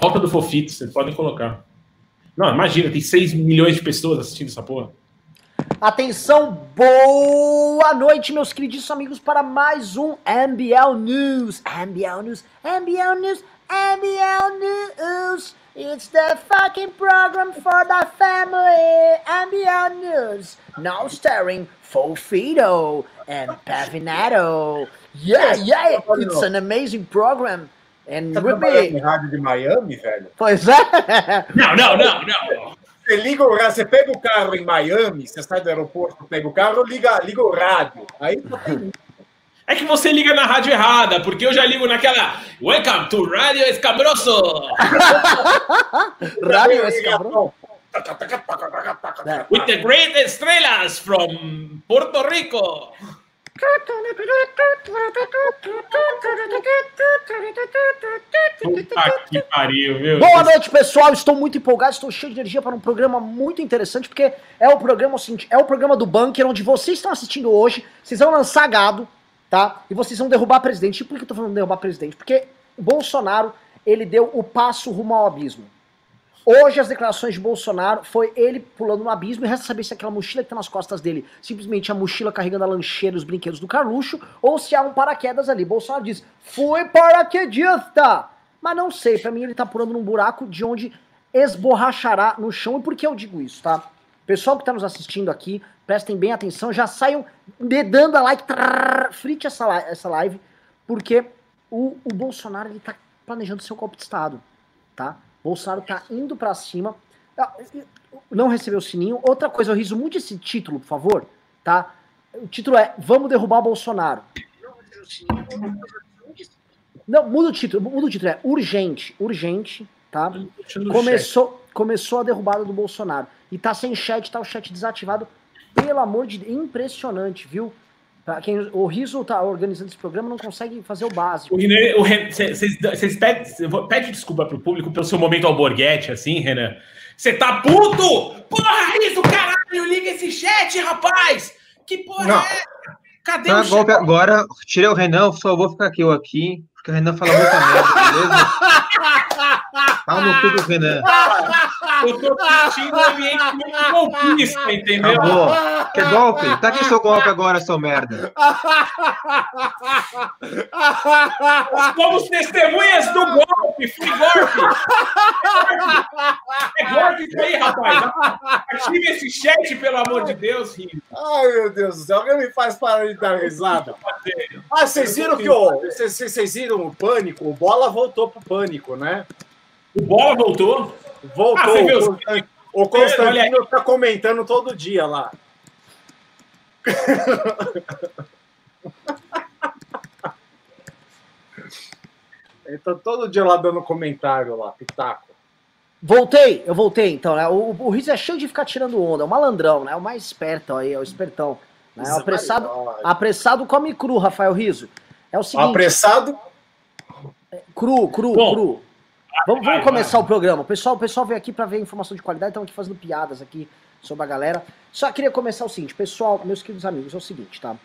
volta do Fofito, vocês podem colocar. Não, imagina, tem 6 milhões de pessoas assistindo essa porra. Atenção, boa noite, meus queridos amigos, para mais um MBL News. MBL News, MBL News, MBL News. It's the fucking program for the family. MBL News. Now starring Fofito and Pavinato. Yeah, yeah, it's an amazing program. And Tá be... rádio de Miami, velho? Pois é. Não, não, não, não. Você liga o rádio, você pega o carro em Miami, você sai do aeroporto, pega o carro, liga, liga o rádio. Aí tá tem É que você liga na rádio errada, porque eu já ligo naquela Welcome to Radio Escabroso. Rádio Escabrão. With the great estrelas from Puerto Rico. Que pariu, viu? Boa noite, pessoal. Estou muito empolgado, estou cheio de energia para um programa muito interessante, porque é o programa, assim, é o programa do bunker onde vocês estão assistindo hoje. Vocês vão lançar gado, tá? E vocês vão derrubar presidente. E por que eu tô falando derrubar presidente? Porque o Bolsonaro, ele deu o passo rumo ao abismo. Hoje as declarações de Bolsonaro foi ele pulando no abismo e resta saber se aquela mochila que tá nas costas dele, simplesmente a mochila carregando a lancheira e os brinquedos do Carluxo, ou se há um paraquedas ali. Bolsonaro diz, fui paraquedista! Mas não sei, pra mim ele tá pulando num buraco de onde esborrachará no chão. E por que eu digo isso, tá? Pessoal que tá nos assistindo aqui, prestem bem atenção, já saiam dedando a like, trrr, frite essa, essa live, porque o, o Bolsonaro ele tá planejando seu golpe de Estado, tá? Bolsonaro tá indo pra cima. Ah, Não recebeu o sininho. Outra coisa, eu riso muito desse título, por favor, tá? O título é Vamos derrubar Bolsonaro. Não, muda o título, muda o título, é urgente, urgente, tá? Começou, começou a derrubada do Bolsonaro. E tá sem chat, tá o chat desativado. Pelo amor de Deus, impressionante, viu? Pra quem, o Riso tá organizando esse programa, não consegue fazer o básico. Vocês pedem, pede desculpa pro público pelo seu momento alborguete, assim, Renan. Você tá puto? Porra, isso, caralho, liga esse chat, rapaz! Que porra Não. é? Cadê Tá, o golpe chat? agora, tirei o Renan, só vou ficar aqui eu aqui, porque o Renan fala muita merda, beleza? Pau no cu do Renan. Eu tô sentindo um ambiente muito golpista, entendeu? Acabou. Que golpe? Tá aqui seu golpe agora, seu merda. Somos testemunhas do golpe, fui golpe! É golpe isso aí, rapaz! Ative esse chat, pelo amor de Deus, Rio. Ai, meu Deus do céu, alguém me faz parar de dar risada. Ah, vocês viram que o. Vocês, vocês viram o pânico? O bola voltou pro pânico, né? O Bola voltou? Voltou. Ah, viu o Constan- o Constantino tá comentando todo dia lá. Ele tá todo dia lá dando comentário lá, pitaco. Voltei, eu voltei, então, né? O, o Riso é cheio de ficar tirando onda, é o malandrão, né? É o mais esperto aí, é o espertão. Né? É o apressado, apressado come cru, Rafael Riso. É o seguinte, Apressado? Cru, cru, Bom, cru. Vamos, vamos começar o programa. O pessoal, o pessoal veio aqui para ver informação de qualidade, estamos aqui fazendo piadas aqui sobre a galera. Só queria começar o seguinte, pessoal, meus queridos amigos, é o seguinte, tá?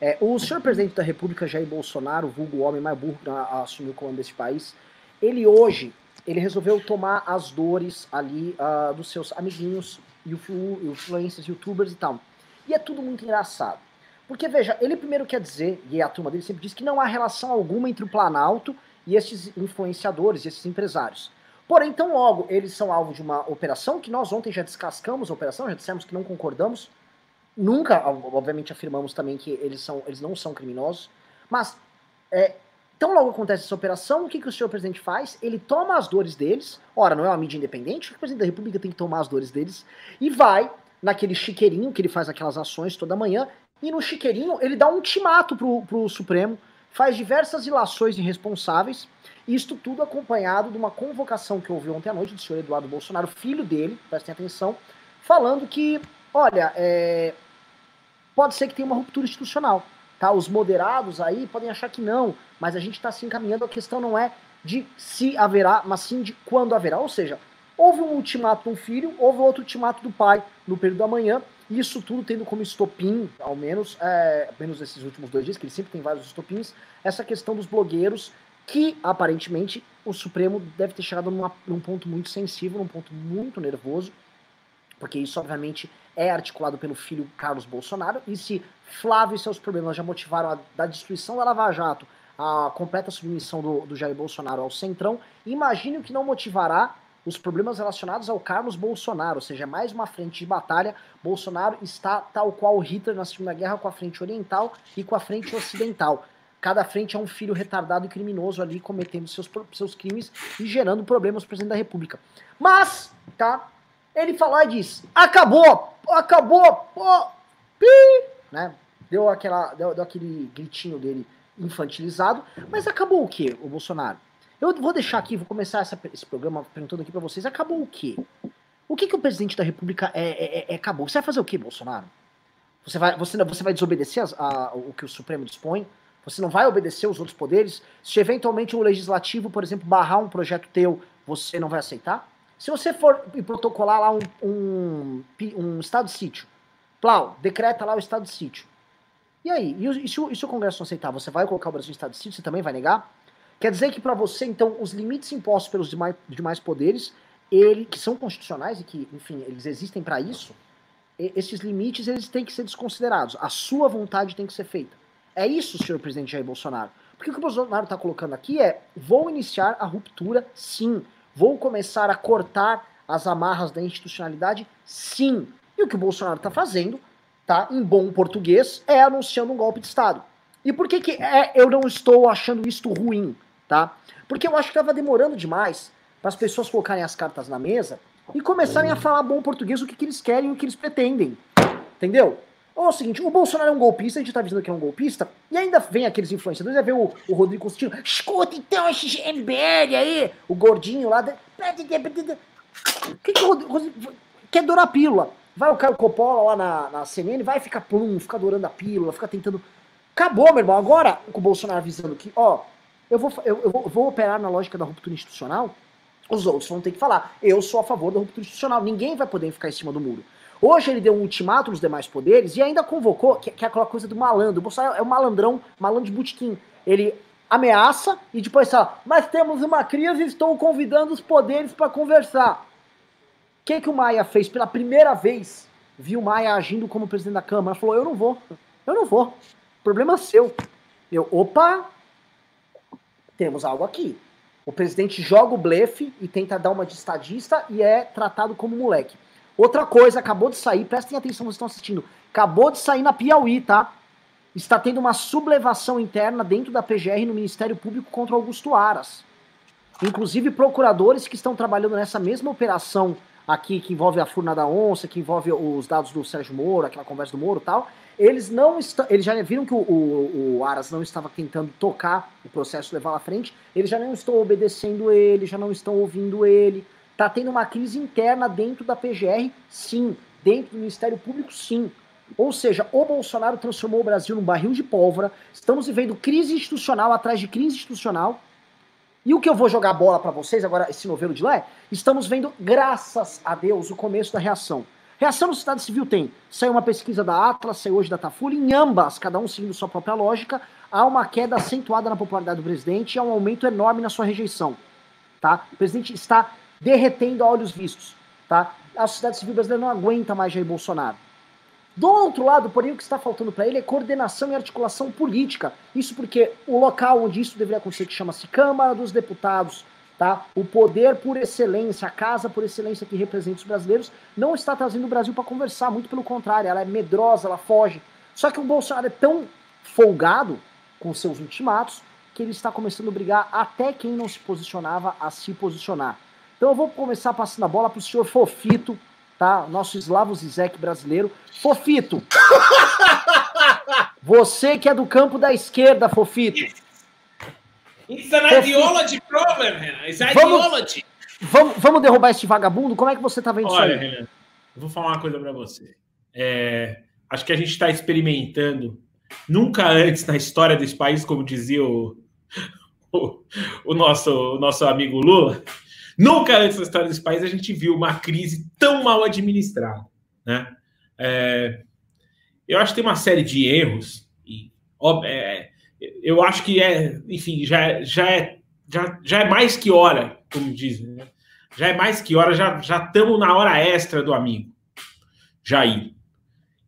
É, o senhor presidente da República, Jair Bolsonaro, vulgo o homem mais burro que assumiu o comando desse país, ele hoje, ele resolveu tomar as dores ali ah, dos seus amiguinhos, influ- influencers, youtubers e tal. E é tudo muito engraçado. Porque, veja, ele primeiro quer dizer, e a turma dele sempre diz que não há relação alguma entre o Planalto e esses influenciadores, esses empresários. Porém, tão logo eles são alvo de uma operação que nós ontem já descascamos a operação, já dissemos que não concordamos. Nunca, obviamente, afirmamos também que eles, são, eles não são criminosos. Mas, é, tão logo acontece essa operação, o que, que o senhor presidente faz? Ele toma as dores deles. Ora, não é uma mídia independente, o presidente da República tem que tomar as dores deles. E vai naquele chiqueirinho que ele faz aquelas ações toda manhã. E no chiqueirinho ele dá um ultimato pro, pro Supremo, faz diversas ilações irresponsáveis. Isto tudo acompanhado de uma convocação que houve ontem à noite do senhor Eduardo Bolsonaro, filho dele, prestem atenção, falando que, olha, é, pode ser que tenha uma ruptura institucional. Tá? Os moderados aí podem achar que não, mas a gente está se encaminhando. A questão não é de se haverá, mas sim de quando haverá. Ou seja, houve um ultimato do filho, houve outro ultimato do pai no período da manhã, isso tudo tendo como estopim, ao menos, é, menos esses últimos dois dias, que ele sempre tem vários estopins, essa questão dos blogueiros que aparentemente o Supremo deve ter chegado numa, num ponto muito sensível, num ponto muito nervoso, porque isso obviamente é articulado pelo filho Carlos Bolsonaro, e se Flávio e seus problemas já motivaram a da destruição da Lava Jato, a completa submissão do, do Jair Bolsonaro ao Centrão, imagine o que não motivará os problemas relacionados ao Carlos Bolsonaro, ou seja, mais uma frente de batalha. Bolsonaro está tal qual Hitler na Segunda Guerra com a frente oriental e com a frente ocidental. Cada frente é um filho retardado e criminoso ali cometendo seus, seus crimes e gerando problemas pro presidente da República. Mas, tá? Ele falou e diz: acabou, acabou, pô, pi, né? Deu, aquela, deu, deu aquele gritinho dele infantilizado, mas acabou o que, o Bolsonaro? Eu vou deixar aqui, vou começar essa, esse programa perguntando aqui para vocês: acabou o quê? O que, que o presidente da República é, é, é, é acabou? Você vai fazer o quê, Bolsonaro? Você vai, você, você vai desobedecer a, a, o que o Supremo dispõe? Você não vai obedecer os outros poderes? Se eventualmente o legislativo, por exemplo, barrar um projeto teu, você não vai aceitar? Se você for protocolar lá um, um, um estado de sítio, Plau, decreta lá o estado de sítio. E aí? E, se o, e se o Congresso não aceitar, você vai colocar o Brasil em estado de sítio? Você também vai negar? Quer dizer que para você, então, os limites impostos pelos demais, demais poderes, ele, que são constitucionais e que, enfim, eles existem para isso, esses limites eles têm que ser desconsiderados. A sua vontade tem que ser feita. É isso, senhor presidente Jair Bolsonaro. Porque o que o Bolsonaro está colocando aqui é: vou iniciar a ruptura, sim. Vou começar a cortar as amarras da institucionalidade, sim. E o que o Bolsonaro está fazendo, tá, em bom português, é anunciando um golpe de Estado. E por que, que é, eu não estou achando isto ruim, tá? Porque eu acho que estava demorando demais para as pessoas colocarem as cartas na mesa e começarem a falar bom português o que, que eles querem e o que eles pretendem. Entendeu? Ou é o seguinte, o Bolsonaro é um golpista, a gente tá dizendo que é um golpista, e ainda vem aqueles influenciadores, vai ver o, o Rodrigo Constantino, escuta então esse MBL aí, o gordinho lá. Que que o Rodrigo... Quer adorar a pílula. Vai o Caio Coppola lá na, na CNN, vai ficar plum, ficar adorando a pílula, ficar tentando. Acabou, meu irmão. Agora, com o Bolsonaro avisando que, ó, eu vou, eu, eu vou, operar na lógica da ruptura institucional, os outros vão ter que falar. Eu sou a favor da ruptura institucional. Ninguém vai poder ficar em cima do muro. Hoje ele deu um ultimato nos demais poderes e ainda convocou, que, que é aquela coisa do malandro. O Bolsonaro é o malandrão, malandro de butiquim. Ele ameaça e depois fala, mas temos uma crise e estou convidando os poderes para conversar. O que, que o Maia fez pela primeira vez? Viu o Maia agindo como presidente da Câmara, falou, eu não vou, eu não vou, problema seu. Eu, opa, temos algo aqui. O presidente joga o blefe e tenta dar uma de estadista e é tratado como moleque. Outra coisa, acabou de sair, prestem atenção, vocês estão assistindo. Acabou de sair na Piauí, tá? Está tendo uma sublevação interna dentro da PGR no Ministério Público contra Augusto Aras. Inclusive procuradores que estão trabalhando nessa mesma operação aqui, que envolve a furna da onça, que envolve os dados do Sérgio Moro, aquela conversa do Moro e tal, eles não estão. Eles já viram que o, o, o, Aras não estava tentando tocar o processo, levar à frente, eles já não estão obedecendo ele, já não estão ouvindo ele. Está tendo uma crise interna dentro da PGR, sim. Dentro do Ministério Público, sim. Ou seja, o Bolsonaro transformou o Brasil num barril de pólvora. Estamos vivendo crise institucional atrás de crise institucional. E o que eu vou jogar bola para vocês agora, esse novelo de lá, é, estamos vendo, graças a Deus, o começo da reação. Reação no Estado Civil tem. Saiu uma pesquisa da Atlas, saiu hoje da Tafuli, em ambas, cada um seguindo sua própria lógica, há uma queda acentuada na popularidade do presidente e há um aumento enorme na sua rejeição. Tá? O presidente está derretendo a olhos vistos. Tá? A sociedade civil brasileira não aguenta mais Jair Bolsonaro. Do outro lado, porém, o que está faltando para ele é coordenação e articulação política. Isso porque o local onde isso deveria acontecer, que chama-se Câmara dos Deputados, tá? o poder por excelência, a casa por excelência que representa os brasileiros, não está trazendo o Brasil para conversar, muito pelo contrário, ela é medrosa, ela foge. Só que o Bolsonaro é tão folgado com seus ultimatos que ele está começando a obrigar até quem não se posicionava a se posicionar. Então eu vou começar passando a bola pro senhor Fofito, tá? Nosso eslavo Zizek brasileiro. Fofito! Você que é do campo da esquerda, Fofito. It's an Fofito. ideology problem, Renan. It's ideology. Vamos, vamos, derrubar esse vagabundo? Como é que você tá vendo Olha, isso aí? Renan, eu vou falar uma coisa para você. É, acho que a gente está experimentando nunca antes na história desse país, como dizia o, o, o nosso, o nosso amigo Lula, Nunca antes na história desse país a gente viu uma crise tão mal administrada. Né? É, eu acho que tem uma série de erros. E, ó, é, eu acho que é, enfim, já, já é já, já é mais que hora, como dizem, né? Já é mais que hora, já estamos na hora extra do amigo. Jair.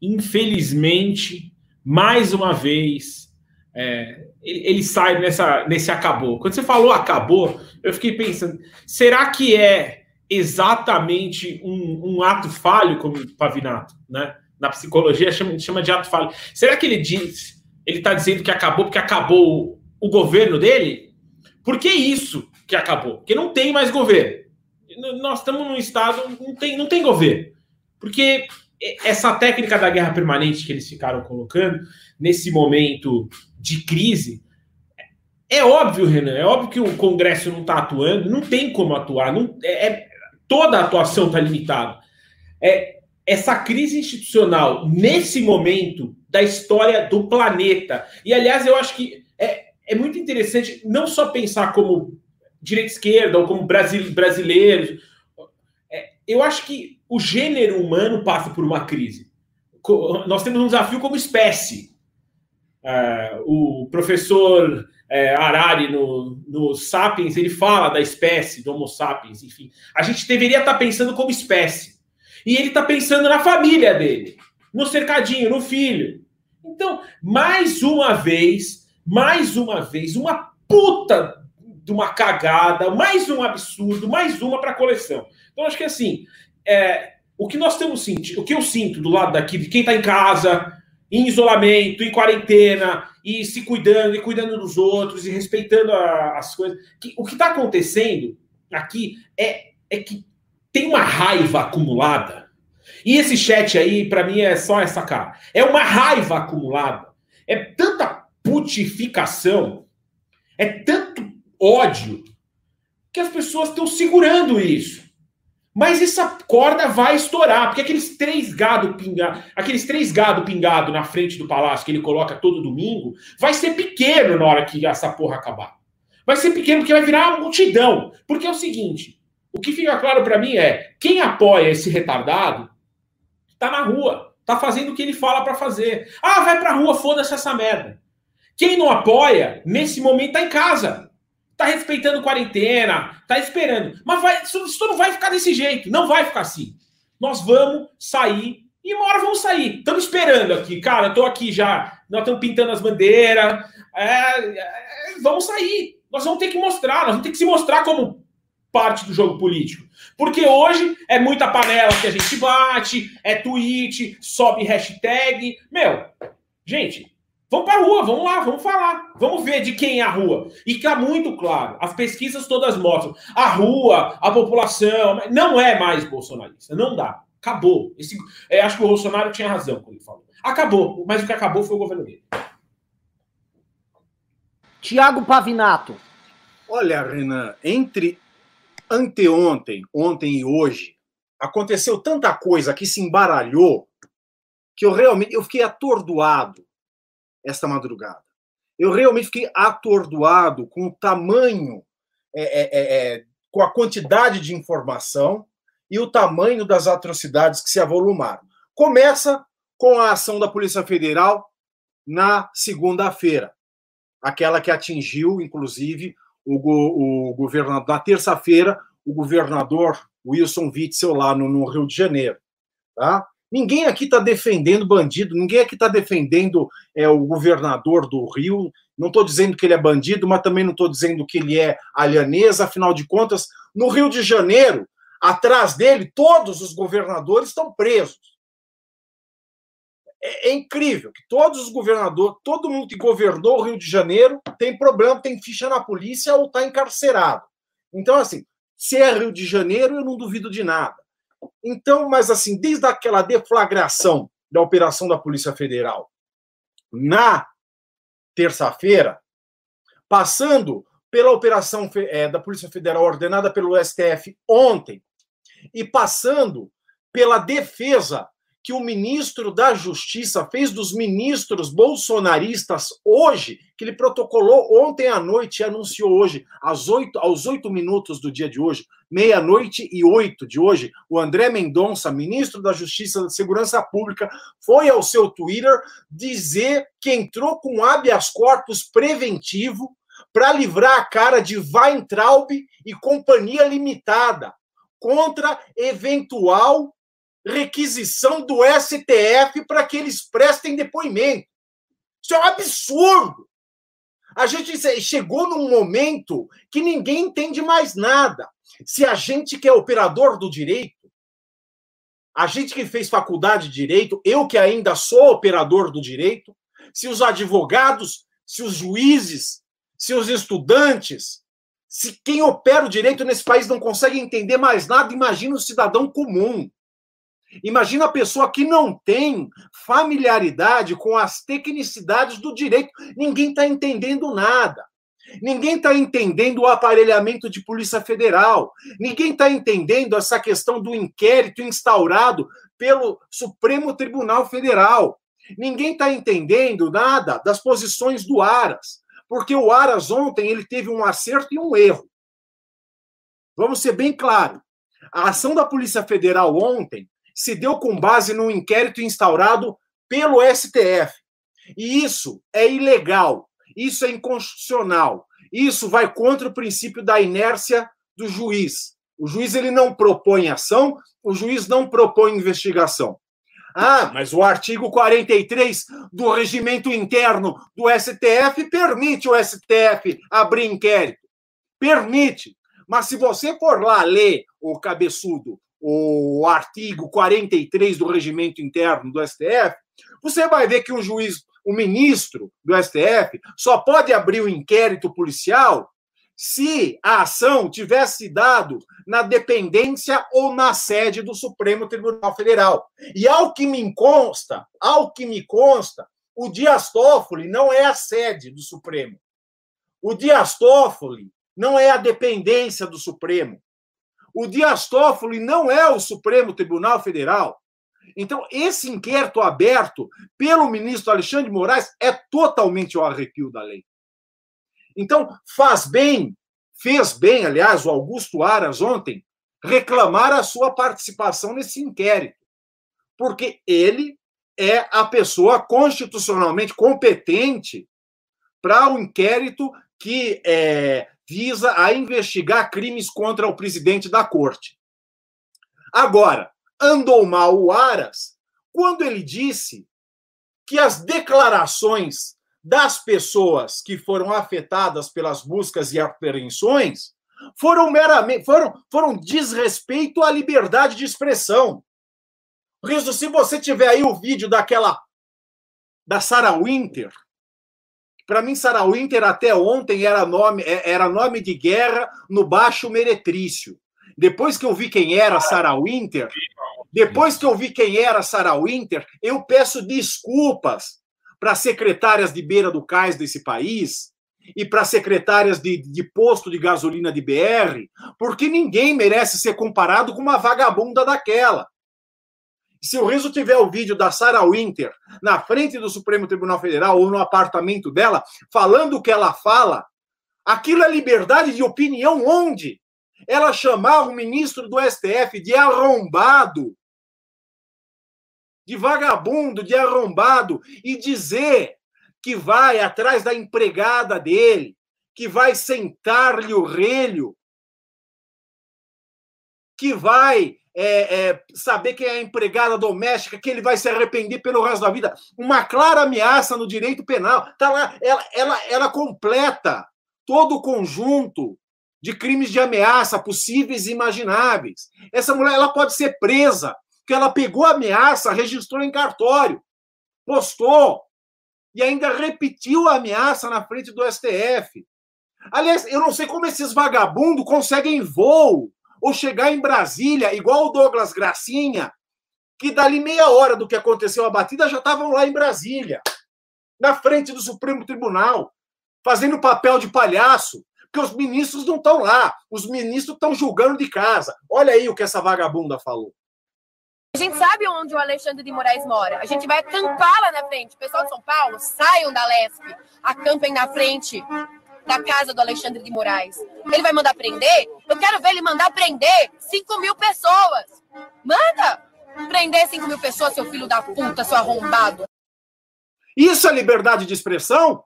Infelizmente, mais uma vez, é, ele, ele, sai nessa, nesse acabou. Quando você falou acabou, eu fiquei pensando: será que é exatamente um, um ato falho, como o Pavinato, né? Na psicologia chama, chama de ato falho. Será que ele diz, ele está dizendo que acabou porque acabou o, o governo dele? Por que isso que acabou? Porque não tem mais governo. Nós estamos num estado, não tem, não tem governo. Porque essa técnica da guerra permanente que eles ficaram colocando nesse momento de crise é óbvio, Renan, é óbvio que o Congresso não está atuando, não tem como atuar, não, é, é toda a atuação está limitada. É, essa crise institucional, nesse momento da história do planeta, e aliás, eu acho que é, é muito interessante não só pensar como direita-esquerda ou como brasileiros, é, eu acho que o gênero humano passa por uma crise. Nós temos um desafio como espécie. Uh, o professor é, Harari no, no Sapiens, ele fala da espécie, do Homo sapiens, enfim. A gente deveria estar pensando como espécie. E ele está pensando na família dele, no cercadinho, no filho. Então, mais uma vez, mais uma vez, uma puta de uma cagada, mais um absurdo, mais uma para a coleção. Então, acho que assim, é, o que nós temos sentido, o que eu sinto do lado daqui, de quem está em casa, em isolamento, em quarentena, e se cuidando, e cuidando dos outros, e respeitando a, as coisas. Que, o que está acontecendo aqui é, é que tem uma raiva acumulada. E esse chat aí, para mim, é só essa cara. É uma raiva acumulada. É tanta putificação, é tanto ódio, que as pessoas estão segurando isso. Mas essa corda vai estourar, porque aqueles três gado pingado, aqueles três gado pingado na frente do palácio que ele coloca todo domingo, vai ser pequeno na hora que essa porra acabar. Vai ser pequeno porque vai virar uma multidão. Porque é o seguinte, o que fica claro para mim é, quem apoia esse retardado tá na rua, tá fazendo o que ele fala para fazer. Ah, vai pra rua, foda-se essa merda. Quem não apoia, nesse momento tá em casa tá respeitando quarentena, tá esperando. Mas vai, isso, isso não vai ficar desse jeito, não vai ficar assim. Nós vamos sair e uma hora vamos sair. Estamos esperando aqui, cara. Eu tô aqui já, nós estamos pintando as bandeiras. É, é, vamos sair. Nós vamos ter que mostrar, nós vamos ter que se mostrar como parte do jogo político. Porque hoje é muita panela que a gente bate, é tweet, sobe hashtag. Meu, gente, Vamos para a rua, vamos lá, vamos falar. Vamos ver de quem é a rua. E está muito claro, as pesquisas todas mostram. A rua, a população, não é mais bolsonarista. Não dá. Acabou. Esse, é, acho que o Bolsonaro tinha razão quando ele falou. Acabou, mas o que acabou foi o governo dele. Tiago Pavinato. Olha, Renan, entre anteontem, ontem e hoje, aconteceu tanta coisa que se embaralhou que eu realmente eu fiquei atordoado esta madrugada. Eu realmente fiquei atordoado com o tamanho, é, é, é, é, com a quantidade de informação e o tamanho das atrocidades que se avolumaram. Começa com a ação da Polícia Federal na segunda-feira, aquela que atingiu, inclusive, o, o governador. Na terça-feira, o governador Wilson Witzel lá no, no Rio de Janeiro. Tá? Ninguém aqui está defendendo bandido, ninguém aqui está defendendo é, o governador do Rio. Não estou dizendo que ele é bandido, mas também não estou dizendo que ele é alianês. Afinal de contas, no Rio de Janeiro, atrás dele, todos os governadores estão presos. É, é incrível que todos os governadores, todo mundo que governou o Rio de Janeiro tem problema, tem ficha na polícia ou está encarcerado. Então, assim, se é Rio de Janeiro, eu não duvido de nada. Então, mas assim, desde aquela deflagração da operação da Polícia Federal na terça-feira, passando pela operação é, da Polícia Federal ordenada pelo STF ontem, e passando pela defesa que o ministro da Justiça fez dos ministros bolsonaristas hoje, que ele protocolou ontem à noite e anunciou hoje, às 8, aos oito minutos do dia de hoje, meia-noite e oito de hoje, o André Mendonça, ministro da Justiça e Segurança Pública, foi ao seu Twitter dizer que entrou com habeas corpus preventivo para livrar a cara de Weintraub e Companhia Limitada contra eventual requisição do STF para que eles prestem depoimento. Isso é um absurdo. A gente chegou num momento que ninguém entende mais nada. Se a gente que é operador do direito, a gente que fez faculdade de direito, eu que ainda sou operador do direito, se os advogados, se os juízes, se os estudantes, se quem opera o direito nesse país não consegue entender mais nada, imagina o cidadão comum. Imagina a pessoa que não tem familiaridade com as tecnicidades do direito. Ninguém está entendendo nada. Ninguém está entendendo o aparelhamento de Polícia Federal. Ninguém está entendendo essa questão do inquérito instaurado pelo Supremo Tribunal Federal. Ninguém está entendendo nada das posições do Aras, porque o Aras ontem ele teve um acerto e um erro. Vamos ser bem claros. A ação da Polícia Federal ontem se deu com base num inquérito instaurado pelo STF. E isso é ilegal, isso é inconstitucional, isso vai contra o princípio da inércia do juiz. O juiz ele não propõe ação, o juiz não propõe investigação. Ah, mas o artigo 43 do regimento interno do STF permite o STF abrir inquérito. Permite. Mas se você for lá ler o cabeçudo o artigo 43 do regimento interno do STF, você vai ver que um juiz, o ministro do STF, só pode abrir o um inquérito policial se a ação tivesse dado na dependência ou na sede do Supremo Tribunal Federal. E ao que me consta, ao que me consta, o Dias Toffoli não é a sede do Supremo. O Dias Toffoli não é a dependência do Supremo. O Dias Toffoli não é o Supremo Tribunal Federal. Então, esse inquérito aberto pelo ministro Alexandre de Moraes é totalmente o arrepio da lei. Então, faz bem, fez bem, aliás, o Augusto Aras ontem, reclamar a sua participação nesse inquérito, porque ele é a pessoa constitucionalmente competente para o um inquérito que é, visa a investigar crimes contra o presidente da corte. Agora, andou mal o Aras quando ele disse que as declarações das pessoas que foram afetadas pelas buscas e apreensões foram meramente foram, foram desrespeito à liberdade de expressão. Riso, se você tiver aí o vídeo daquela da Sarah Winter, para mim, Sarah Winter até ontem era nome, é, era nome de guerra no Baixo Meretrício. Depois que eu vi quem era Sarah Winter, depois que eu vi quem era Sarah Winter, eu peço desculpas para secretárias de beira do cais desse país e para secretárias de, de posto de gasolina de BR, porque ninguém merece ser comparado com uma vagabunda daquela. Se o Riso tiver o vídeo da Sarah Winter na frente do Supremo Tribunal Federal ou no apartamento dela, falando o que ela fala, aquilo é liberdade de opinião onde? Ela chamar o ministro do STF de arrombado, de vagabundo, de arrombado, e dizer que vai atrás da empregada dele, que vai sentar-lhe o relho, que vai é, é, saber quem é a empregada doméstica, que ele vai se arrepender pelo resto da vida. Uma clara ameaça no direito penal. Tá lá, ela, ela, ela completa todo o conjunto de crimes de ameaça possíveis e imagináveis. Essa mulher ela pode ser presa, porque ela pegou a ameaça, registrou em cartório, postou e ainda repetiu a ameaça na frente do STF. Aliás, eu não sei como esses vagabundos conseguem voo ou chegar em Brasília, igual o Douglas Gracinha, que dali meia hora do que aconteceu a batida já estavam lá em Brasília, na frente do Supremo Tribunal, fazendo papel de palhaço, porque os ministros não estão lá, os ministros estão julgando de casa. Olha aí o que essa vagabunda falou. A gente sabe onde o Alexandre de Moraes mora. A gente vai acampar lá na frente. Pessoal de São Paulo, saiam da Lesp, acampem na frente da casa do Alexandre de Moraes. Ele vai mandar prender? Eu quero ver ele mandar prender 5 mil pessoas. Manda prender 5 mil pessoas, seu filho da puta, seu arrombado. Isso é liberdade de expressão?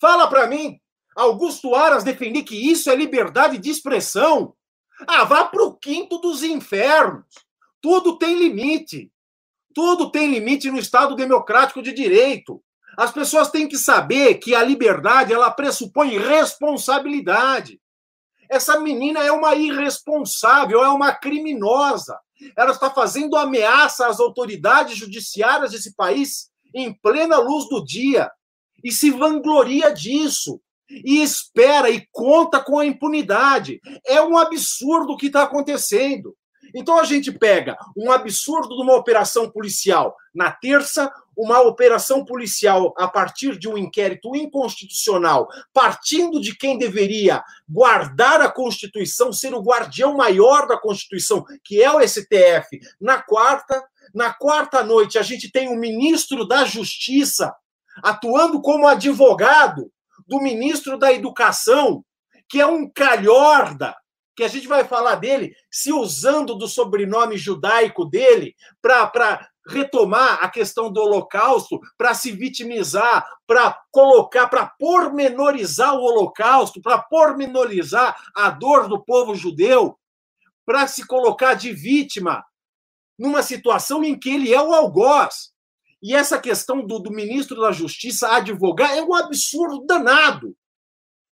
Fala para mim. Augusto Aras defender que isso é liberdade de expressão. Ah, vá para o quinto dos infernos. Tudo tem limite. Tudo tem limite no Estado democrático de direito. As pessoas têm que saber que a liberdade ela pressupõe responsabilidade. Essa menina é uma irresponsável, é uma criminosa. Ela está fazendo ameaça às autoridades judiciárias desse país em plena luz do dia e se vangloria disso e espera e conta com a impunidade. É um absurdo o que está acontecendo. Então a gente pega um absurdo de uma operação policial na terça, uma operação policial a partir de um inquérito inconstitucional, partindo de quem deveria guardar a Constituição, ser o guardião maior da Constituição, que é o STF. Na quarta, na quarta noite, a gente tem o ministro da Justiça atuando como advogado do ministro da Educação, que é um calhorda, que a gente vai falar dele se usando do sobrenome judaico dele para retomar a questão do Holocausto, para se vitimizar, para colocar, para pormenorizar o Holocausto, para pormenorizar a dor do povo judeu, para se colocar de vítima numa situação em que ele é o algoz. E essa questão do, do ministro da Justiça advogar é um absurdo danado.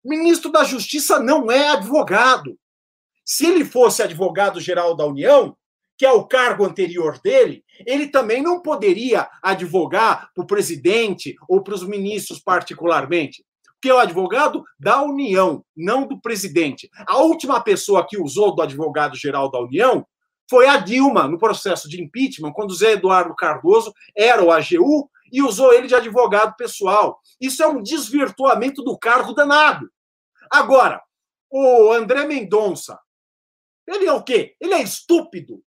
O ministro da Justiça não é advogado. Se ele fosse advogado-geral da União, que é o cargo anterior dele, ele também não poderia advogar para o presidente ou para os ministros particularmente. Porque é o advogado da União, não do presidente. A última pessoa que usou do advogado-geral da União foi a Dilma, no processo de impeachment, quando Zé Eduardo Cardoso era o AGU e usou ele de advogado pessoal. Isso é um desvirtuamento do cargo danado. Agora, o André Mendonça, ele é o quê? Ele é estúpido.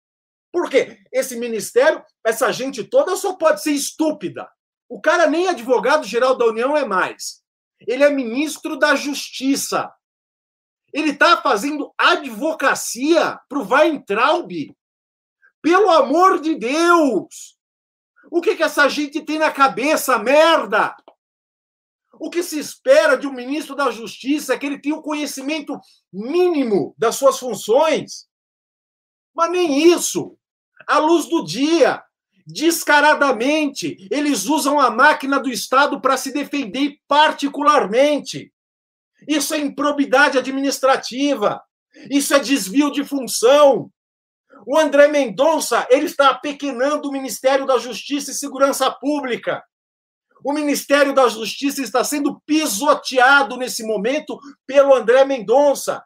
Por quê? Esse ministério, essa gente toda só pode ser estúpida. O cara nem advogado-geral da União é mais. Ele é ministro da Justiça. Ele está fazendo advocacia para o Weintraub. Pelo amor de Deus! O que, que essa gente tem na cabeça, merda? O que se espera de um ministro da Justiça é que ele tenha o conhecimento mínimo das suas funções. Mas nem isso. À luz do dia, descaradamente, eles usam a máquina do Estado para se defender particularmente. Isso é improbidade administrativa. Isso é desvio de função. O André Mendonça, ele está apequenando o Ministério da Justiça e Segurança Pública. O Ministério da Justiça está sendo pisoteado nesse momento pelo André Mendonça.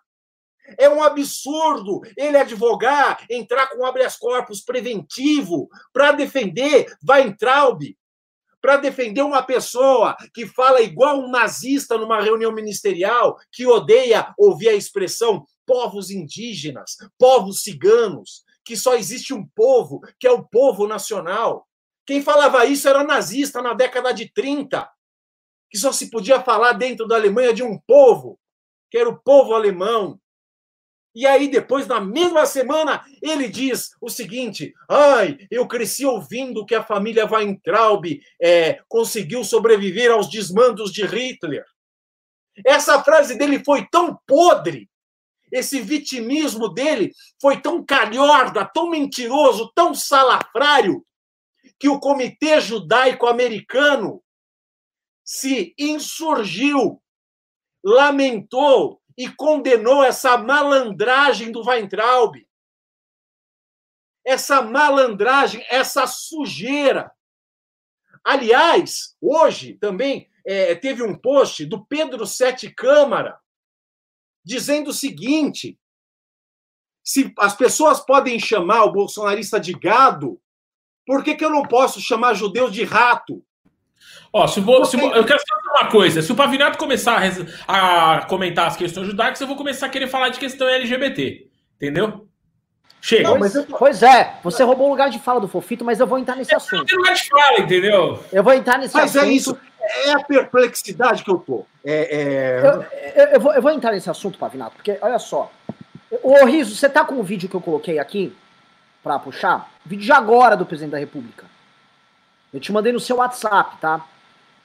É um absurdo ele advogar, entrar com habeas corpus preventivo para defender Weintraub, para defender uma pessoa que fala igual um nazista numa reunião ministerial, que odeia ouvir a expressão povos indígenas, povos ciganos, que só existe um povo, que é o povo nacional. Quem falava isso era nazista na década de 30, que só se podia falar dentro da Alemanha de um povo, que era o povo alemão. E aí, depois, na mesma semana, ele diz o seguinte: ai, eu cresci ouvindo que a família Weintraub é, conseguiu sobreviver aos desmandos de Hitler. Essa frase dele foi tão podre, esse vitimismo dele foi tão calhorda, tão mentiroso, tão salafrário, que o Comitê Judaico Americano se insurgiu, lamentou e condenou essa malandragem do Weintraub. Essa malandragem, essa sujeira. Aliás, hoje também é, teve um post do Pedro Sete Câmara dizendo o seguinte: se as pessoas podem chamar o bolsonarista de gado, por que, que eu não posso chamar judeu de rato? Ó, se, vou, se eu quero saber uma coisa. Se o Pavinato começar a, a, comentar as questões judaicas, eu vou começar a querer falar de questão LGBT. Entendeu? Chega. Não, eu... Pois é, você roubou o lugar de fala do Fofito, mas eu vou entrar nesse assunto. lugar de fala, entendeu? Eu vou entrar nesse mas assunto. Mas é isso. É a perplexidade que eu tô. É, é... Eu, eu, eu, vou, eu vou entrar nesse assunto, Pavinato, porque olha só. Ô, Riso, você tá com o vídeo que eu coloquei aqui? Para puxar, vídeo de agora do presidente da República. Eu te mandei no seu WhatsApp, tá?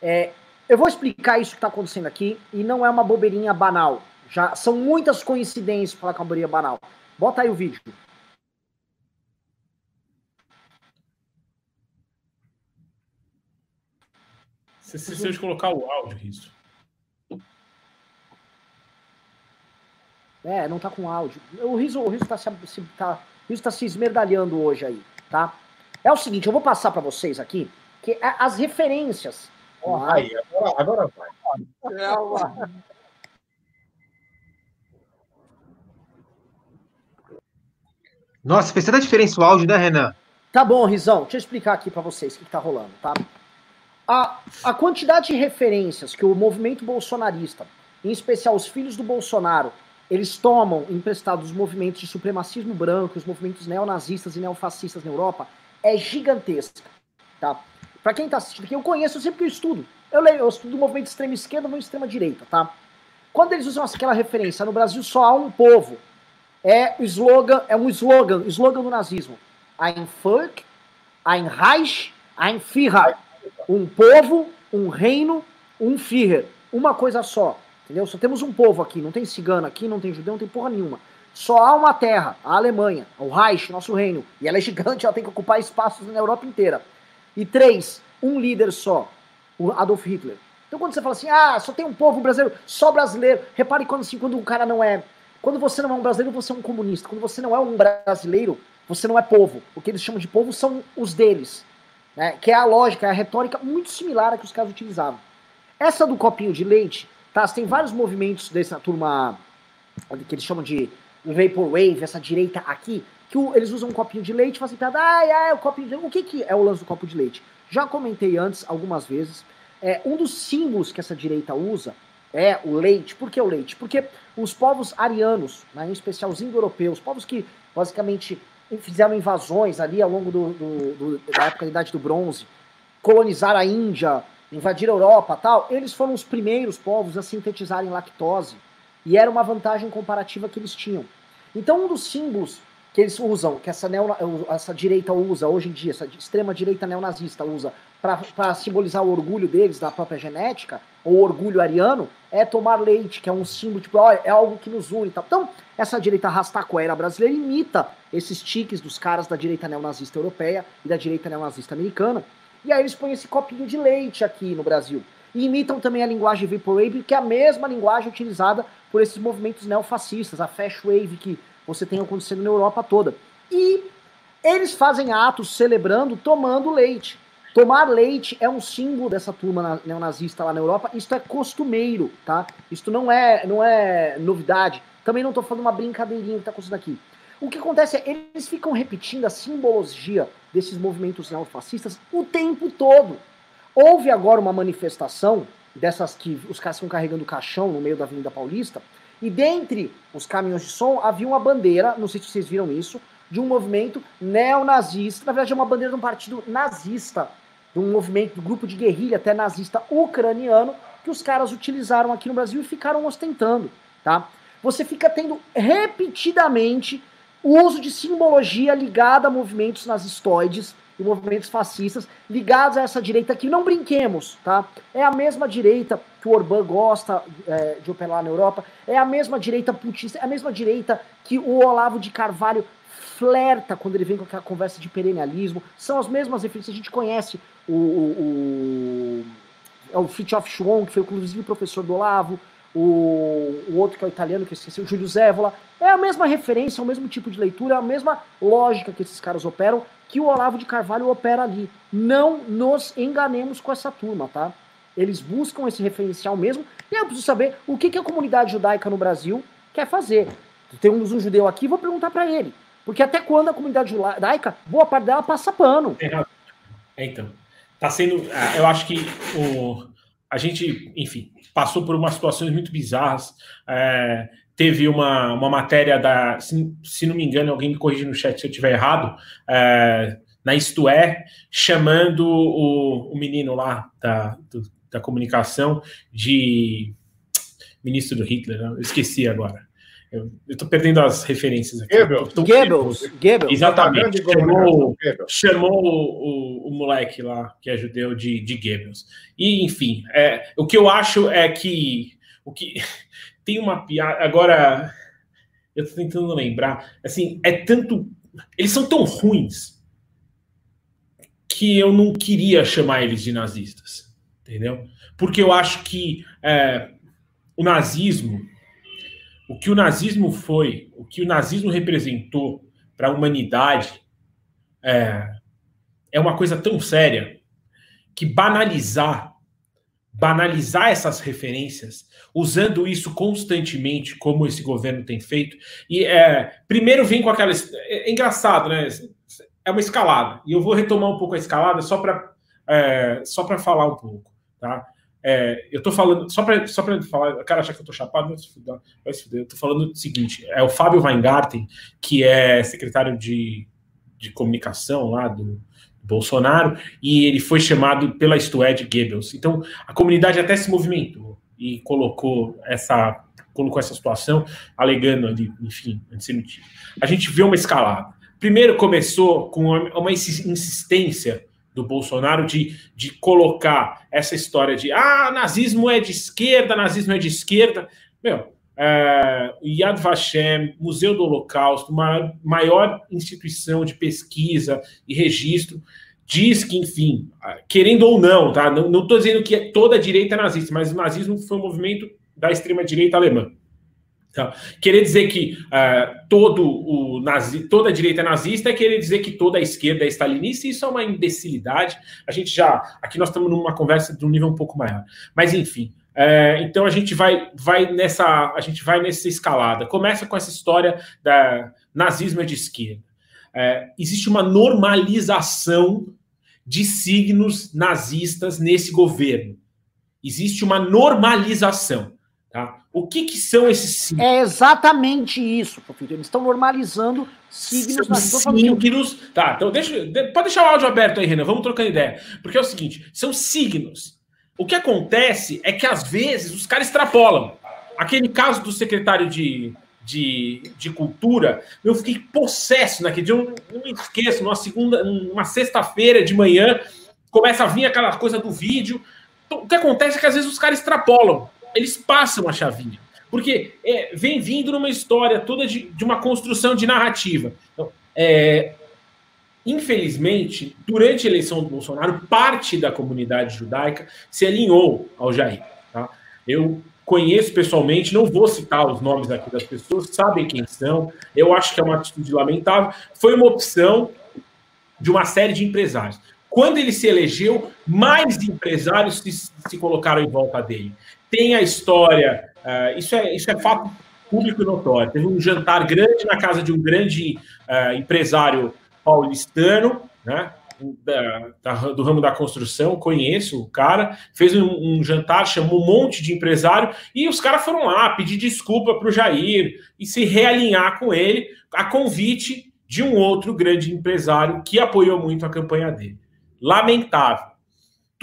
É, eu vou explicar isso que está acontecendo aqui e não é uma bobeirinha banal. Já são muitas coincidências para falar que é uma bobeirinha banal. Bota aí o vídeo. Você de colocar o áudio, isso. É, não tá com áudio. O Riso, o Riso tá se, tá, o Riso tá se esmerdalhando hoje aí, tá? É o seguinte, eu vou passar para vocês aqui que é as referências. Oh, aí, agora, agora vai. Nossa, fez tanta diferença o áudio, né, Renan? Tá bom, Rizão. Deixa eu explicar aqui para vocês o que, que tá rolando, tá? A, a quantidade de referências que o movimento bolsonarista, em especial os filhos do Bolsonaro, eles tomam emprestados os movimentos de supremacismo branco, os movimentos neonazistas e neofascistas na Europa, é gigantesca, tá? Para quem tá assistindo aqui, eu conheço, eu sempre que eu estudo. Eu leio, eu estudo o movimento extrema esquerda, o movimento de extrema direita, tá? Quando eles usam aquela referência, no Brasil só há um povo. É o slogan, é um slogan, slogan do nazismo. Ein Volk, ein Reich, ein Führer. Um povo, um reino, um Führer. Uma coisa só. Entendeu? Só temos um povo aqui, não tem cigano aqui, não tem judeu, não tem porra nenhuma. Só há uma terra, a Alemanha, o Reich, nosso reino. E ela é gigante, ela tem que ocupar espaços na Europa inteira. E três, um líder só, o Adolf Hitler. Então quando você fala assim, ah, só tem um povo brasileiro, só brasileiro. Repare quando assim, quando o cara não é. Quando você não é um brasileiro, você é um comunista. Quando você não é um brasileiro, você não é povo. O que eles chamam de povo são os deles. Né? Que é a lógica, é a retórica muito similar a que os caras utilizavam. Essa do copinho de leite, tá? Você tem vários movimentos dessa turma que eles chamam de Vaporwave, essa direita aqui, que eles usam um copinho de leite e fazem piada, ai, ai, o copinho de leite. O que, que é o lance do copo de leite? Já comentei antes, algumas vezes, é, um dos símbolos que essa direita usa é o leite. Por que o leite? Porque os povos arianos, né, em especial os indo-europeus, povos que basicamente fizeram invasões ali ao longo do, do, do, da época da Idade do Bronze, colonizaram a Índia, invadir a Europa tal, eles foram os primeiros povos a sintetizarem lactose. E era uma vantagem comparativa que eles tinham. Então, um dos símbolos que eles usam, que essa, neo, essa direita usa hoje em dia, essa extrema-direita neonazista usa, para simbolizar o orgulho deles, da própria genética, ou orgulho ariano, é tomar leite, que é um símbolo, tipo, é algo que nos une. Então, essa direita rastaquera brasileira imita esses tiques dos caras da direita neonazista europeia e da direita neonazista americana, e aí eles põem esse copinho de leite aqui no Brasil. E imitam também a linguagem Vaporwave, que é a mesma linguagem utilizada por esses movimentos neofascistas, a Fast Wave que você tem acontecendo na Europa toda. E eles fazem atos celebrando tomando leite. Tomar leite é um símbolo dessa turma neonazista lá na Europa. Isto é costumeiro, tá? Isto não é, não é novidade. Também não estou falando uma brincadeirinha que está acontecendo aqui. O que acontece é eles ficam repetindo a simbologia desses movimentos neofascistas o tempo todo. Houve agora uma manifestação dessas que os caras estão carregando caixão no meio da Avenida Paulista, e dentre os caminhões de som havia uma bandeira, não sei se vocês viram isso, de um movimento neonazista, na verdade é uma bandeira de um partido nazista, de um movimento, de um grupo de guerrilha até nazista ucraniano, que os caras utilizaram aqui no Brasil e ficaram ostentando, tá? Você fica tendo repetidamente o uso de simbologia ligada a movimentos nazistoides, e movimentos fascistas ligados a essa direita que não brinquemos, tá? É a mesma direita que o Orbán gosta é, de operar na Europa, é a mesma direita putista, é a mesma direita que o Olavo de Carvalho flerta quando ele vem com aquela conversa de perennialismo, são as mesmas referências, a gente conhece o, o, o, o Fritjof que foi inclusive professor do Olavo, o, o outro que é o italiano, que eu esqueci, o Júlio Zévola, é a mesma referência, é o mesmo tipo de leitura, é a mesma lógica que esses caras operam, que o Olavo de Carvalho opera ali. Não nos enganemos com essa turma, tá? Eles buscam esse referencial mesmo. E eu preciso saber o que, que a comunidade judaica no Brasil quer fazer. Temos um judeu aqui, vou perguntar para ele. Porque até quando a comunidade judaica, boa parte dela passa pano. É, então, tá sendo. Ah, eu acho que o, a gente, enfim, passou por umas situações muito bizarras. É, teve uma, uma matéria da, se, se, não me engano, alguém me corrige no chat se eu estiver errado, é, na Isto É, chamando o, o menino lá da, do, da comunicação de ministro do Hitler, eu esqueci agora. Eu, tô perdendo as referências aqui. Goebbels. Tô- Goebbels, Goebbels. Exatamente. E Chamou, Goebbels. chamou o, o, o moleque lá, que é judeu, de, de Goebbels. E, enfim, é, o que eu acho é que. O que tem uma piada. Agora, eu tô tentando lembrar. Assim, é tanto. Eles são tão ruins que eu não queria chamar eles de nazistas. Entendeu? Porque eu acho que é, o nazismo, o que o nazismo foi, o que o nazismo representou para a humanidade é, é uma coisa tão séria que banalizar, banalizar essas referências, usando isso constantemente, como esse governo tem feito, e é, primeiro vem com aquela. É, é engraçado, né? É uma escalada. E eu vou retomar um pouco a escalada só para é, só para falar um pouco, tá? É, eu tô falando, só para só pra falar, o cara achar que eu tô chapado, vai se fuder, vai se fuder. Eu tô falando o seguinte: é o Fábio Weingarten, que é secretário de, de comunicação lá do Bolsonaro, e ele foi chamado pela Isto é de Goebbels. Então, a comunidade até se movimentou e colocou essa, colocou essa situação, alegando ali, enfim, antissemitismo. A gente vê uma escalada. Primeiro começou com uma, uma insistência do Bolsonaro de, de colocar essa história de ah, nazismo é de esquerda, nazismo é de esquerda. Meu, é, Yad Vashem, Museu do Holocausto, maior, maior instituição de pesquisa e registro, diz que, enfim, querendo ou não, tá? Não estou dizendo que toda a direita é nazista, mas o nazismo foi um movimento da extrema-direita alemã. Tá? Querer dizer que uh, todo o nazi, toda a direita é nazista é querer dizer que toda a esquerda é stalinista, isso é uma imbecilidade. A gente já. Aqui nós estamos numa conversa de um nível um pouco maior. Mas, enfim. É, então a gente vai, vai nessa a gente vai nessa escalada. Começa com essa história da nazismo de esquerda. É, existe uma normalização de signos nazistas nesse governo. Existe uma normalização. Tá? O que, que são esses signos? É exatamente isso, Professor. Eles estão normalizando signos nazistas. Signos. Tá, então deixa, pode deixar o áudio aberto aí, Renan. Vamos trocando ideia. Porque é o seguinte: são signos. O que acontece é que às vezes os caras extrapolam. Aquele caso do secretário de, de, de cultura, eu fiquei possesso naquele dia. Eu não me esqueço, numa segunda, uma sexta-feira de manhã, começa a vir aquela coisa do vídeo. Então, o que acontece é que às vezes os caras extrapolam, eles passam a chavinha. Porque é, vem vindo numa história toda de, de uma construção de narrativa. Então, é, infelizmente, durante a eleição do Bolsonaro, parte da comunidade judaica se alinhou ao Jair. Tá? Eu conheço pessoalmente, não vou citar os nomes aqui das pessoas, sabem quem são, eu acho que é uma atitude lamentável. Foi uma opção de uma série de empresários. Quando ele se elegeu, mais empresários se, se colocaram em volta dele. Tem a história, uh, isso, é, isso é fato público e notório. Teve um jantar grande na casa de um grande uh, empresário paulistano, né? Da, da, do ramo da construção, conheço o cara, fez um, um, jantar, chamou um monte de empresário e os caras foram lá pedir desculpa para o Jair e se realinhar com ele a convite de um outro grande empresário que apoiou muito a campanha dele. Lamentável.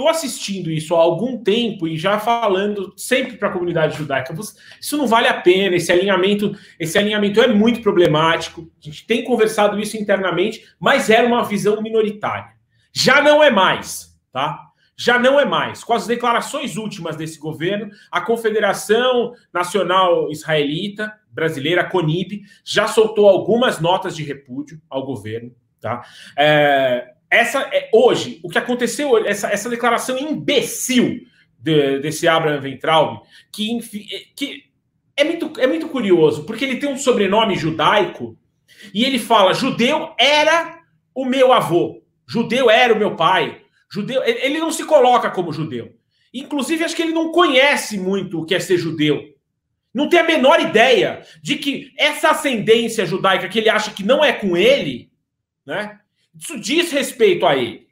Estou assistindo isso há algum tempo e já falando sempre para a comunidade judaica, isso não vale a pena, esse alinhamento, esse alinhamento é muito problemático. A gente tem conversado isso internamente, mas era uma visão minoritária. Já não é mais, tá? Já não é mais. Com as declarações últimas desse governo, a Confederação Nacional Israelita Brasileira, a CONIB, já soltou algumas notas de repúdio ao governo, tá? É, essa é hoje o que aconteceu essa, essa declaração imbecil de, desse Abraham Ventraub que, que é muito é muito curioso porque ele tem um sobrenome judaico e ele fala judeu era o meu avô judeu era o meu pai judeu ele não se coloca como judeu. Inclusive acho que ele não conhece muito o que é ser judeu. Não tem a menor ideia de que essa ascendência judaica que ele acha que não é com ele né isso diz respeito a ele.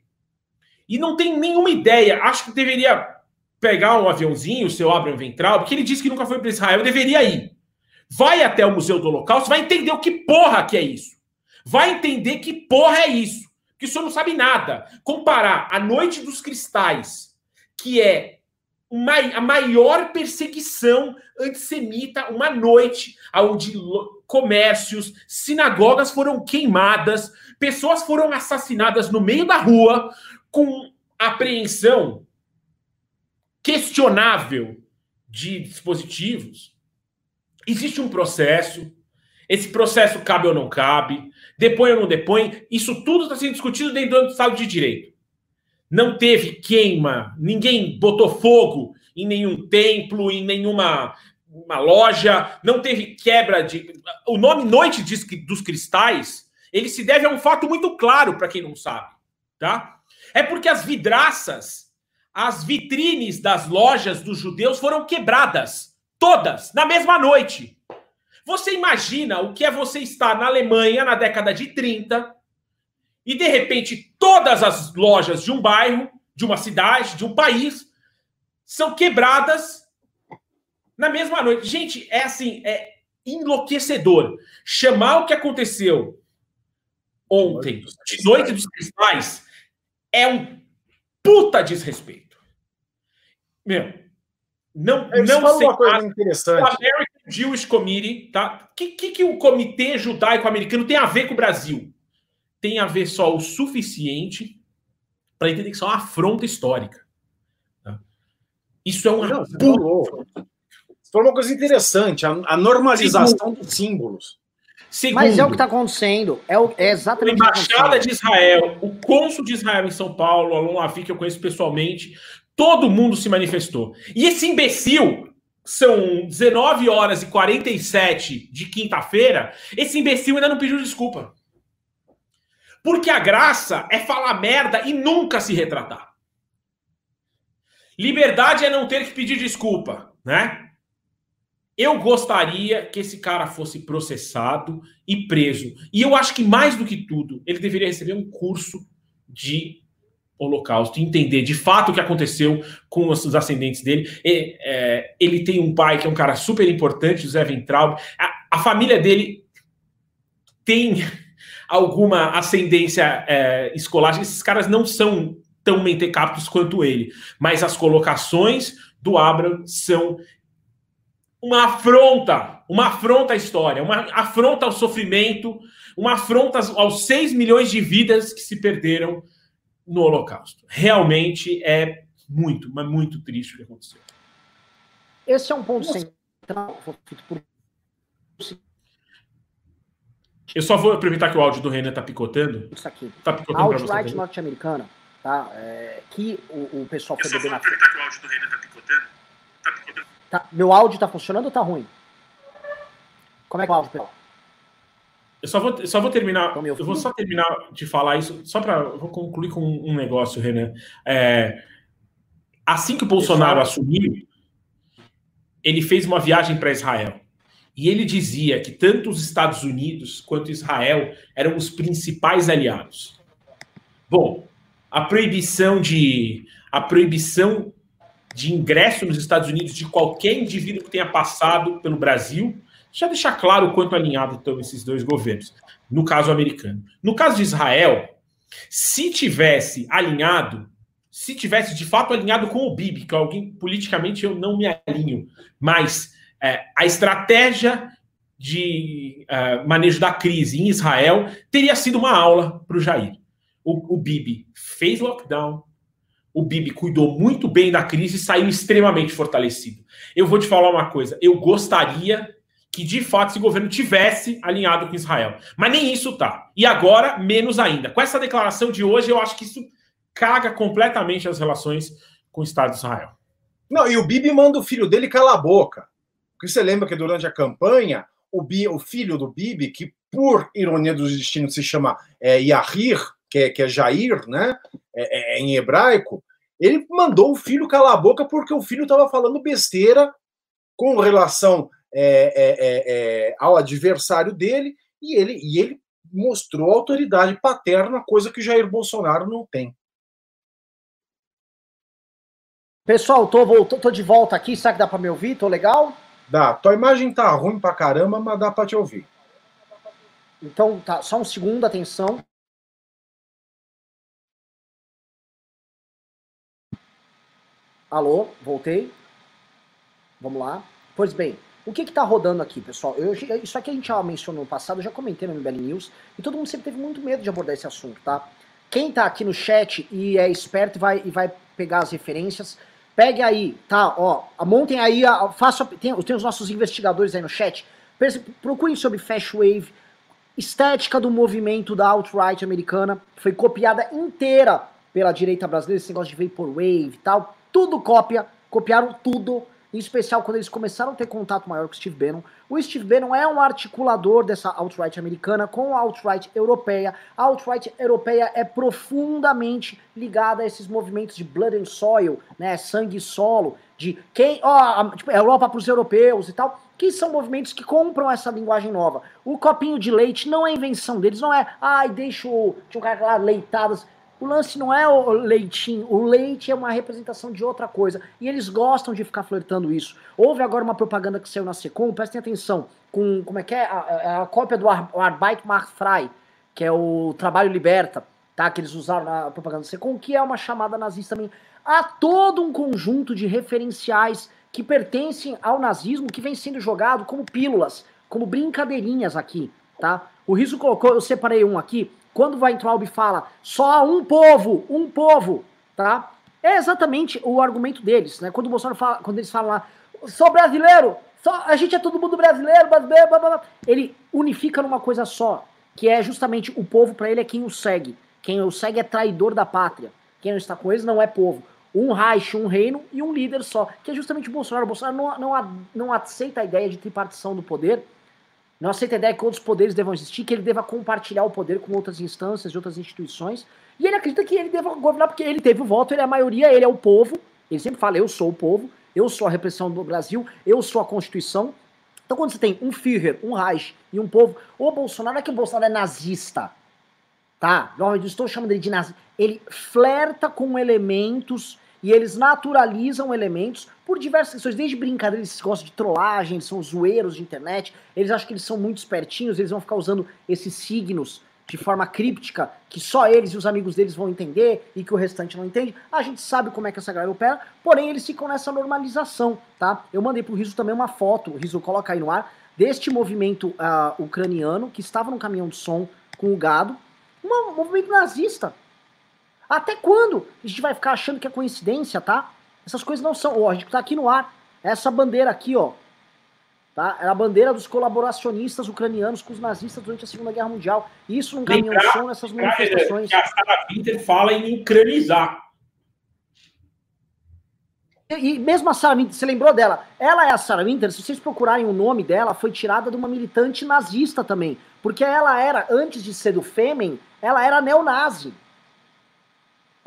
E não tem nenhuma ideia. Acho que deveria pegar um aviãozinho, o seu Abraham Ventral, porque ele disse que nunca foi para Israel, deveria ir. Vai até o Museu do Holocausto, vai entender o que porra que é isso. Vai entender que porra é isso. Que o senhor não sabe nada. Comparar a Noite dos Cristais, que é a maior perseguição antissemita, uma noite onde comércios, sinagogas foram queimadas, pessoas foram assassinadas no meio da rua, com apreensão questionável de dispositivos. Existe um processo, esse processo cabe ou não cabe, depõe ou não depõe, isso tudo está sendo discutido dentro do Estado de Direito. Não teve queima, ninguém botou fogo em nenhum templo, em nenhuma uma loja, não teve quebra de. O nome Noite dos Cristais, ele se deve a um fato muito claro para quem não sabe, tá? É porque as vidraças, as vitrines das lojas dos judeus foram quebradas, todas, na mesma noite. Você imagina o que é você estar na Alemanha na década de 30 e de repente todas as lojas de um bairro, de uma cidade, de um país são quebradas na mesma noite. Gente, é assim, é enlouquecedor. Chamar o que aconteceu ontem, de Noite dos Cristais, é um puta desrespeito. Meu, não, Eles não sei. uma coisa interessante. O American Jewish Committee, tá? O que, que, que o Comitê Judaico-Americano tem a ver com o Brasil? Tem a ver só o suficiente para entender que isso é uma afronta histórica. Tá? Isso é uma. Não, você falou. Uma coisa interessante, a, a normalização dos símbolos. Segundo, Mas é o que está acontecendo. É, o, é exatamente a Embaixada de Israel, o cônsul de Israel em São Paulo, Alon Lavi, que eu conheço pessoalmente, todo mundo se manifestou. E esse imbecil, são 19 horas e 47 de quinta-feira, esse imbecil ainda não pediu desculpa. Porque a graça é falar merda e nunca se retratar. Liberdade é não ter que pedir desculpa, né? Eu gostaria que esse cara fosse processado e preso. E eu acho que, mais do que tudo, ele deveria receber um curso de Holocausto, entender de fato o que aconteceu com os ascendentes dele. E, é, ele tem um pai que é um cara super importante, José Ventraub. A, a família dele tem alguma ascendência é, escolar. Esses caras não são tão mentecaptos quanto ele, mas as colocações do Abraham são uma afronta, uma afronta à história, uma afronta ao sofrimento, uma afronta aos 6 milhões de vidas que se perderam no Holocausto. Realmente é muito, mas muito triste o que aconteceu. Esse é um ponto central. Eu só vou aproveitar que o áudio do Renan tá picotando. Isso aqui. Tá picotando Outright norte-americana, tá? É, que o, o pessoal foi beber na aproveitar que o áudio do Renan tá picotando. Tá meu áudio tá funcionando ou tá ruim? Como é que é o áudio, pessoal? Eu só vou, só vou terminar. Eu vou só terminar de falar isso, só para. Vou concluir com um negócio, Renan. É, assim que o Bolsonaro assumiu, ele fez uma viagem para Israel. E ele dizia que tanto os Estados Unidos quanto Israel eram os principais aliados. Bom, a proibição de a proibição de ingresso nos Estados Unidos de qualquer indivíduo que tenha passado pelo Brasil, já deixar claro o quanto alinhado estão esses dois governos, no caso americano. No caso de Israel, se tivesse alinhado, se tivesse de fato alinhado com o Bibi, que é alguém politicamente eu não me alinho, mas é, a estratégia de uh, manejo da crise em Israel teria sido uma aula para o Jair. O Bibi fez lockdown, o Bibi cuidou muito bem da crise e saiu extremamente fortalecido. Eu vou te falar uma coisa: eu gostaria que de fato esse governo tivesse alinhado com Israel. Mas nem isso tá. E agora, menos ainda. Com essa declaração de hoje, eu acho que isso caga completamente as relações com o Estado de Israel. Não, e o Bibi manda o filho dele calar a boca. Porque você lembra que durante a campanha, o, Bi, o filho do Bibi, que por ironia do destino se chama é, Yahir, que é, que é Jair, né? É, é, em hebraico, ele mandou o filho calar a boca porque o filho estava falando besteira com relação é, é, é, é, ao adversário dele e ele, e ele mostrou autoridade paterna, coisa que Jair Bolsonaro não tem. Pessoal, tô, tô, tô de volta aqui. Será que dá para me ouvir? Tô legal? Dá. Tua imagem tá ruim pra caramba, mas dá para te ouvir. Então, tá. Só um segundo, atenção. Alô, voltei. Vamos lá. Pois bem, o que está rodando aqui, pessoal? Eu, isso aqui a gente já mencionou no passado, eu já comentei no MBL News, e todo mundo sempre teve muito medo de abordar esse assunto, tá? Quem tá aqui no chat e é esperto e vai, e vai pegar as referências, pegue aí, tá? Ó, montem aí, faça, tem, tem os nossos investigadores aí no chat, procurem sobre Fast Wave, estética do movimento da alt-right americana, foi copiada inteira pela direita brasileira, esse negócio de Vaporwave e tal, tudo cópia, copiaram tudo, em especial quando eles começaram a ter contato maior com o Steve Bannon. O Steve Bannon é um articulador dessa alt-right americana com a alt-right europeia. A alt-right europeia é profundamente ligada a esses movimentos de blood and soil, né, sangue e solo, de quem, ó, tipo, Europa para os europeus e tal, que são movimentos que compram essa linguagem nova. O copinho de leite não é invenção deles, não é, ai, deixa o, tinha um cara lá leitadas, o lance não é o leitinho, o leite é uma representação de outra coisa. E eles gostam de ficar flertando isso. Houve agora uma propaganda que saiu na Secom, prestem atenção, com, como é que é? A, a cópia do Ar, Arbeit macht frei, que é o trabalho liberta, tá? Que eles usaram na propaganda da Secom, que é uma chamada nazista também. Há todo um conjunto de referenciais que pertencem ao nazismo que vem sendo jogado como pílulas, como brincadeirinhas aqui, tá? O Riso colocou, eu separei um aqui, quando o Weintraub fala só um povo, um povo, tá? É exatamente o argumento deles, né? Quando o Bolsonaro fala, quando eles falam lá, sou brasileiro, só, a gente é todo mundo brasileiro, brasileiro, blá, blá, blá. ele unifica numa coisa só, que é justamente o povo para ele é quem o segue. Quem o segue é traidor da pátria. Quem não está com eles não é povo. Um Reich, um reino e um líder só, que é justamente o Bolsonaro. O Bolsonaro não, não, não aceita a ideia de tripartição do poder, não aceita a ideia que outros poderes devam existir, que ele deva compartilhar o poder com outras instâncias e outras instituições. E ele acredita que ele deva governar porque ele teve o voto, ele é a maioria, ele é o povo. Ele sempre fala: eu sou o povo, eu sou a repressão do Brasil, eu sou a Constituição. Então, quando você tem um Führer, um Reich e um povo, o Bolsonaro é que o Bolsonaro é nazista. Tá? Não, eu estou chamando ele de nazista. Ele flerta com elementos e eles naturalizam elementos por diversas questões, desde brincadeira, eles gostam de trollagem, eles são zoeiros de internet, eles acham que eles são muito espertinhos, eles vão ficar usando esses signos de forma críptica, que só eles e os amigos deles vão entender e que o restante não entende. A gente sabe como é que essa galera opera, porém eles ficam nessa normalização, tá? Eu mandei pro Riso também uma foto, Riso coloca aí no ar, deste movimento uh, ucraniano que estava no caminhão de som com o gado, um movimento nazista, até quando a gente vai ficar achando que é coincidência, tá? Essas coisas não são. Ó, a gente tá aqui no ar. Essa bandeira aqui, ó. Tá? É a bandeira dos colaboracionistas ucranianos com os nazistas durante a Segunda Guerra Mundial. Isso não caminhão de som nessas manifestações. Que a Sarah Winter fala em ucranizar. E, e mesmo a Sarah Winter, você lembrou dela? Ela é a Sarah Winter, se vocês procurarem o nome dela, foi tirada de uma militante nazista também. Porque ela era, antes de ser do Fêmen, ela era neonazi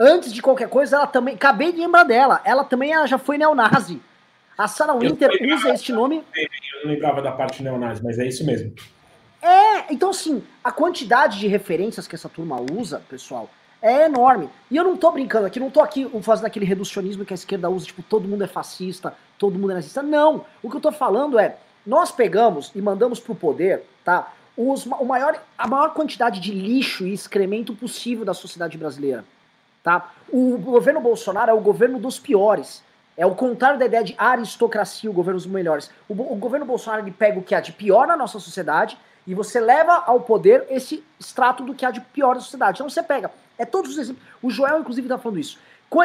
antes de qualquer coisa, ela também. Acabei de lembrar dela. Ela também ela já foi neonazi. A Sarah Winter usa este nome. Eu não lembrava da parte neonazi, mas é isso mesmo. É, então assim, a quantidade de referências que essa turma usa, pessoal, é enorme. E eu não tô brincando aqui, não tô aqui fazendo aquele reducionismo que a esquerda usa, tipo, todo mundo é fascista, todo mundo é nazista. Não! O que eu tô falando é, nós pegamos e mandamos pro poder, tá? Os, o maior, a maior quantidade de lixo e excremento possível da sociedade brasileira. Tá? O governo Bolsonaro é o governo dos piores. É o contrário da ideia de aristocracia, o governo dos melhores. O, o, governo Bolsonaro ele pega o que há de pior na nossa sociedade e você leva ao poder esse extrato do que há de pior na sociedade. Então você pega, é todos os exemplos. O Joel, inclusive, está falando isso.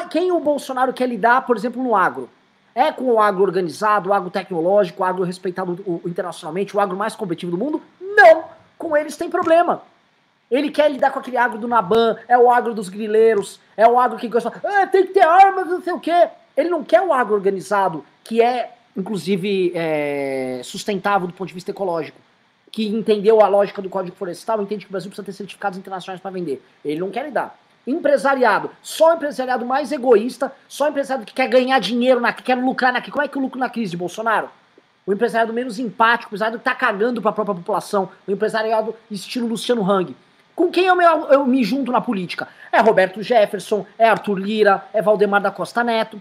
Quem o Bolsonaro quer lidar, por exemplo, no agro? É com o agro organizado, o agro tecnológico, o agro respeitado internacionalmente, o agro mais competitivo do mundo? Não! Com eles tem problema. Ele quer lidar com aquele agro do Naban, é o agro dos grileiros, é o agro que gosta, ah, tem que ter armas, não sei o quê. Ele não quer o agro organizado, que é, inclusive, é, sustentável do ponto de vista ecológico, que entendeu a lógica do Código Florestal, entende que o Brasil precisa ter certificados internacionais para vender. Ele não quer lidar. Empresariado, só empresariado mais egoísta, só empresariado que quer ganhar dinheiro, na, que quer lucrar na Como é que o lucro na crise Bolsonaro? O empresariado menos empático, o empresariado que tá cagando para a própria população, o empresariado estilo Luciano Hang. Com quem eu me, eu me junto na política? É Roberto Jefferson, é Arthur Lira, é Valdemar da Costa Neto.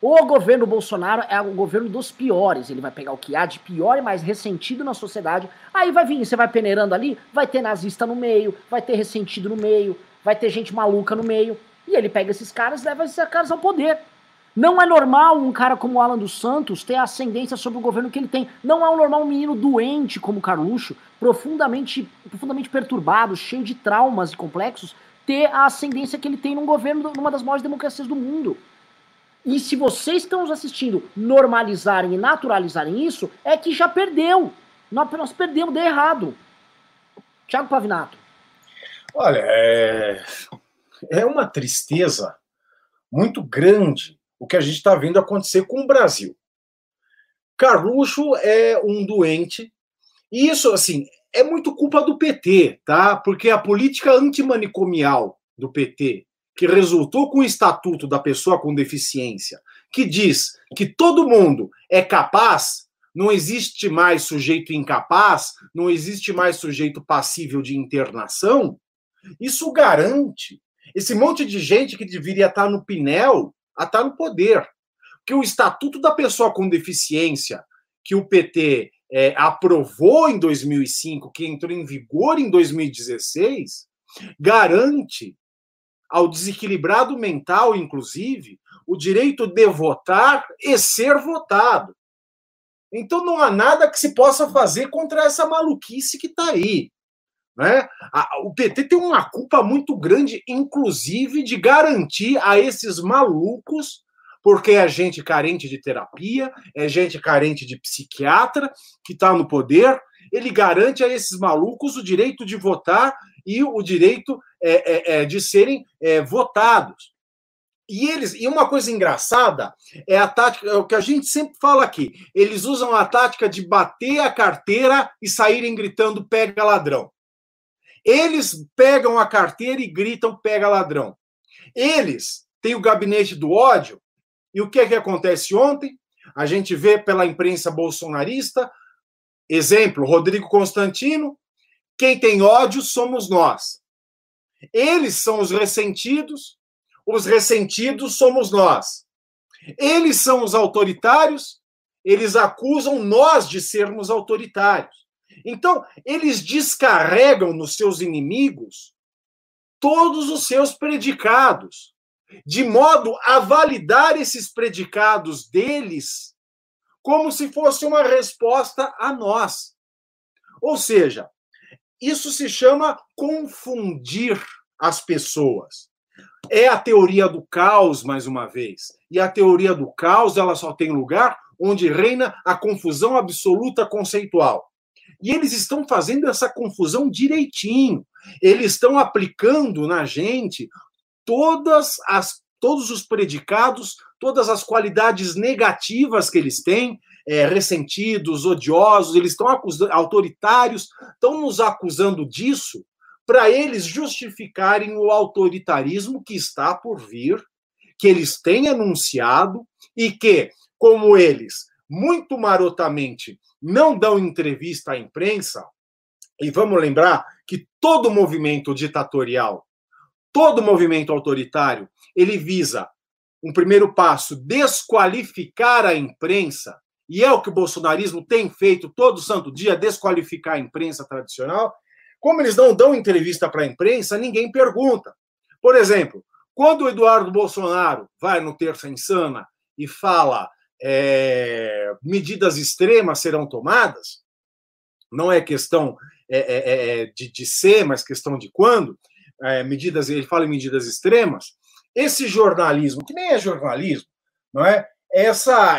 O governo Bolsonaro é o governo dos piores. Ele vai pegar o que há de pior e mais ressentido na sociedade. Aí vai vir, você vai peneirando ali, vai ter nazista no meio, vai ter ressentido no meio, vai ter gente maluca no meio. E ele pega esses caras e leva esses caras ao poder. Não é normal um cara como o Alan dos Santos ter ascendência sobre o governo que ele tem. Não é normal um menino doente como o Carluxo, profundamente, profundamente perturbado, cheio de traumas e complexos, ter a ascendência que ele tem num governo, numa das maiores democracias do mundo. E se vocês estão nos assistindo normalizarem e naturalizarem isso, é que já perdeu. Nós perdemos, deu errado. Tiago Pavinato. Olha, é, é uma tristeza muito grande o que a gente está vendo acontecer com o Brasil. Carluxo é um doente, e isso, assim, é muito culpa do PT, tá? Porque a política antimanicomial do PT, que resultou com o Estatuto da Pessoa com Deficiência, que diz que todo mundo é capaz, não existe mais sujeito incapaz, não existe mais sujeito passível de internação, isso garante esse monte de gente que deveria estar no Pinel a estar no poder. Porque o Estatuto da Pessoa com Deficiência, que o PT é, aprovou em 2005, que entrou em vigor em 2016, garante ao desequilibrado mental, inclusive, o direito de votar e ser votado. Então não há nada que se possa fazer contra essa maluquice que está aí. Né? o PT tem uma culpa muito grande, inclusive, de garantir a esses malucos, porque é gente carente de terapia, é gente carente de psiquiatra que está no poder, ele garante a esses malucos o direito de votar e o direito é, é, é de serem é, votados. E eles, e uma coisa engraçada é a tática, é o que a gente sempre fala aqui. Eles usam a tática de bater a carteira e saírem gritando pega ladrão. Eles pegam a carteira e gritam: pega ladrão. Eles têm o gabinete do ódio. E o que é que acontece ontem? A gente vê pela imprensa bolsonarista, exemplo, Rodrigo Constantino, quem tem ódio somos nós. Eles são os ressentidos, os ressentidos somos nós. Eles são os autoritários, eles acusam nós de sermos autoritários. Então, eles descarregam nos seus inimigos todos os seus predicados, de modo a validar esses predicados deles como se fosse uma resposta a nós. Ou seja, isso se chama confundir as pessoas. É a teoria do caos, mais uma vez. E a teoria do caos, ela só tem lugar onde reina a confusão absoluta conceitual. E eles estão fazendo essa confusão direitinho. Eles estão aplicando na gente todas as, todos os predicados, todas as qualidades negativas que eles têm, é, ressentidos, odiosos, eles estão autoritários, estão nos acusando disso para eles justificarem o autoritarismo que está por vir, que eles têm anunciado e que, como eles muito marotamente não dão entrevista à imprensa, e vamos lembrar que todo movimento ditatorial, todo movimento autoritário, ele visa um primeiro passo, desqualificar a imprensa, e é o que o bolsonarismo tem feito todo santo dia, desqualificar a imprensa tradicional. Como eles não dão entrevista para a imprensa, ninguém pergunta. Por exemplo, quando o Eduardo Bolsonaro vai no Terça Insana e fala é, medidas extremas serão tomadas, não é questão é, é, é, é de, de, ser, mas questão de quando, é, medidas, ele fala em medidas extremas, esse jornalismo, que nem é jornalismo, não é? Essa,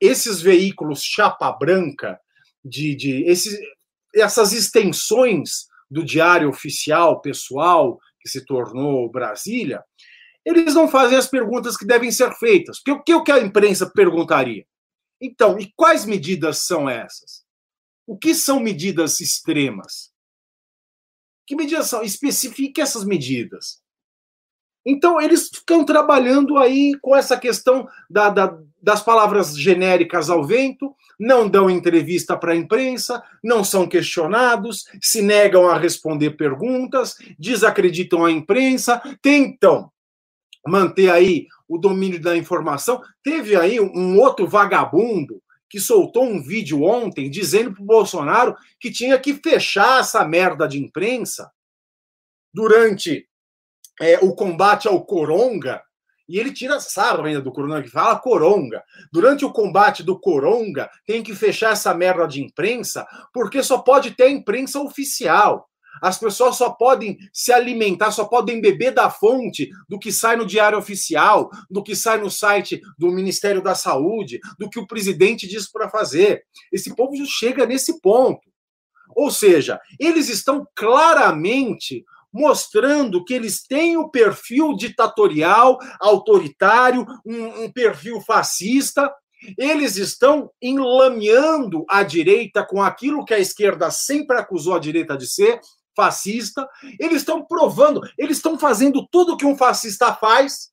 esses veículos chapa branca, de, de esses, essas extensões do diário oficial, pessoal, que se tornou Brasília, eles não fazem as perguntas que devem ser feitas. O que a imprensa perguntaria? Então, e quais medidas são essas? O que são medidas extremas? Que medidas são? Especifique essas medidas. Então, eles ficam trabalhando aí com essa questão da, da, das palavras genéricas ao vento, não dão entrevista para a imprensa, não são questionados, se negam a responder perguntas, desacreditam a imprensa, tentam manter aí o domínio da informação. Teve aí um outro vagabundo que soltou um vídeo ontem dizendo para o Bolsonaro que tinha que fechar essa merda de imprensa durante é, o combate ao coronga E ele tira sarro ainda do Coronga, que fala coronga. Durante o combate do coronga, tem que fechar essa merda de imprensa, porque só pode ter a imprensa oficial. As pessoas só podem se alimentar, só podem beber da fonte do que sai no Diário Oficial, do que sai no site do Ministério da Saúde, do que o presidente diz para fazer. Esse povo chega nesse ponto. Ou seja, eles estão claramente mostrando que eles têm o perfil ditatorial, autoritário, um, um perfil fascista. Eles estão enlameando a direita com aquilo que a esquerda sempre acusou a direita de ser, fascista. Eles estão provando, eles estão fazendo tudo que um fascista faz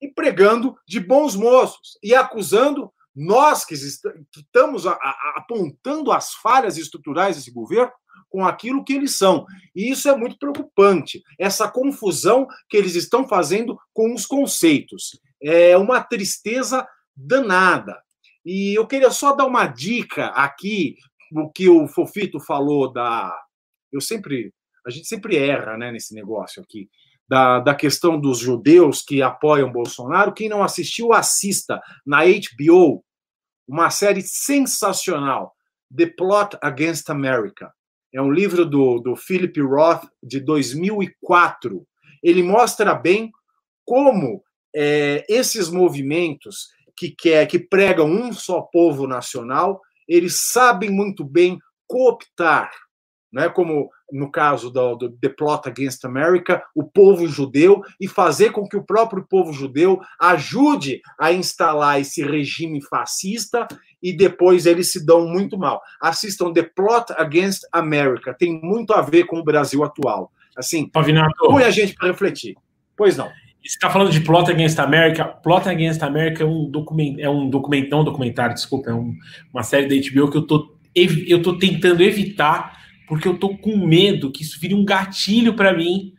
e pregando de bons moços e acusando nós que estamos apontando as falhas estruturais desse governo com aquilo que eles são. E isso é muito preocupante, essa confusão que eles estão fazendo com os conceitos. É uma tristeza danada. E eu queria só dar uma dica aqui, o que o Fofito falou da. Eu sempre. A gente sempre erra né, nesse negócio aqui. Da, da questão dos judeus que apoiam Bolsonaro. Quem não assistiu, assista na HBO, uma série sensacional, The Plot Against America. É um livro do, do Philip Roth, de 2004. Ele mostra bem como é, esses movimentos que, quer, que pregam um só povo nacional, eles sabem muito bem cooptar, né, como no caso do, do The Plot Against America, o povo judeu, e fazer com que o próprio povo judeu ajude a instalar esse regime fascista e depois eles se dão muito mal. Assistam The Plot Against America, tem muito a ver com o Brasil atual. Assim, põe a gente para refletir. Pois não. Você está falando de Plot Against America. Plot Against America é um documento, é um um documentário, desculpa, é um, uma série da HBO que eu tô, eu tô tentando evitar, porque eu tô com medo que isso vire um gatilho para mim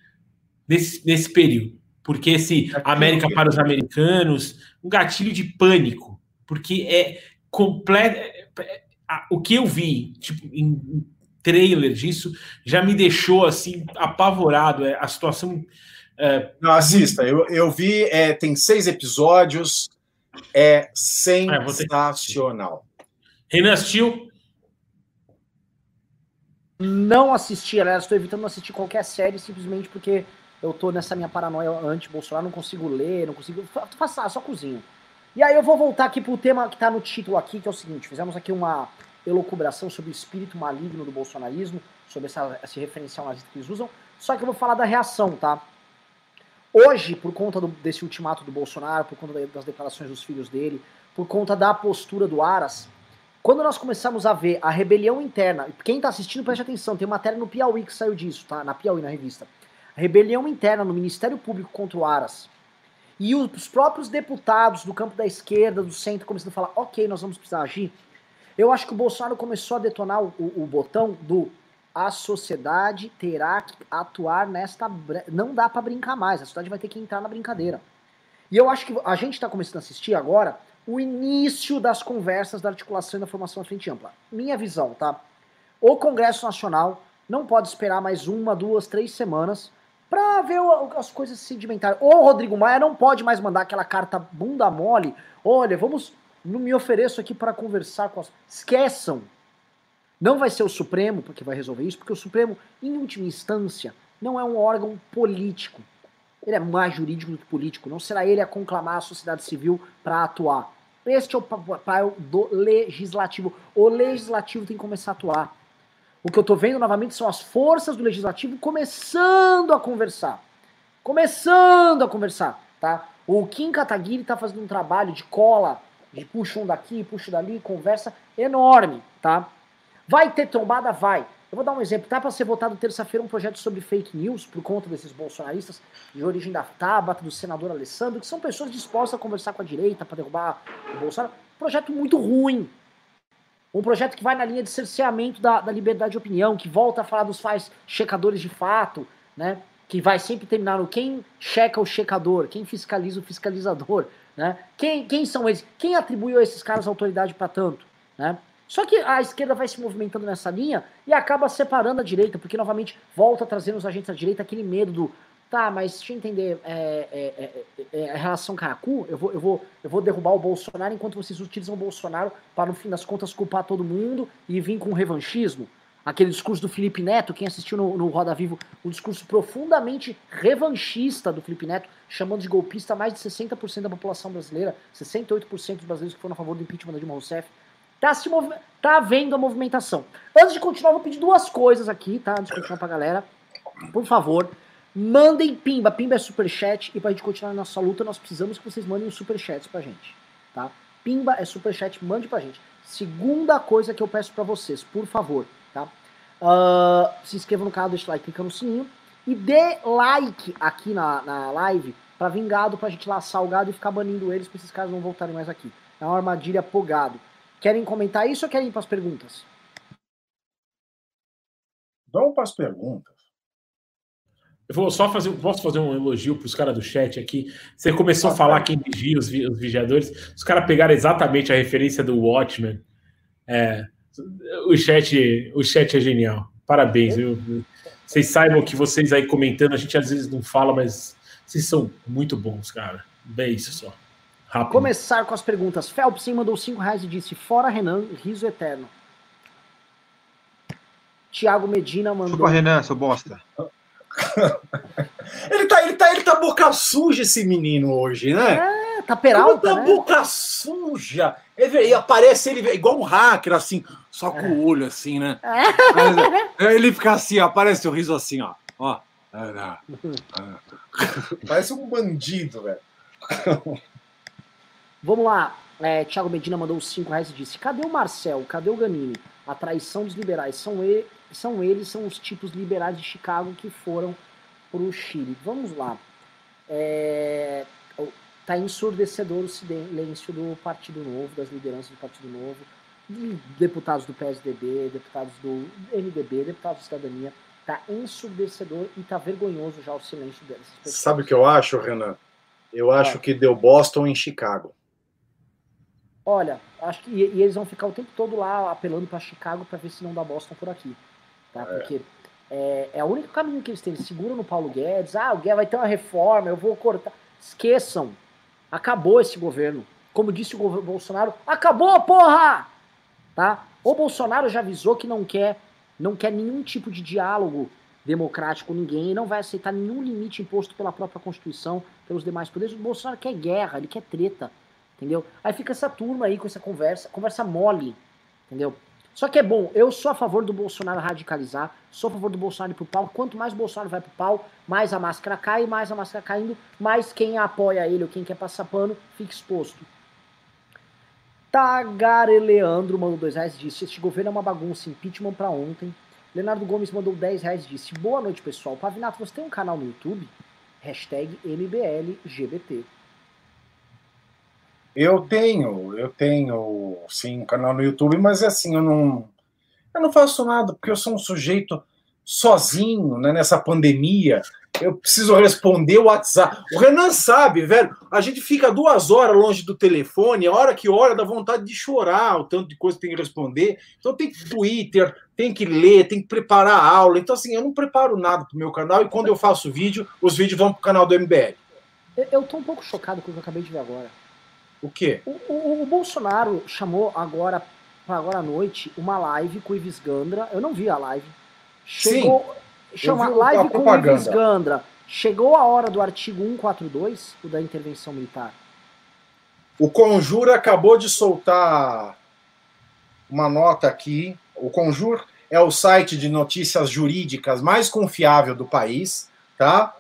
nesse, nesse período. Porque esse América para os americanos, um gatilho de pânico, porque é completo. O que eu vi, tipo, em trailer disso, já me deixou assim apavorado. É, a situação. É... Não, assista, eu, eu vi, é, tem seis episódios, é sensacional. Renan assistiu? Não assisti, aliás, estou evitando assistir qualquer série simplesmente porque eu tô nessa minha paranoia anti-Bolsonaro, não consigo ler, não consigo. Faça, só cozinho. E aí eu vou voltar aqui pro tema que está no título aqui, que é o seguinte: fizemos aqui uma elucubração sobre o espírito maligno do bolsonarismo, sobre essa, esse referencial nazista que eles usam, só que eu vou falar da reação, tá? Hoje, por conta do, desse ultimato do Bolsonaro, por conta das declarações dos filhos dele, por conta da postura do Aras, quando nós começamos a ver a rebelião interna, quem está assistindo preste atenção, tem matéria no Piauí que saiu disso, tá? Na Piauí, na revista. Rebelião interna no Ministério Público contra o Aras, e os próprios deputados do campo da esquerda, do centro, começando a falar, ok, nós vamos precisar agir. Eu acho que o Bolsonaro começou a detonar o, o, o botão do a sociedade terá que atuar nesta. Não dá para brincar mais, a sociedade vai ter que entrar na brincadeira. E eu acho que a gente está começando a assistir agora o início das conversas da articulação e da formação da frente ampla. Minha visão, tá? O Congresso Nacional não pode esperar mais uma, duas, três semanas para ver as coisas sedimentarem. O Rodrigo Maia não pode mais mandar aquela carta bunda mole. Olha, vamos, não me ofereço aqui para conversar com as. Esqueçam. Não vai ser o Supremo porque vai resolver isso, porque o Supremo, em última instância, não é um órgão político. Ele é mais jurídico do que político. Não será ele a conclamar a sociedade civil para atuar. Este é o papel do legislativo. O legislativo tem que começar a atuar. O que eu estou vendo novamente são as forças do legislativo começando a conversar. Começando a conversar, tá? O Kim Kataguiri está fazendo um trabalho de cola, de puxa um daqui, puxa dali, conversa enorme, tá? Vai ter trombada? Vai. Eu vou dar um exemplo. Tá para ser votado terça-feira um projeto sobre fake news por conta desses bolsonaristas de origem da Tabata, do senador Alessandro, que são pessoas dispostas a conversar com a direita para derrubar o Bolsonaro. Projeto muito ruim, um projeto que vai na linha de cerceamento da, da liberdade de opinião, que volta a falar dos faz checadores de fato, né? Que vai sempre terminar no quem checa o checador, quem fiscaliza o fiscalizador, né? Quem, quem são eles? Quem atribuiu a esses caras autoridade para tanto, né? Só que a esquerda vai se movimentando nessa linha e acaba separando a direita, porque novamente volta trazendo os agentes da direita aquele medo do Tá, mas deixa eu entender. É, é, é, é a relação caracu? Eu vou, eu, vou, eu vou derrubar o Bolsonaro enquanto vocês utilizam o Bolsonaro para, no fim das contas, culpar todo mundo e vir com revanchismo? Aquele discurso do Felipe Neto, quem assistiu no, no Roda Vivo, um discurso profundamente revanchista do Felipe Neto, chamando de golpista mais de 60% da população brasileira, 68% dos brasileiros que foram a favor do impeachment da Dilma Rousseff. Tá, se mov... tá havendo a movimentação. Antes de continuar, vou pedir duas coisas aqui, tá? Antes de continuar pra galera. Por favor, mandem pimba. Pimba é superchat. E pra gente continuar a nossa luta, nós precisamos que vocês mandem os superchats pra gente, tá? Pimba é superchat, mande pra gente. Segunda coisa que eu peço para vocês, por favor, tá? Uh, se inscreva no canal, deixa o like, clica no sininho. E dê like aqui na, na live pra vingado pra gente laçar o gado e ficar banindo eles pra esses caras não voltarem mais aqui. É uma armadilha pro. Querem comentar isso ou querem ir para as perguntas? Vamos para as perguntas. Eu vou só fazer, posso fazer um elogio para os caras do chat aqui. Você começou a falar quem vigia os, os vigiadores. Os caras pegaram exatamente a referência do Watchmen. É, o chat, o chat é genial. Parabéns, viu? Vocês saibam que vocês aí comentando, a gente às vezes não fala, mas vocês são muito bons, cara. Bem isso só. Rápido. Começar com as perguntas. Phelps mandou 5 reais e disse: Fora Renan, riso eterno. Tiago Medina mandou. Chupa Renan, seu bosta. ele, tá, ele, tá, ele tá boca suja, esse menino, hoje, né? É, tá peralta. Como tá né? boca suja. E aparece ele igual um hacker, assim, só com é. o olho, assim, né? É. Ele fica assim, aparece o riso assim, ó. ó. Parece um bandido, velho. Vamos lá. É, Thiago Medina mandou 5 reais e disse: Cadê o Marcel? Cadê o Ganini? A traição dos liberais. São, ele, são eles, são os tipos liberais de Chicago que foram para o Chile. Vamos lá. É, tá ensurdecedor o silêncio do Partido Novo, das lideranças do Partido Novo, de deputados do PSDB, deputados do MDB, deputados da Cidadania. Tá ensurdecedor e tá vergonhoso já o silêncio deles. Sabe o que eu acho, Renan? Eu acho é. que deu Boston em Chicago. Olha, acho que e, e eles vão ficar o tempo todo lá apelando para Chicago para ver se não dá Boston por aqui, tá? É. Porque é, é o único caminho que eles têm. Eles seguram no Paulo Guedes. Ah, o Guedes vai ter uma reforma, eu vou cortar. Esqueçam. Acabou esse governo. Como disse o Bolsonaro, acabou, porra! Tá? O Bolsonaro já avisou que não quer, não quer nenhum tipo de diálogo democrático com ninguém, não vai aceitar nenhum limite imposto pela própria Constituição, pelos demais poderes. O Bolsonaro quer guerra, ele quer treta entendeu? Aí fica essa turma aí com essa conversa, conversa mole, entendeu? Só que é bom, eu sou a favor do Bolsonaro radicalizar, sou a favor do Bolsonaro ir pro pau. Quanto mais o Bolsonaro vai pro pau, mais a máscara cai, mais a máscara caindo, mais quem apoia ele ou quem quer passar pano fica exposto. Tagareleandro mandou dois reais e disse: Este governo é uma bagunça, impeachment para ontem. Leonardo Gomes mandou 10 reais e disse: Boa noite, pessoal. Pavinato, você tem um canal no YouTube? Hashtag MBLGBT. Eu tenho, eu tenho sim um canal no YouTube, mas assim, eu não, eu não faço nada, porque eu sou um sujeito sozinho né, nessa pandemia. Eu preciso responder o WhatsApp. O Renan sabe, velho. A gente fica duas horas longe do telefone, a hora que hora dá vontade de chorar, o tanto de coisa que tem que responder. Então tem Twitter, tem que ler, tem que preparar a aula. Então, assim, eu não preparo nada pro meu canal e quando eu faço vídeo, os vídeos vão pro canal do MBL. Eu tô um pouco chocado com o que eu acabei de ver agora. O quê? O, o, o Bolsonaro chamou agora, agora à noite, uma live com o Ives Gandra. Eu não vi a live. Chegou. Sim, chama live com o Ives Gandra. Chegou a hora do artigo 142, o da intervenção militar. O Conjur acabou de soltar uma nota aqui. O Conjur é o site de notícias jurídicas mais confiável do país, tá?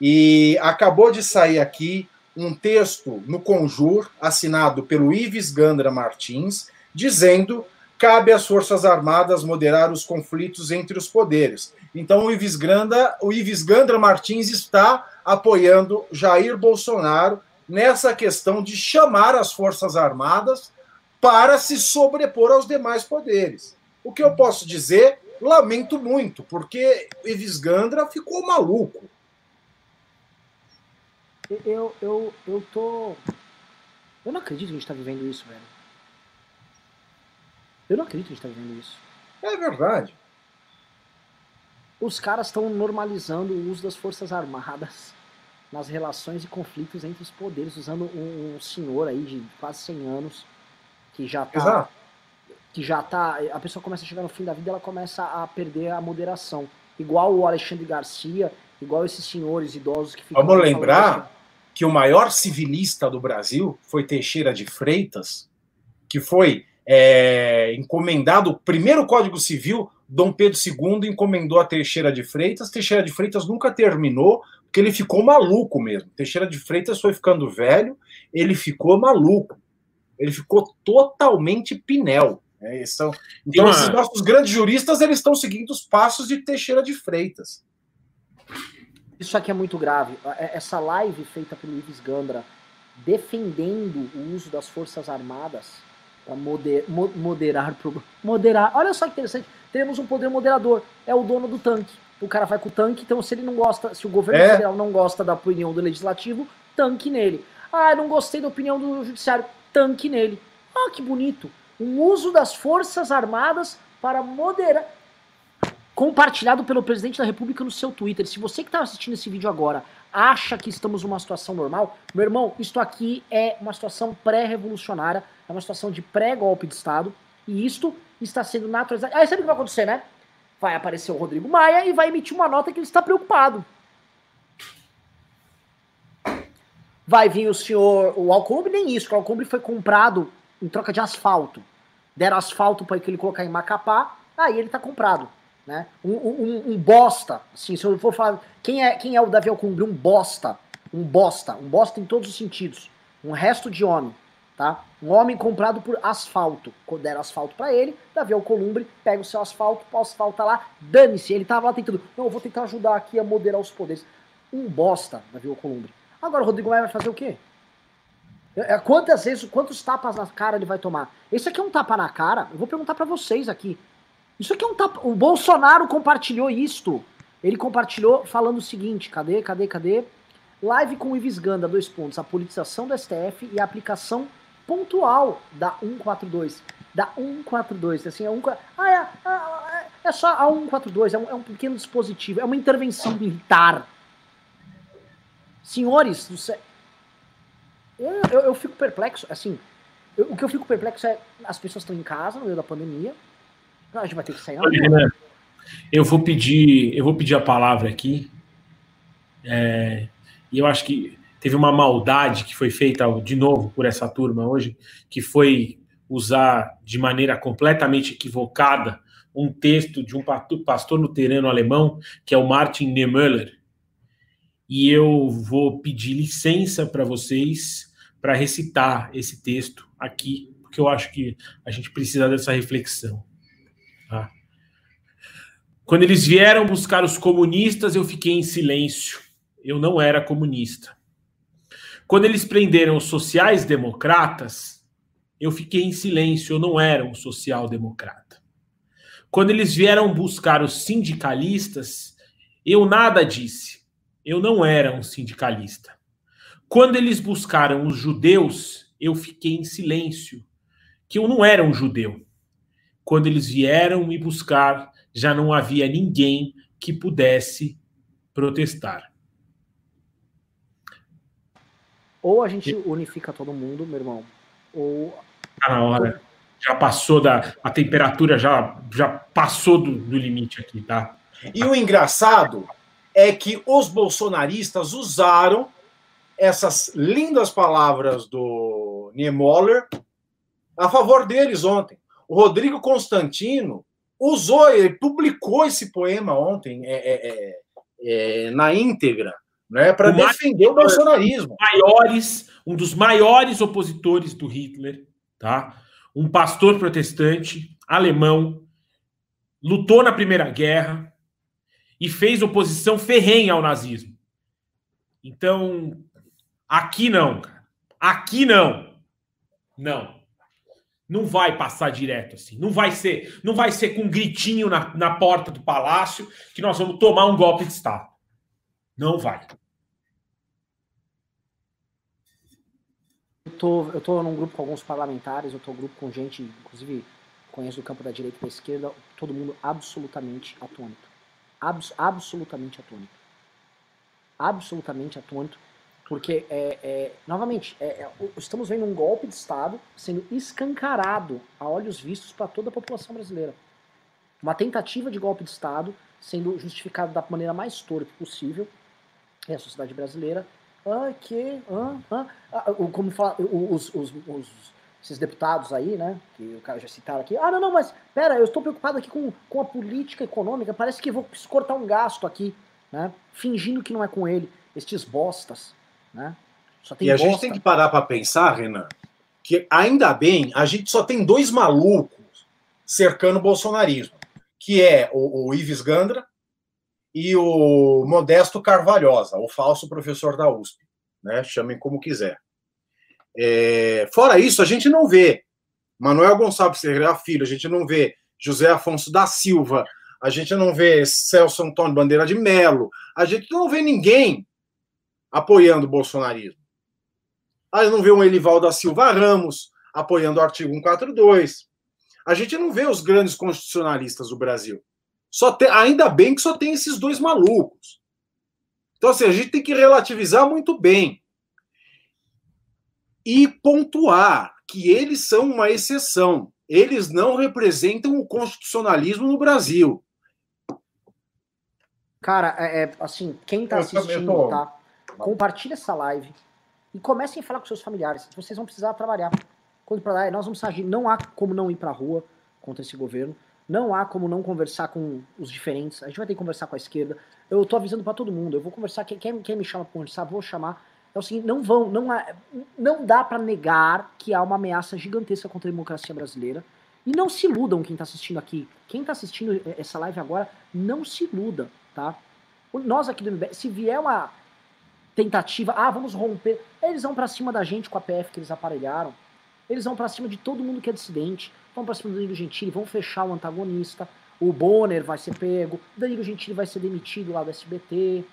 E acabou de sair aqui um texto no Conjur, assinado pelo Ives Gandra Martins, dizendo cabe às Forças Armadas moderar os conflitos entre os poderes. Então o Ives, Granda, o Ives Gandra Martins está apoiando Jair Bolsonaro nessa questão de chamar as Forças Armadas para se sobrepor aos demais poderes. O que eu posso dizer, lamento muito, porque Ives Gandra ficou maluco eu, eu, eu tô. Eu não acredito que a gente tá vivendo isso, velho. Eu não acredito que a gente tá vivendo isso. É verdade. os caras estão normalizando o uso das forças armadas nas relações e conflitos entre os poderes, usando um, um senhor aí de quase 100 anos que já tá Exato. que já tá, a pessoa começa a chegar no fim da vida, ela começa a perder a moderação. Igual o Alexandre Garcia, igual esses senhores idosos que ficam Vamos lembrar que o maior civilista do Brasil foi Teixeira de Freitas, que foi é, encomendado, o primeiro Código Civil, Dom Pedro II encomendou a Teixeira de Freitas. Teixeira de Freitas nunca terminou, porque ele ficou maluco mesmo. Teixeira de Freitas foi ficando velho, ele ficou maluco. Ele ficou totalmente pinel. né? São- Então, uma- esses nossos grandes juristas, eles estão seguindo os passos de Teixeira de Freitas. Isso aqui é muito grave. É- Essa live feita pelo Ives Gandra defendendo o uso das Forças Armadas para moderar, pro- moderar. Olha só que interessante. Teremos um poder moderador. É o dono do tanque. O cara vai com o tanque, então se ele não gosta, se o governo É. federal não gosta da opinião do legislativo, tanque nele. Ah, não gostei da opinião do judiciário, tanque nele. Ah, que bonito. Um uso das Forças Armadas para moderar compartilhado pelo presidente da República no seu Twitter. Se você que está assistindo esse vídeo agora acha que estamos numa situação normal, meu irmão, isto aqui é uma situação pré-revolucionária, é uma situação de pré-golpe de Estado, e isto está sendo naturalizado. Aí sabe o que vai acontecer, né? Vai aparecer o Rodrigo Maia e vai emitir uma nota que ele está preocupado. Vai vir o senhor, o Alcolumbre, nem isso, o Alcolumbre foi comprado em troca de asfalto. Deram asfalto para ele colocar em Macapá, aí ele tá comprado né? Um, um, um bosta, assim, se eu for falar, quem é, quem é o Davi Alcolumbre? Um bosta, um bosta, um bosta em todos os sentidos, um resto de homem, tá? Um homem comprado por asfalto, deram asfalto para ele, Davi Alcolumbre pega o seu asfalto, o asfalto tá lá, dane-se, ele tava lá tentando, não, eu vou tentar ajudar aqui a moderar os poderes, um bosta, Davi Alcolumbre. Agora o Rodrigo Maia vai fazer o quê? É, Quantas vezes, quantos tapas na cara ele vai tomar? Esse aqui é um tapa na cara, eu vou perguntar para vocês aqui, isso aqui é um tapa. O Bolsonaro compartilhou isto. Ele compartilhou falando o seguinte: cadê, cadê, cadê? Live com o Ives Ganda, dois pontos. A politização do STF e a aplicação pontual da 142. Da 142. Assim, é, um, ah, é, é, é só a 142, é um, é um pequeno dispositivo, é uma intervenção militar. Senhores, do cé- eu, eu, eu fico perplexo. Assim, eu- o que eu fico perplexo é as pessoas estão em casa no meio da pandemia. A gente vai ter que sair Olha, rua. Renan, eu vou pedir, eu vou pedir a palavra aqui. É, e eu acho que teve uma maldade que foi feita de novo por essa turma hoje, que foi usar de maneira completamente equivocada um texto de um pastor luterano alemão, que é o Martin Niemöller. E eu vou pedir licença para vocês para recitar esse texto aqui, porque eu acho que a gente precisa dessa reflexão. Quando eles vieram buscar os comunistas, eu fiquei em silêncio. Eu não era comunista. Quando eles prenderam os sociais-democratas, eu fiquei em silêncio. Eu não era um social-democrata. Quando eles vieram buscar os sindicalistas, eu nada disse. Eu não era um sindicalista. Quando eles buscaram os judeus, eu fiquei em silêncio, que eu não era um judeu. Quando eles vieram me buscar, já não havia ninguém que pudesse protestar. Ou a gente unifica todo mundo, meu irmão, ou Tá na hora. Já passou da. A temperatura já, já passou do, do limite aqui, tá? E o engraçado é que os bolsonaristas usaram essas lindas palavras do Niemoller a favor deles ontem. O Rodrigo Constantino usou, ele publicou esse poema ontem é, é, é, é, na íntegra, né, para defender o bolsonarismo. Maiores, um dos maiores opositores do Hitler, tá? Um pastor protestante alemão, lutou na Primeira Guerra e fez oposição ferrenha ao nazismo. Então, aqui não, cara. Aqui não. Não. Não vai passar direto assim. Não vai ser, não vai ser com um gritinho na, na porta do palácio que nós vamos tomar um golpe de Estado. Não vai. eu tô, eu tô num grupo com alguns parlamentares, eu tô num grupo com gente, inclusive conheço do campo da direita e da esquerda, todo mundo absolutamente atônito. abs absolutamente atônito. Absolutamente atônito, porque, é, é, novamente, é, é estamos vendo um golpe de Estado sendo escancarado a olhos vistos para toda a população brasileira. Uma tentativa de golpe de Estado sendo justificada da maneira mais torpe possível, é a sociedade brasileira. Ah, que. Ah, ah, ah, como fala, os, os, os, esses deputados aí, né? Que o cara já citaram aqui. Ah, não, não, mas pera, eu estou preocupado aqui com, com a política econômica. Parece que vou cortar um gasto aqui, né? Fingindo que não é com ele. Estes bostas, né? e a bosta. gente tem que parar para pensar, Renan, que ainda bem a gente só tem dois malucos cercando o bolsonarismo que é o, o Ives Gandra e o Modesto Carvalhosa, o falso professor da USP, né? Chamem como quiser. É, fora isso, a gente não vê Manuel Gonçalves Ferreira Filho, a gente não vê José Afonso da Silva, a gente não vê Celso Antônio Bandeira de Melo, a gente não vê ninguém apoiando o bolsonarismo. A gente não vê um Elival da Silva Ramos apoiando o artigo 142 a gente não vê os grandes constitucionalistas do Brasil. Só tem, ainda bem que só tem esses dois malucos. Então, assim, a gente tem que relativizar muito bem e pontuar que eles são uma exceção. Eles não representam o constitucionalismo no Brasil. Cara, é, é assim, quem tá assistindo, tá? Compartilha essa live e comecem a falar com seus familiares. Vocês vão precisar trabalhar. Quando para lá, nós vamos agir. Não há como não ir para a rua contra esse governo. Não há como não conversar com os diferentes. A gente vai ter que conversar com a esquerda. Eu tô avisando para todo mundo. Eu vou conversar. Quem, quem, quem me chama para conversar, vou chamar. É o seguinte: não vão, não, há, não dá para negar que há uma ameaça gigantesca contra a democracia brasileira. E não se iludam quem está assistindo aqui. Quem está assistindo essa live agora, não se iluda, tá? Nós aqui do MBL, se vier uma tentativa, ah, vamos romper, eles vão para cima da gente com a PF que eles aparelharam. Eles vão para cima de todo mundo que é dissidente, vão para cima do Danilo Gentili, vão fechar o antagonista, o Bonner vai ser pego, o Danilo Gentili vai ser demitido lá do SBT,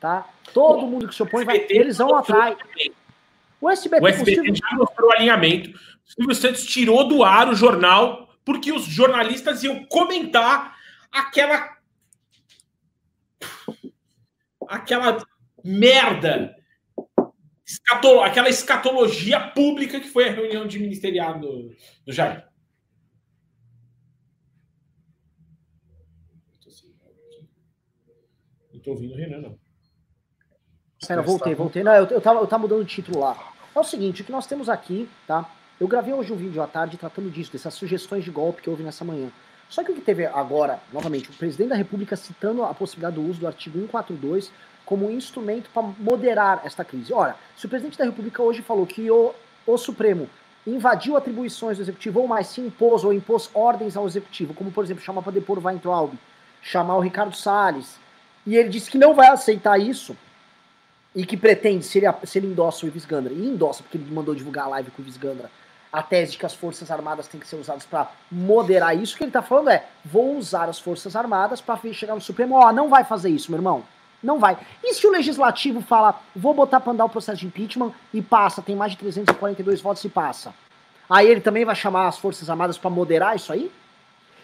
tá? Todo mundo que se opõe vai. Eles vão atrás. O SBT, o SBT já mostrou o alinhamento. O Silvio Santos tirou do ar o jornal porque os jornalistas iam comentar aquela. aquela merda escatolo, aquela escatologia pública que foi a reunião de ministeriado do, do Jair. Não estou ouvindo o Renan, não. Pera, voltei, voltei. Não, eu, eu, tava, eu tava mudando o título lá. É o seguinte, o que nós temos aqui, tá? Eu gravei hoje um vídeo à tarde tratando disso, dessas sugestões de golpe que houve nessa manhã. Só que o que teve agora, novamente, o presidente da República citando a possibilidade do uso do artigo 142 como um instrumento para moderar esta crise. Ora, se o presidente da República hoje falou que o, o Supremo invadiu atribuições do Executivo, ou mais se impôs ou impôs ordens ao Executivo, como por exemplo chamar para depor o Weintraub, chamar o Ricardo Salles, e ele disse que não vai aceitar isso, e que pretende, se ele, se ele endossa o Ives Gandra, e endossa porque ele mandou divulgar a live com o Ives Gandra, a tese de que as Forças Armadas têm que ser usadas para moderar isso, o que ele está falando é, vou usar as Forças Armadas para chegar no Supremo, ó, não vai fazer isso, meu irmão. Não vai. E se o legislativo fala, vou botar para andar o processo de impeachment e passa, tem mais de 342 votos e passa. Aí ele também vai chamar as Forças Armadas para moderar isso aí?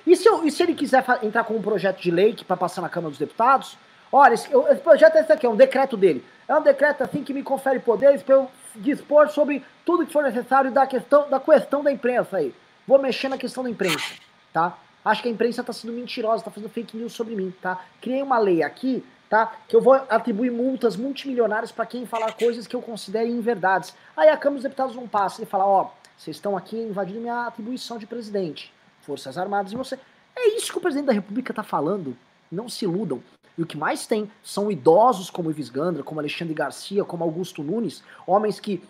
E se, eu, e se ele quiser entrar com um projeto de lei para passar na Câmara dos Deputados? Olha, esse, esse projeto é esse aqui, é um decreto dele. É um decreto assim que me confere poderes para eu dispor sobre tudo que for necessário da questão da questão da imprensa aí. Vou mexer na questão da imprensa, tá? Acho que a imprensa está sendo mentirosa, está fazendo fake news sobre mim, tá? Criei uma lei aqui tá? Que eu vou atribuir multas multimilionárias para quem falar coisas que eu considere inverdades. Aí a Câmara dos Deputados não passa e fala, ó, vocês estão aqui invadindo minha atribuição de presidente, Forças Armadas e você. É isso que o presidente da República está falando. Não se iludam. E o que mais tem são idosos como Ives Gandra, como Alexandre Garcia, como Augusto Nunes, homens que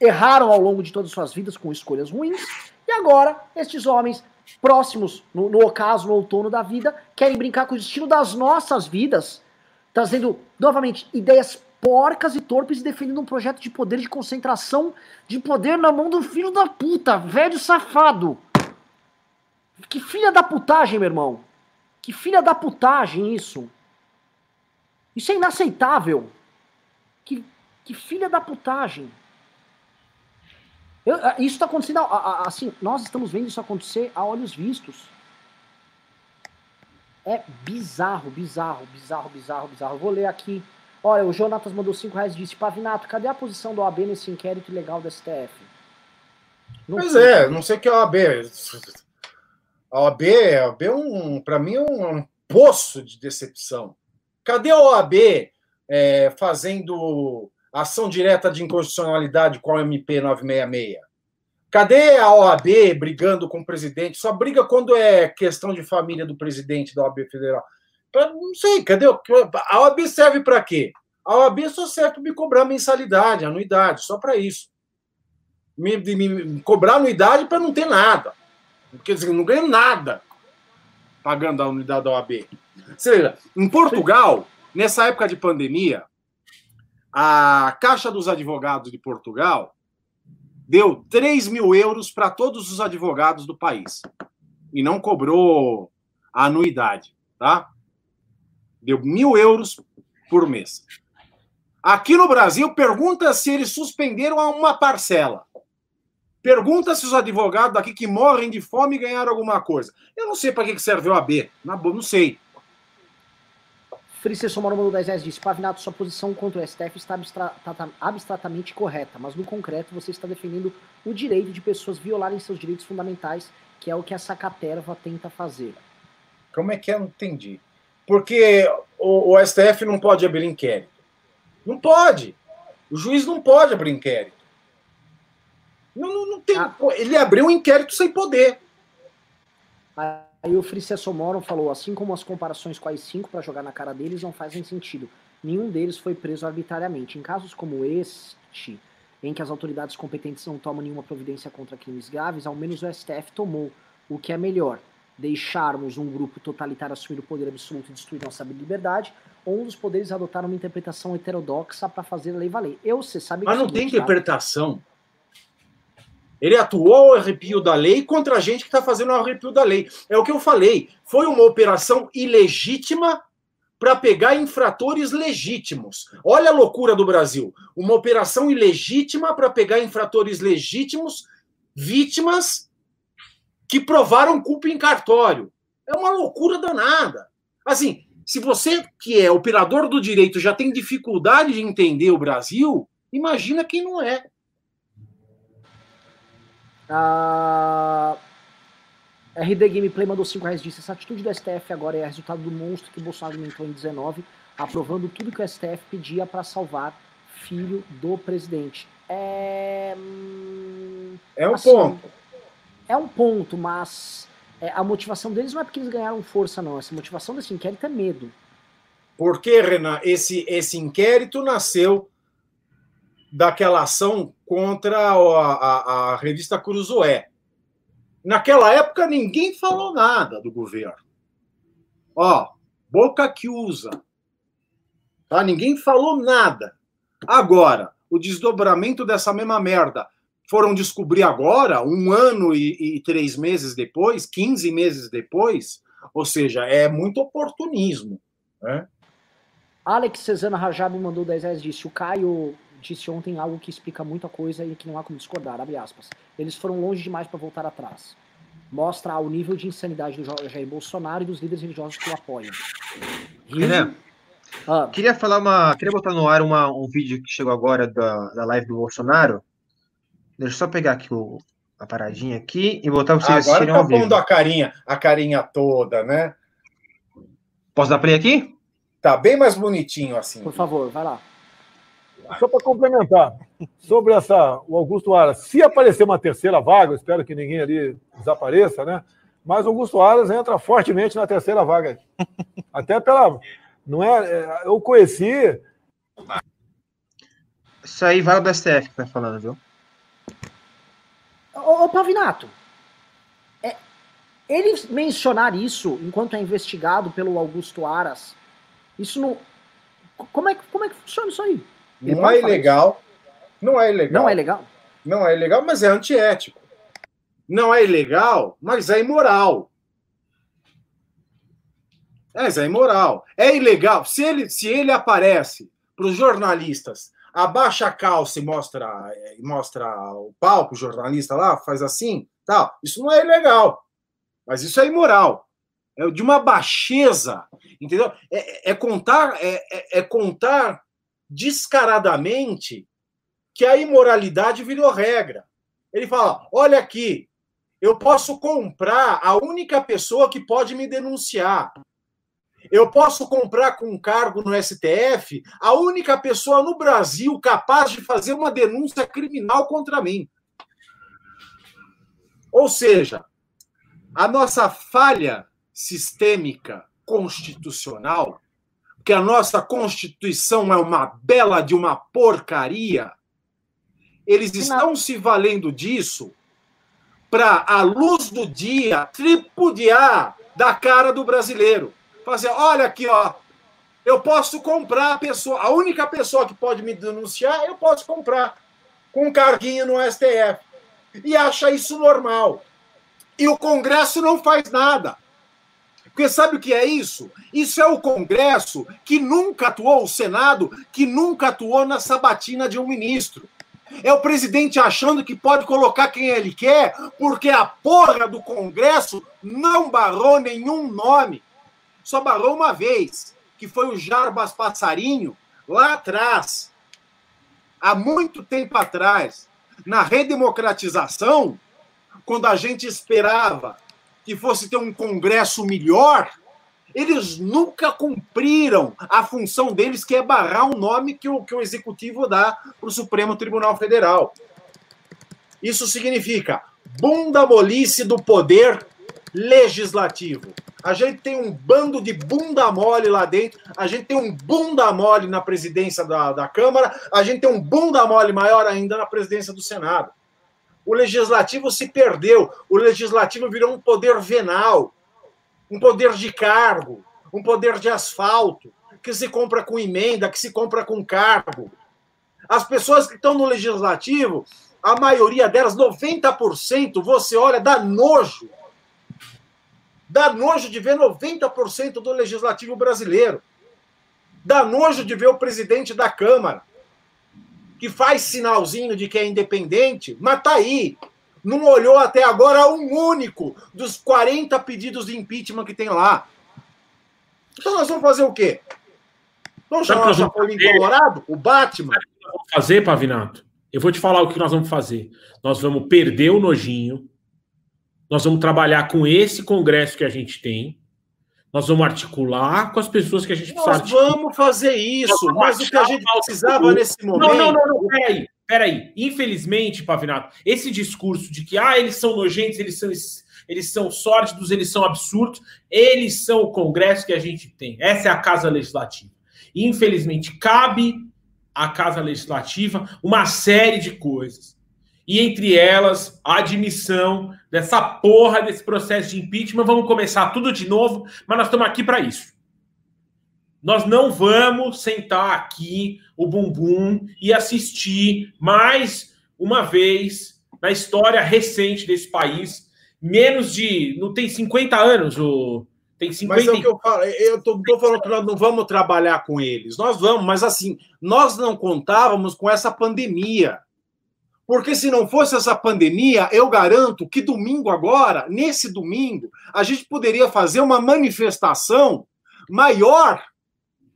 erraram ao longo de todas as suas vidas com escolhas ruins, e agora estes homens próximos, no, no ocaso, no outono da vida, querem brincar com o destino das nossas vidas trazendo novamente ideias porcas e torpes e defendendo um projeto de poder de concentração de poder na mão do filho da puta, velho safado. Que filha da putagem, meu irmão. Que filha da putagem isso. Isso é inaceitável. Que, que filha da putagem. Eu, isso está acontecendo assim, nós estamos vendo isso acontecer a olhos vistos. É bizarro, bizarro, bizarro, bizarro, bizarro. Vou ler aqui. Olha, o Jonatas mandou 5 reais e disse: Pavinato, cadê a posição do OAB nesse inquérito ilegal da STF? Não pois é, não sei o que é a OAB. A OAB, a OAB é um, para mim, é um, um, poço de decepção. Cadê a OAB é, fazendo ação direta de inconstitucionalidade com a MP 966? Cadê a OAB brigando com o presidente? Só briga quando é questão de família do presidente da OAB federal. Não sei, cadê? A OAB serve para quê? A OAB só serve para me cobrar mensalidade, anuidade, só para isso. Me, me, me, cobrar anuidade para não ter nada. Quer dizer, não ganho nada pagando a unidade da OAB. Seja, em Portugal, nessa época de pandemia, a Caixa dos Advogados de Portugal deu 3 mil euros para todos os advogados do país. E não cobrou a anuidade, tá? Deu mil euros por mês. Aqui no Brasil, pergunta se eles suspenderam uma parcela. Pergunta se os advogados daqui que morrem de fome ganharam alguma coisa. Eu não sei para que serve o AB. Não sei. Felice Somaro mandou 10 reais disse: Pavinato, sua posição contra o STF está abstratamente correta, mas no concreto você está defendendo o direito de pessoas violarem seus direitos fundamentais, que é o que essa caterva tenta fazer. Como é que é? Não entendi. Porque o, o STF não pode abrir inquérito. Não pode. O juiz não pode abrir inquérito. Não, não, não tem. Ah. Ele abriu um inquérito sem poder. Aí o Fricesso Moron falou, assim como as comparações com as cinco para jogar na cara deles não fazem sentido. Nenhum deles foi preso arbitrariamente. Em casos como este, em que as autoridades competentes não tomam nenhuma providência contra crimes graves, ao menos o STF tomou, o que é melhor. Deixarmos um grupo totalitário assumir o poder absoluto e destruir nossa liberdade, ou um dos poderes adotar uma interpretação heterodoxa para fazer a lei valer. Eu, você sabe Mas não tem interpretação. Ele atuou ao arrepio da lei contra a gente que está fazendo o arrepio da lei. É o que eu falei. Foi uma operação ilegítima para pegar infratores legítimos. Olha a loucura do Brasil. Uma operação ilegítima para pegar infratores legítimos, vítimas que provaram culpa em cartório. É uma loucura danada. Assim, se você que é operador do direito já tem dificuldade de entender o Brasil, imagina quem não é. A RD Gameplay mandou 5 reais disse: essa atitude do STF agora é resultado do monstro que Bolsonaro alimentou em 19, aprovando tudo que o STF pedia para salvar filho do presidente. É. Hum, é um assim, ponto. É um ponto, mas é, a motivação deles não é porque eles ganharam força, não. Essa motivação desse inquérito é medo. Porque, Renan, esse, esse inquérito nasceu daquela ação contra a, a, a revista Cruzoé. Naquela época, ninguém falou nada do governo. Ó, boca que usa. Tá? Ninguém falou nada. Agora, o desdobramento dessa mesma merda foram descobrir agora, um ano e, e três meses depois, 15 meses depois, ou seja, é muito oportunismo. Né? Alex Cesana Rajab mandou 10 reais disse: o Caio disse ontem algo que explica muita coisa e que não há como discordar, abre aspas. Eles foram longe demais para voltar atrás. Mostra o nível de insanidade do Jair Bolsonaro e dos líderes religiosos que o apoiam. Renan, ah. queria falar uma. Queria botar no ar uma, um vídeo que chegou agora da, da live do Bolsonaro. Deixa eu só pegar aqui o, a paradinha aqui e botar pra vocês Agora tá pondo a carinha, a carinha toda, né? Posso dar play aqui? Tá bem mais bonitinho assim. Por favor, vai lá. Só para complementar, sobre essa, o Augusto Aras, se aparecer uma terceira vaga, eu espero que ninguém ali desapareça, né? Mas o Augusto Aras entra fortemente na terceira vaga. Até pela. Não é, é eu conheci. Isso aí vai o do STF que tá falando, viu? Ô, ô Pavinato, é, ele mencionar isso enquanto é investigado pelo Augusto Aras, isso não. Como é, como é que funciona isso aí? Não é ilegal. Não é ilegal. Não é ilegal? Não é ilegal, mas é antiético. Não é ilegal, mas é imoral. É, mas é imoral. É ilegal. Se ele, se ele aparece para os jornalistas, abaixa a calça e mostra, mostra o para o jornalista lá, faz assim, tal. Isso não é ilegal. Mas isso é imoral. é de uma baixeza, entendeu? É, é contar, é, é, é contar descaradamente que a imoralidade virou regra. Ele fala: olha aqui, eu posso comprar a única pessoa que pode me denunciar. Eu posso comprar com um cargo no STF a única pessoa no Brasil capaz de fazer uma denúncia criminal contra mim. Ou seja, a nossa falha sistêmica constitucional, que a nossa Constituição é uma bela de uma porcaria, eles estão se valendo disso para, à luz do dia, tripudiar da cara do brasileiro. Fazer, olha aqui, ó, eu posso comprar a pessoa, a única pessoa que pode me denunciar, eu posso comprar com um carguinho no STF. E acha isso normal. E o Congresso não faz nada. Porque sabe o que é isso? Isso é o Congresso que nunca atuou, o Senado, que nunca atuou na sabatina de um ministro. É o presidente achando que pode colocar quem ele quer, porque a porra do Congresso não barrou nenhum nome. Só barrou uma vez, que foi o Jarbas Passarinho, lá atrás. Há muito tempo atrás, na redemocratização, quando a gente esperava que fosse ter um Congresso melhor, eles nunca cumpriram a função deles, que é barrar um nome que o, que o Executivo dá para o Supremo Tribunal Federal. Isso significa bunda molice do poder legislativo. A gente tem um bando de bunda mole lá dentro, a gente tem um bunda mole na presidência da, da Câmara, a gente tem um bunda mole maior ainda na presidência do Senado. O legislativo se perdeu, o legislativo virou um poder venal, um poder de cargo, um poder de asfalto, que se compra com emenda, que se compra com cargo. As pessoas que estão no legislativo, a maioria delas, 90%, você olha, dá nojo. Dá nojo de ver 90% do legislativo brasileiro. Dá nojo de ver o presidente da Câmara, que faz sinalzinho de que é independente, mas tá aí, não olhou até agora um único dos 40 pedidos de impeachment que tem lá. Então nós vamos fazer o quê? Vamos chamar o Chapolin Colorado? O Batman? O que nós vamos fazer, Pavinato? Eu vou te falar o que nós vamos fazer. Nós vamos perder o nojinho, nós vamos trabalhar com esse congresso que a gente tem, nós vamos articular com as pessoas que a gente precisa. Nós vamos fazer isso, mas o que a gente precisava nesse momento. Não, não, não, não peraí. Peraí, infelizmente, Pavinato, esse discurso de que ah, eles são nojentos, eles são, eles são sórdidos, eles são absurdos, eles são o Congresso que a gente tem. Essa é a Casa Legislativa. Infelizmente, cabe à Casa Legislativa uma série de coisas. E entre elas, a admissão dessa porra desse processo de impeachment. Vamos começar tudo de novo, mas nós estamos aqui para isso. Nós não vamos sentar aqui o bumbum e assistir mais uma vez na história recente desse país, menos de. Não tem 50 anos, o. Tem 50... Mas é o que eu falo, eu tô, tô falando que nós não vamos trabalhar com eles. Nós vamos, mas assim, nós não contávamos com essa pandemia. Porque se não fosse essa pandemia, eu garanto que domingo agora, nesse domingo, a gente poderia fazer uma manifestação maior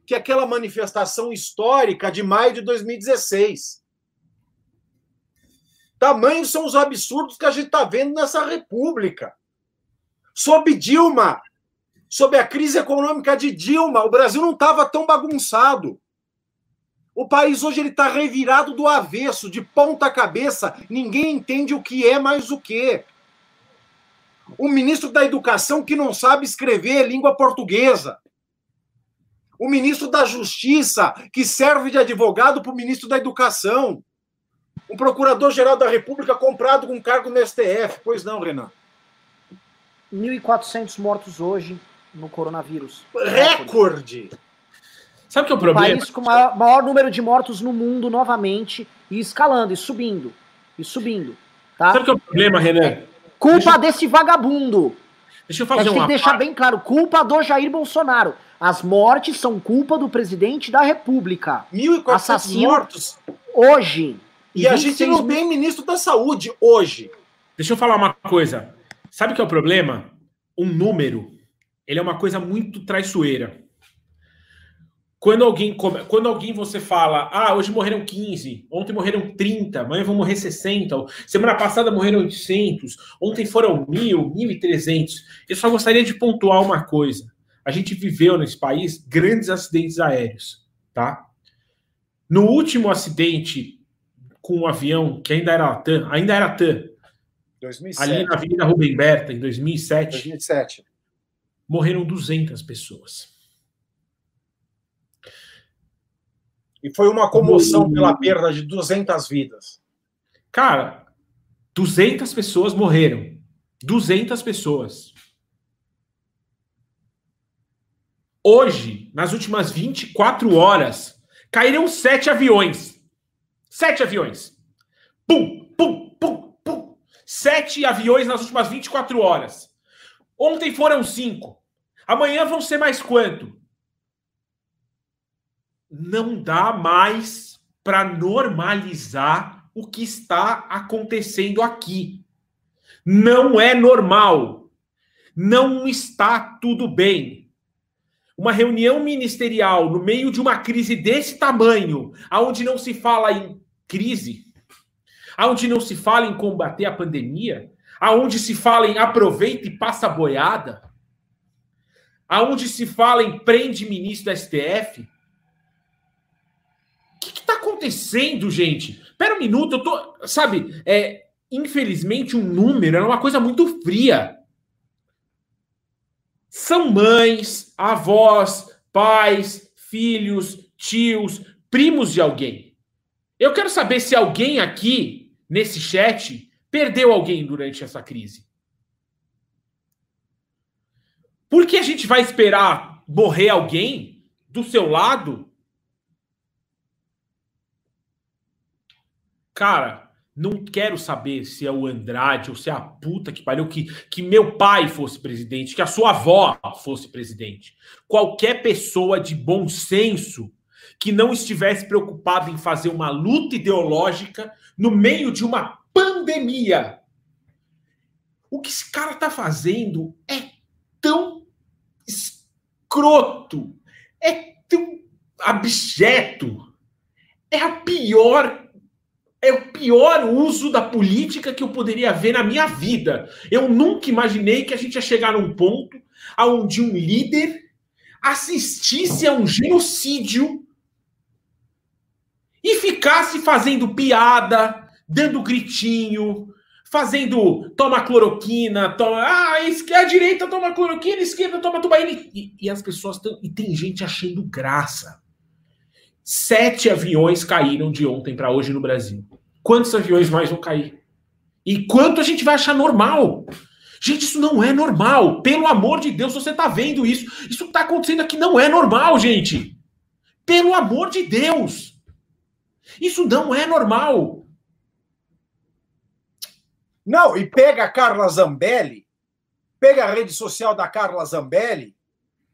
que aquela manifestação histórica de maio de 2016. Tamanhos são os absurdos que a gente está vendo nessa república. Sob Dilma, sob a crise econômica de Dilma, o Brasil não estava tão bagunçado. O país hoje ele está revirado do avesso, de ponta cabeça. Ninguém entende o que é mais o que. O ministro da Educação que não sabe escrever língua portuguesa o ministro da Justiça, que serve de advogado para o ministro da Educação, um procurador-geral da República comprado com cargo no STF. Pois não, Renan? 1.400 mortos hoje no coronavírus. Recorde! Sabe o que é o problema? país com o maior, maior, número de mortos no mundo novamente e escalando, e subindo, e subindo. Tá? Sabe o que é o problema, Renan? Culpa Deixa... desse vagabundo. Deixa eu fazer a gente uma tem que deixar bem claro, culpa do Jair Bolsonaro. As mortes são culpa do presidente da República. 1.400 mortos hoje. E, e a gente não tem ministro da Saúde hoje. Deixa eu falar uma coisa. Sabe o que é o problema? Um número, ele é uma coisa muito traiçoeira. Quando alguém, quando alguém você fala, ah, hoje morreram 15, ontem morreram 30, amanhã vão morrer 60, semana passada morreram 800, ontem foram 1.000, 1.300. Eu só gostaria de pontuar uma coisa. A gente viveu nesse país grandes acidentes aéreos, tá? No último acidente com um avião que ainda era TAM, ainda era TAM, 2007. ali na Avenida Rubem Berta, em 2007, 2007, morreram 200 pessoas. E foi uma comoção pela perda de 200 vidas. Cara, 200 pessoas morreram. 200 pessoas. Hoje, nas últimas 24 horas, caíram sete aviões. Sete aviões. Pum, pum, pum, pum. Sete aviões nas últimas 24 horas. Ontem foram cinco. Amanhã vão ser mais quanto? Não dá mais para normalizar o que está acontecendo aqui. Não é normal. Não está tudo bem. Uma reunião ministerial no meio de uma crise desse tamanho, aonde não se fala em crise, aonde não se fala em combater a pandemia, aonde se fala em aproveita e passa boiada, aonde se fala em prende ministro STF, que está acontecendo, gente? Espera um minuto, eu tô. Sabe, é, infelizmente, um número é uma coisa muito fria. São mães, avós, pais, filhos, tios, primos de alguém. Eu quero saber se alguém aqui, nesse chat, perdeu alguém durante essa crise. Por que a gente vai esperar morrer alguém do seu lado Cara, não quero saber se é o Andrade ou se é a puta que pariu que, que meu pai fosse presidente, que a sua avó fosse presidente. Qualquer pessoa de bom senso que não estivesse preocupado em fazer uma luta ideológica no meio de uma pandemia. O que esse cara tá fazendo é tão escroto, é tão abjeto. É a pior é o pior uso da política que eu poderia ver na minha vida. Eu nunca imaginei que a gente ia chegar num ponto onde um líder assistisse a um genocídio e ficasse fazendo piada, dando gritinho, fazendo toma cloroquina, toma. Ah, a direita toma cloroquina, a esquerda toma tubaína. E, e as pessoas. Tão, e tem gente achando graça. Sete aviões caíram de ontem para hoje no Brasil. Quantos aviões mais vão cair? E quanto a gente vai achar normal? Gente, isso não é normal. Pelo amor de Deus, você está vendo isso. Isso que está acontecendo aqui não é normal, gente. Pelo amor de Deus. Isso não é normal. Não, e pega a Carla Zambelli, pega a rede social da Carla Zambelli,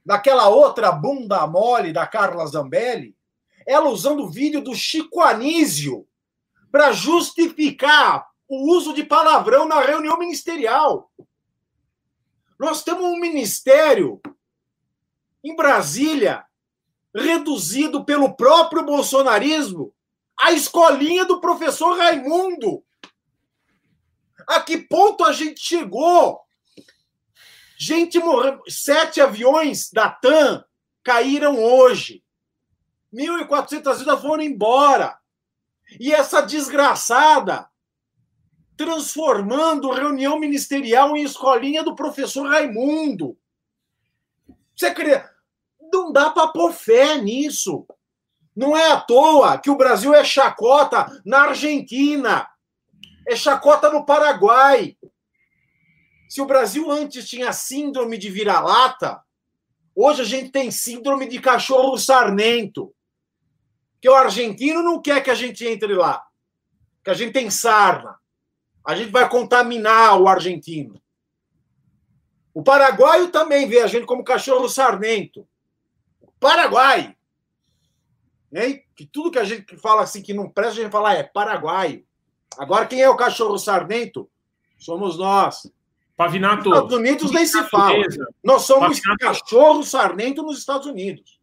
daquela outra bunda mole da Carla Zambelli, ela usando o vídeo do Chico Anísio para justificar o uso de palavrão na reunião ministerial. Nós temos um ministério em Brasília reduzido pelo próprio bolsonarismo à escolinha do professor Raimundo. A que ponto a gente chegou? Gente morreu. Sete aviões da TAM caíram hoje. 1.400 vidas foram embora. E essa desgraçada transformando reunião ministerial em escolinha do professor Raimundo. Você crê? Não dá para pôr fé nisso. Não é à toa que o Brasil é chacota na Argentina, é chacota no Paraguai. Se o Brasil antes tinha síndrome de vira-lata, hoje a gente tem síndrome de cachorro sarnento que o argentino não quer que a gente entre lá, que a gente tem sarna. A gente vai contaminar o argentino. O paraguaio também vê a gente como cachorro sarnento. Paraguai. Hein? Que tudo que a gente fala assim que não presta, a gente fala é paraguaio. Agora, quem é o cachorro sarnento? Somos nós. Pavinato. Estados Unidos nem se fala. Nós somos Pavinato. cachorro sarnento nos Estados Unidos.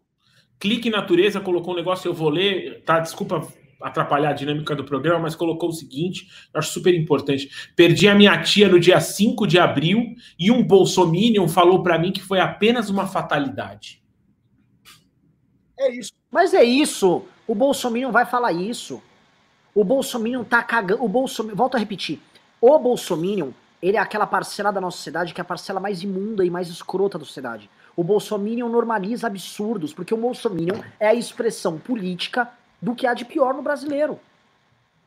Clique Natureza colocou um negócio, eu vou ler, tá? Desculpa atrapalhar a dinâmica do programa, mas colocou o seguinte, eu acho super importante. Perdi a minha tia no dia 5 de abril e um bolsominion falou para mim que foi apenas uma fatalidade. É isso. Mas é isso. O bolsominion vai falar isso. O bolsominion tá cagando. O bolsominion, volto a repetir. O bolsominion, ele é aquela parcela da nossa sociedade que é a parcela mais imunda e mais escrota da sociedade. O bolsominion normaliza absurdos, porque o bolsominion é a expressão política do que há de pior no brasileiro.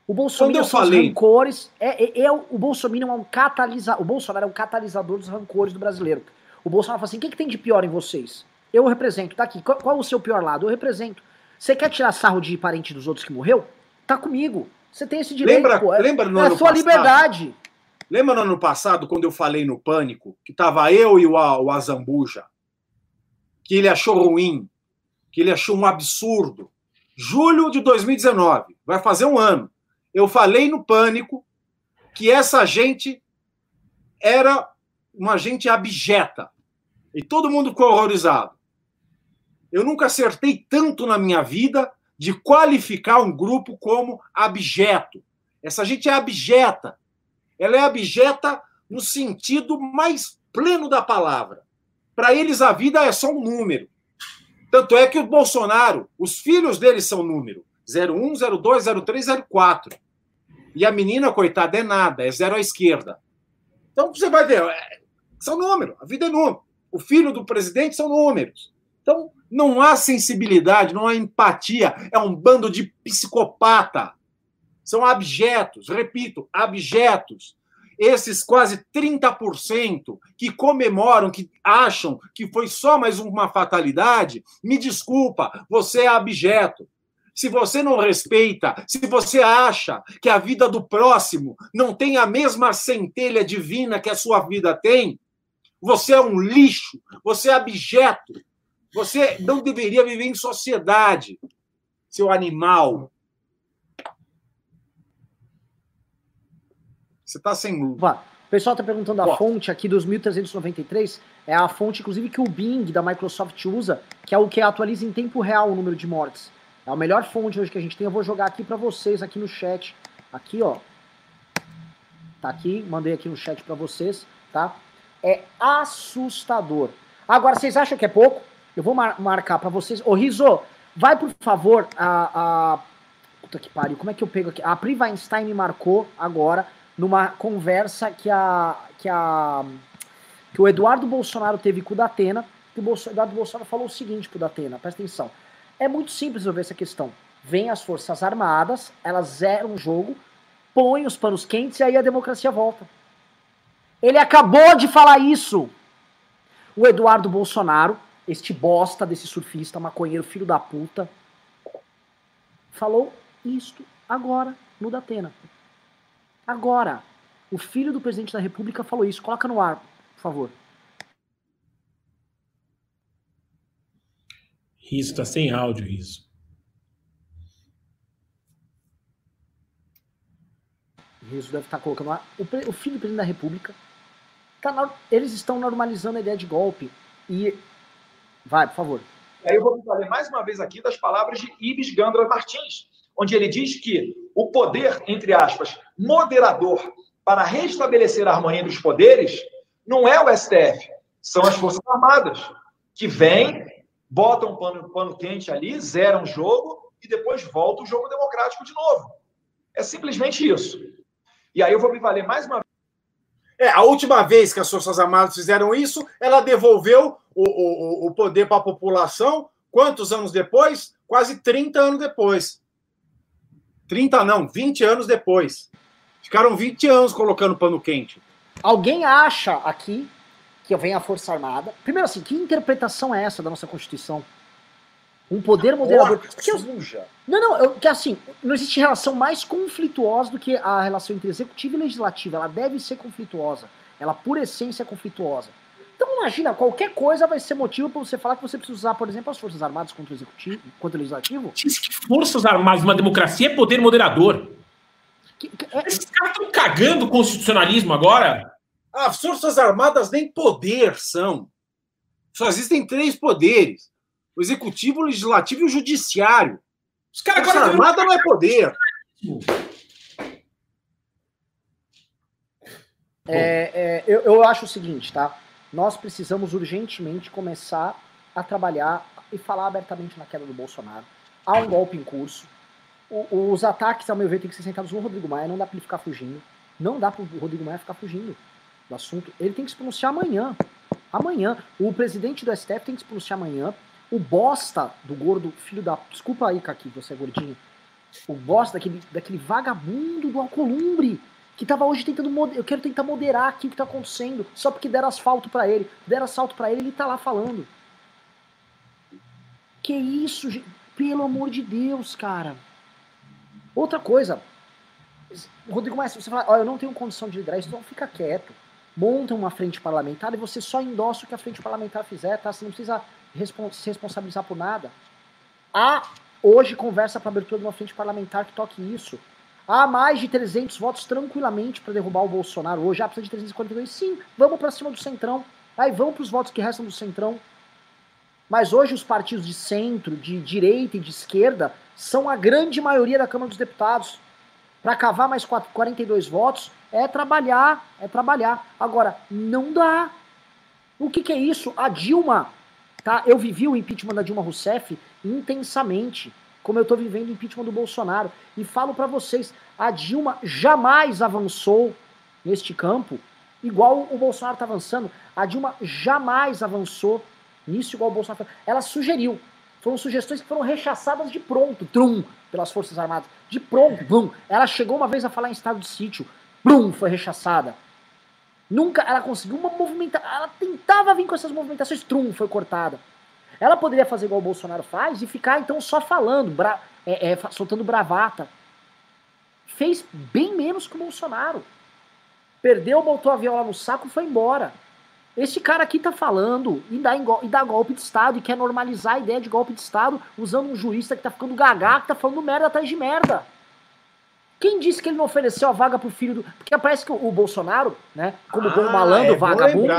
O Bolsonaro são falei... os rancores. É, é, é, o Bolsonaro é um catalisador. O Bolsonaro é um catalisador dos rancores do brasileiro. O Bolsonaro fala assim: o que, que tem de pior em vocês? Eu represento, tá aqui. Qual, qual, é o seu pior lado? Eu represento. Você quer tirar sarro de parente dos outros que morreu? Tá comigo. Você tem esse direito. Lembra, pô. É, lembra no é a sua passado, liberdade. Lembra no ano passado, quando eu falei no Pânico, que tava eu e o, o Azambuja, que ele achou ruim, que ele achou um absurdo, julho de 2019, vai fazer um ano. Eu falei no Pânico que essa gente era uma gente abjeta. E todo mundo ficou horrorizado. Eu nunca acertei tanto na minha vida de qualificar um grupo como abjeto. Essa gente é abjeta. Ela é abjeta no sentido mais pleno da palavra. Para eles, a vida é só um número. Tanto é que o Bolsonaro, os filhos dele são número: 01, 02, 03, 04. E a menina, coitada, é nada, é zero à esquerda. Então você vai ver, é, são números, a vida é número. O filho do presidente são números. Então não há sensibilidade, não há empatia, é um bando de psicopata. São abjetos, repito, abjetos esses quase 30% que comemoram, que acham que foi só mais uma fatalidade, me desculpa, você é abjeto. Se você não respeita, se você acha que a vida do próximo não tem a mesma centelha divina que a sua vida tem, você é um lixo, você é abjeto. Você não deveria viver em sociedade, seu animal. Você está sem luz. O pessoal está perguntando a fonte aqui dos 1393. É a fonte, inclusive, que o Bing da Microsoft usa, que é o que atualiza em tempo real o número de mortes. É a melhor fonte hoje que a gente tem. Eu vou jogar aqui para vocês, aqui no chat. Aqui, ó. Tá aqui, mandei aqui no chat para vocês, tá? É assustador. Agora, vocês acham que é pouco? Eu vou mar marcar para vocês. Ô, Riso, vai, por favor, a, a... Puta que pariu, como é que eu pego aqui? A Pri Weinstein me marcou agora numa conversa que a que a que o Eduardo Bolsonaro teve com o Datena, que o Eduardo Bolsonaro falou o seguinte pro Datena, presta atenção. É muito simples resolver essa questão. Vem as Forças Armadas, elas zeram o jogo, põem os panos quentes e aí a democracia volta. Ele acabou de falar isso. O Eduardo Bolsonaro, este bosta desse surfista, maconheiro, filho da puta, falou isto agora no Datena. Agora, o filho do presidente da República falou isso. Coloca no ar, por favor. Riso, está sem áudio, Riso. Riso deve estar tá colocando lá. O, o filho do presidente da República. Tá, eles estão normalizando a ideia de golpe. E. Vai, por favor. Aí eu vou falar mais uma vez aqui das palavras de Ibis Gandra Martins, onde ele diz que o poder, entre aspas, moderador para restabelecer a harmonia dos poderes não é o STF, são as Forças Armadas, que vêm, botam um pano, pano quente ali, zeram o jogo e depois volta o jogo democrático de novo. É simplesmente isso. E aí eu vou me valer mais uma é, a última vez que as Forças Armadas fizeram isso, ela devolveu o, o, o poder para a população. Quantos anos depois? Quase 30 anos depois. 30 não, 20 anos depois. Ficaram 20 anos colocando pano quente. Alguém acha aqui que vem a Força Armada? Primeiro assim, que interpretação é essa da nossa Constituição? Um poder moderador. Porque eu, não, não, eu, que assim, não existe relação mais conflituosa do que a relação entre executivo e legislativo. Ela deve ser conflituosa. Ela, por essência, é conflituosa. Então imagina, qualquer coisa vai ser motivo para você falar que você precisa usar, por exemplo, as Forças Armadas contra o Executivo, contra o Legislativo. Diz que Forças Armadas uma democracia é poder moderador. É... Esses caras estão cagando o constitucionalismo agora. As Forças Armadas nem poder são. Só existem três poderes: o executivo, o legislativo e o judiciário. Os caras Força Armada não é poder. É, é, eu, eu acho o seguinte, tá? Nós precisamos urgentemente começar a trabalhar e falar abertamente na queda do Bolsonaro. Há um golpe em curso. Os ataques, ao meu ver, tem que ser sentados no Rodrigo Maia. Não dá para ele ficar fugindo. Não dá para o Rodrigo Maia ficar fugindo do assunto. Ele tem que se pronunciar amanhã. Amanhã. O presidente do STF tem que se pronunciar amanhã. O bosta do gordo, filho da. Desculpa aí, Kaki, você é gordinho. O bosta daquele, daquele vagabundo do Alcolumbre que tava hoje tentando eu quero tentar moderar aqui o que tá acontecendo, só porque deram asfalto para ele, deram asfalto para ele, ele tá lá falando. Que isso, gente? pelo amor de Deus, cara. Outra coisa, Rodrigo Maia, você fala, ó, eu não tenho condição de liderar isso, então fica quieto. Monta uma frente parlamentar e você só endossa o que a frente parlamentar fizer, tá? Você não precisa se responsabilizar por nada. Há hoje conversa para abertura de uma frente parlamentar que toque isso. Há mais de 300 votos tranquilamente para derrubar o Bolsonaro hoje. Ah, precisa de 342? Sim, vamos para cima do Centrão. Aí vamos para os votos que restam do Centrão. Mas hoje os partidos de centro, de direita e de esquerda são a grande maioria da Câmara dos Deputados. Para cavar mais 42 votos é trabalhar, é trabalhar. Agora, não dá. O que, que é isso? A Dilma, tá? Eu vivi o impeachment da Dilma Rousseff intensamente como eu estou vivendo o impeachment do Bolsonaro. E falo para vocês, a Dilma jamais avançou neste campo igual o Bolsonaro está avançando. A Dilma jamais avançou nisso igual o Bolsonaro. Ela sugeriu. Foram sugestões que foram rechaçadas de pronto, trum, pelas Forças Armadas. De pronto, blum. Ela chegou uma vez a falar em estado de sítio. Blum, foi rechaçada. Nunca ela conseguiu uma movimentação. Ela tentava vir com essas movimentações, trum, foi cortada. Ela poderia fazer igual o Bolsonaro faz e ficar então só falando, bra é, é, soltando bravata. Fez bem menos que o Bolsonaro. Perdeu, botou a viola no saco e foi embora. Esse cara aqui tá falando e dá, e dá golpe de Estado e quer normalizar a ideia de golpe de Estado usando um jurista que tá ficando gagá, que tá falando merda atrás de merda. Quem disse que ele não ofereceu a vaga pro filho do. Porque parece que o, Bolsonaro, né, como ah, bom malandro, é, vagabundo,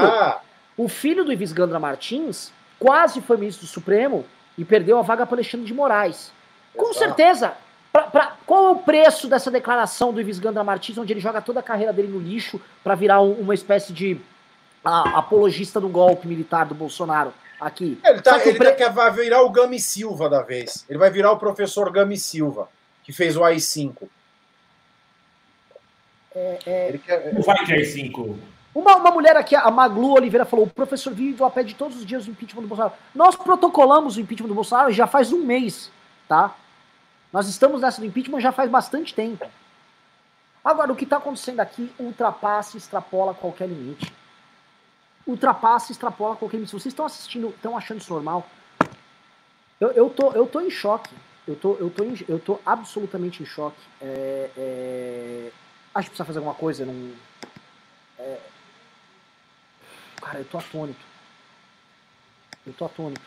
o filho do Ives Gandra Martins quase foi ministro do Supremo e perdeu a vaga para Alexandre de Moraes. Com certeza. Pra, pra, qual é o preço dessa declaração do Ives Gandra Martins, onde ele joga toda a carreira dele no lixo para virar um, uma espécie de a, apologista do golpe militar do Bolsonaro aqui? Ele, tá, ele pre... quer vai virar o Gami Silva da vez. Ele vai virar o professor Gami Silva, que fez o AI-5. É, é... Quer... Não vai ter AI-5. Uma, uma mulher aqui, a Maglu Oliveira, falou: o professor vive a pede todos os dias o impeachment do Bolsonaro. Nós protocolamos o impeachment do Bolsonaro já faz um mês, tá? Nós estamos nessa do impeachment já faz bastante tempo. Agora, o que está acontecendo aqui ultrapassa e extrapola qualquer limite. Ultrapassa e extrapola qualquer limite. Se vocês estão assistindo, estão achando isso normal, eu, eu, tô, eu tô em choque. Eu tô, eu tô, em, eu tô absolutamente em choque. É, é... Acho que precisa fazer alguma coisa. Não... É Cara, eu tô atônito. Eu tô atônito.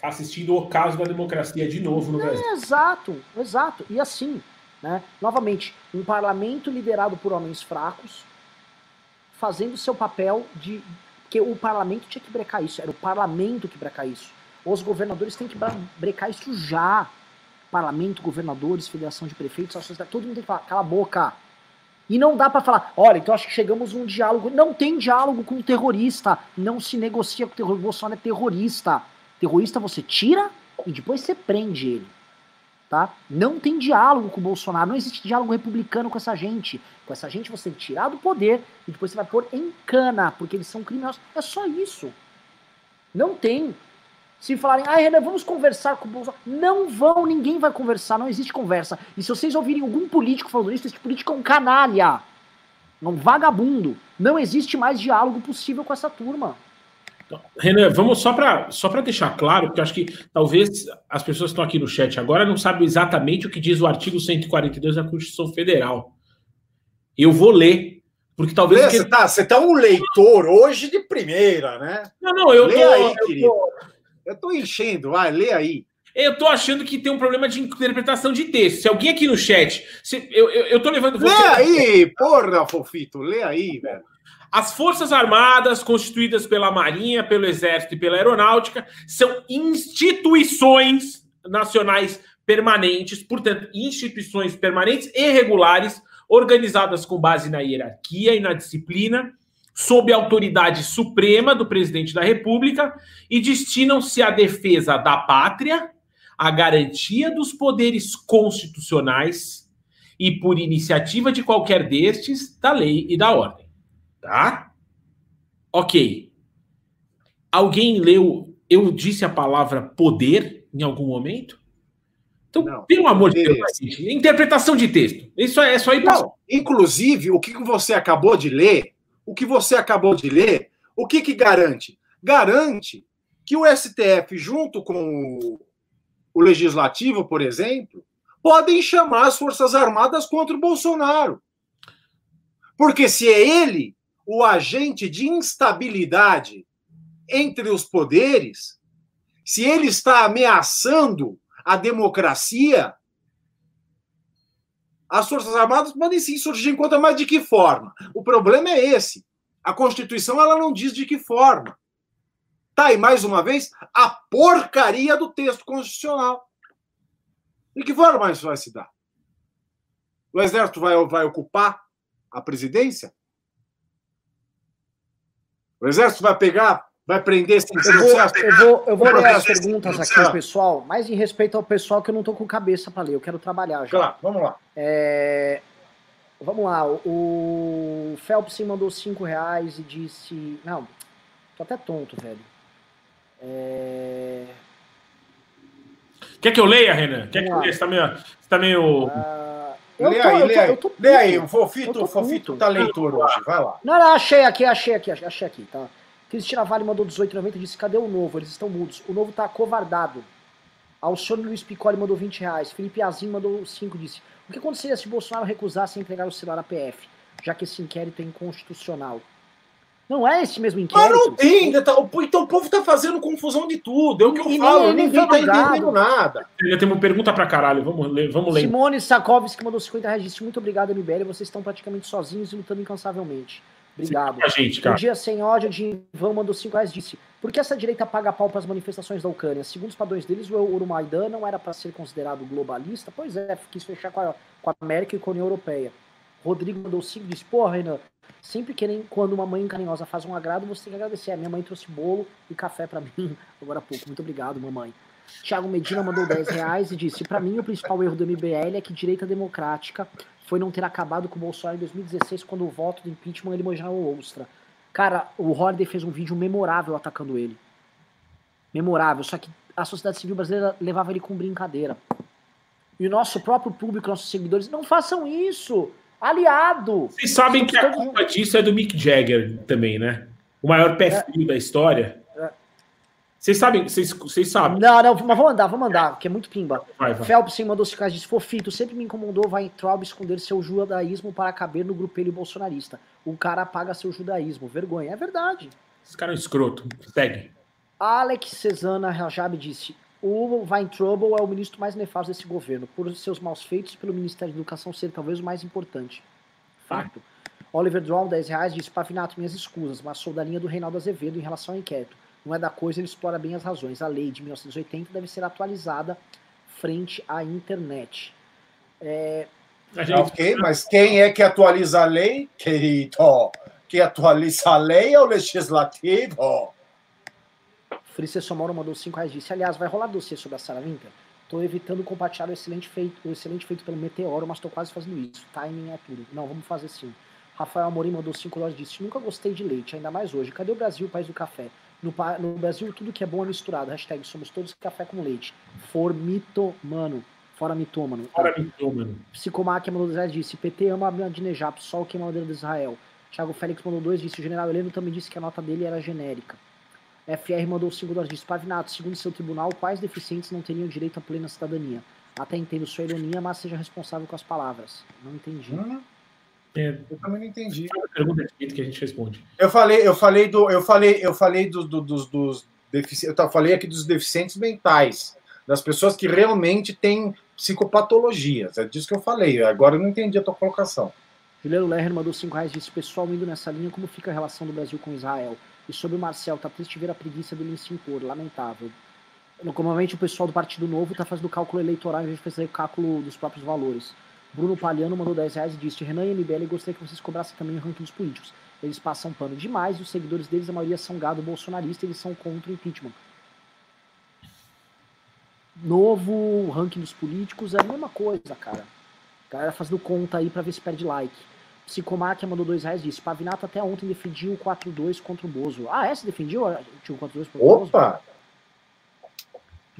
Tá assistindo o caso da democracia de novo no Brasil. Exato, exato. E assim, né? Novamente, um parlamento liderado por homens fracos, fazendo seu papel de. Porque o parlamento tinha que brecar isso, era o parlamento que brecar isso. Os governadores têm que brecar isso já. Parlamento, governadores, federação de prefeitos, todo mundo tem que falar, cala a boca. E não dá para falar, olha, então acho que chegamos num diálogo. Não tem diálogo com o terrorista. Não se negocia com o terrorista. Bolsonaro é terrorista. Terrorista você tira e depois você prende ele. Tá? Não tem diálogo com o Bolsonaro. Não existe diálogo republicano com essa gente. Com essa gente você que tirar do poder e depois você vai pôr em cana, porque eles são criminosos. É só isso. Não tem. Se falarem, ah, Renan, vamos conversar com o Bolsonaro. Não vão, ninguém vai conversar, não existe conversa. E se vocês ouvirem algum político falando isso, esse político é um canalha. É um vagabundo. Não existe mais diálogo possível com essa turma. Então, Renan, vamos só para só deixar claro, porque eu acho que talvez as pessoas que estão aqui no chat agora não sabem exatamente o que diz o artigo 142 da Constituição Federal. Eu vou ler, porque talvez. Você está você tá um leitor hoje de primeira, né? Não, não, eu Lê tô, aí, eu tô, eu estou enchendo, vai, lê aí. Eu tô achando que tem um problema de interpretação de texto. Se alguém aqui no chat. Se, eu, eu, eu tô levando você. Lê aí, porra, Fofito, lê aí, velho. As Forças Armadas, constituídas pela Marinha, pelo Exército e pela Aeronáutica, são instituições nacionais permanentes, portanto, instituições permanentes e regulares, organizadas com base na hierarquia e na disciplina, sob a autoridade suprema do presidente da República e destinam-se à defesa da pátria, à garantia dos poderes constitucionais e, por iniciativa de qualquer destes, da lei e da ordem. Tá? Ok. Alguém leu, eu disse a palavra poder em algum momento? Então, não, pelo amor de Deus, interpretação de texto. Isso é, é só ir para. Inclusive, o que você acabou de ler, o que você acabou de ler, o que, que garante? Garante que o STF, junto com o Legislativo, por exemplo, podem chamar as Forças Armadas contra o Bolsonaro. Porque se é ele o agente de instabilidade entre os poderes, se ele está ameaçando a democracia, as Forças Armadas podem sim surgir em conta, mas de que forma? O problema é esse. A Constituição ela não diz de que forma. Tá aí, mais uma vez, a porcaria do texto constitucional. De que forma isso vai se dar? O Exército vai, vai ocupar a presidência? O exército vai pegar, vai prender esse eu vou, eu vou, eu vou ler as perguntas aqui, pessoal, mas em respeito ao pessoal que eu não estou com cabeça para ler, eu quero trabalhar já. Claro, vamos lá. É, vamos lá, o Phelps mandou cinco reais e disse. Não, tô até tonto, velho. É... Quer que eu leia, Renan? Quer que eu leia? Você tá meio. Você tá meio... Uh... Eu lê tô, aí, lê aí. Tô, lê aí, o Fofito, o Fofito tá leitor hoje, vai lá. Não, não, achei aqui, achei aqui, achei aqui, tá? Cristina Vale mandou 18,90 e disse, cadê o novo? Eles estão mudos. O novo tá covardado. Alcione Luiz Piccoli mandou 20 reais. Felipe Azim mandou 5 disse, o que aconteceria se Bolsonaro recusasse entregar o celular à PF, já que esse inquérito é inconstitucional? Não é esse mesmo inquérito. Mas não tem, tá, então o povo tá fazendo confusão de tudo. É o que eu e falo, ninguém, ninguém tá entendendo nada. Eu tenho uma pergunta pra caralho, vamos ler. Vamos ler. Simone Sakovski mandou 50 reais disse: Muito obrigado, MBL. Vocês estão praticamente sozinhos e lutando incansavelmente. Obrigado. Sim, gente, cara. Um dia sem ódio de Ivan mandou 5 reais disse: Por que essa direita paga pau para as manifestações da Ucrânia? Segundo os padrões deles, o Euromaidan não era para ser considerado globalista? Pois é, quis fechar com a, com a América e com a União Europeia. Rodrigo mandou 5 disse: Porra, Renan, Sempre que nem quando uma mãe carinhosa faz um agrado, você tem que agradecer. A minha mãe trouxe bolo e café para mim agora há pouco. Muito obrigado, mamãe. Thiago Medina mandou 10 reais e disse: Para mim, o principal erro do MBL é que direita democrática foi não ter acabado com o Bolsonaro em 2016, quando o voto do impeachment ele imaginava o Ostra. Cara, o Holiday fez um vídeo memorável atacando ele. Memorável. Só que a sociedade civil brasileira levava ele com brincadeira. E o nosso próprio público, nossos seguidores, não façam isso aliado. Vocês sabem que a culpa disso é do Mick Jagger também, né? O maior pé frio é. da história. É. Vocês sabem, vocês, vocês sabem. Não, não, mas vamos andar, vamos andar, que é muito pimba. Vai, vai. Phelps mandou se disse, Fofito, sempre me incomodou vai Traub esconder seu judaísmo para caber no grupelho bolsonarista. O cara apaga seu judaísmo. Vergonha. É verdade. Esse cara é um escroto. Segue. Alex Cesana Rajab disse, o Weintraub é o ministro mais nefasto desse governo, por seus maus feitos e pelo Ministério da Educação ser talvez o mais importante. Fato. Oliver Droll, 10 reais, disse: Pavinato, minhas escusas, mas sou da linha do Reinaldo Azevedo em relação ao inquérito. Não é da coisa, ele explora bem as razões. A lei de 1980 deve ser atualizada frente à internet. É... Ok, mas quem é que atualiza a lei, querido? Quem atualiza a lei é o legislativo. Frice Somoro mandou 5 reais disse, aliás, vai rolar dossiê sobre a Sarah Winter? Tô evitando compartilhar o excelente feito, o excelente feito pelo Meteoro, mas tô quase fazendo isso. Timing é tudo. Não, vamos fazer sim. Rafael Amorim mandou 5 dólares disse, nunca gostei de leite, ainda mais hoje. Cadê o Brasil, o país do café? No, no Brasil, tudo que é bom é misturado. Hashtag somos todos café com leite. mano Fora mitômano. Fora mitômano. Psicomáquia mandou 10 disse, PT ama a Dinejap, sol queima a madeira de Israel. Thiago Félix mandou 2 disse, o general Heleno também disse que a nota dele era genérica. FR mandou 5 dólares de Pavinato, segundo seu tribunal, quais deficientes não teriam direito à plena cidadania? Até entendo sua ironia, mas seja responsável com as palavras. Não entendi. Hum, é, eu também não entendi. A pergunta é que a gente responde. Eu falei, eu falei do, eu falei, eu falei do, do, dos, dos deficientes, eu falei aqui dos deficientes mentais. das pessoas que realmente têm psicopatologias. É disso que eu falei. Agora eu não entendi a tua colocação. Juliano Lerner mandou 5 reais disse: Pessoal, indo nessa linha, como fica a relação do Brasil com Israel? E sobre o Marcel, tá triste ver a preguiça dele se impor, lamentável. Normalmente o pessoal do Partido Novo tá fazendo cálculo eleitoral em vez de fazer o cálculo dos próprios valores. Bruno Paliano mandou 10 reais e disse: Renan e MBL, gostaria que vocês cobrassem também o ranking dos políticos. Eles passam pano demais e os seguidores deles, a maioria são gado bolsonarista, eles são contra o impeachment. Novo ranking dos políticos é a mesma coisa, cara. A galera fazendo conta aí pra ver se perde like. Psicomáquia mandou dois reais disse: Pavinato até ontem defendia o 4-2 contra o Bozo. Ah, é? Você defendia o 4-2 contra o Bozo? Opa!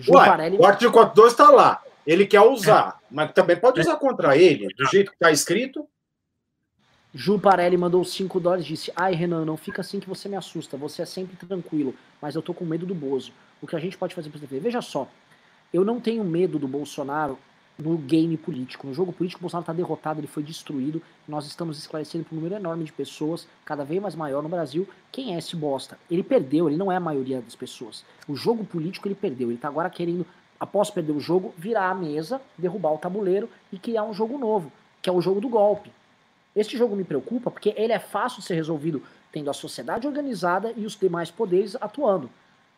Ué, Parelli... O artigo 42 está lá. Ele quer usar, é. mas também pode usar contra ele, do jeito que está escrito. Ju Parelli mandou 5 dólares e disse: Ai, Renan, não fica assim que você me assusta. Você é sempre tranquilo, mas eu tô com medo do Bozo. O que a gente pode fazer para defender? Veja só, eu não tenho medo do Bolsonaro no game político. No jogo político, Bolsonaro está derrotado, ele foi destruído. Nós estamos esclarecendo para um número enorme de pessoas, cada vez mais maior no Brasil, quem é esse bosta. Ele perdeu, ele não é a maioria das pessoas. O jogo político ele perdeu. Ele está agora querendo, após perder o jogo, virar a mesa, derrubar o tabuleiro e criar um jogo novo, que é o jogo do golpe. Este jogo me preocupa porque ele é fácil de ser resolvido tendo a sociedade organizada e os demais poderes atuando.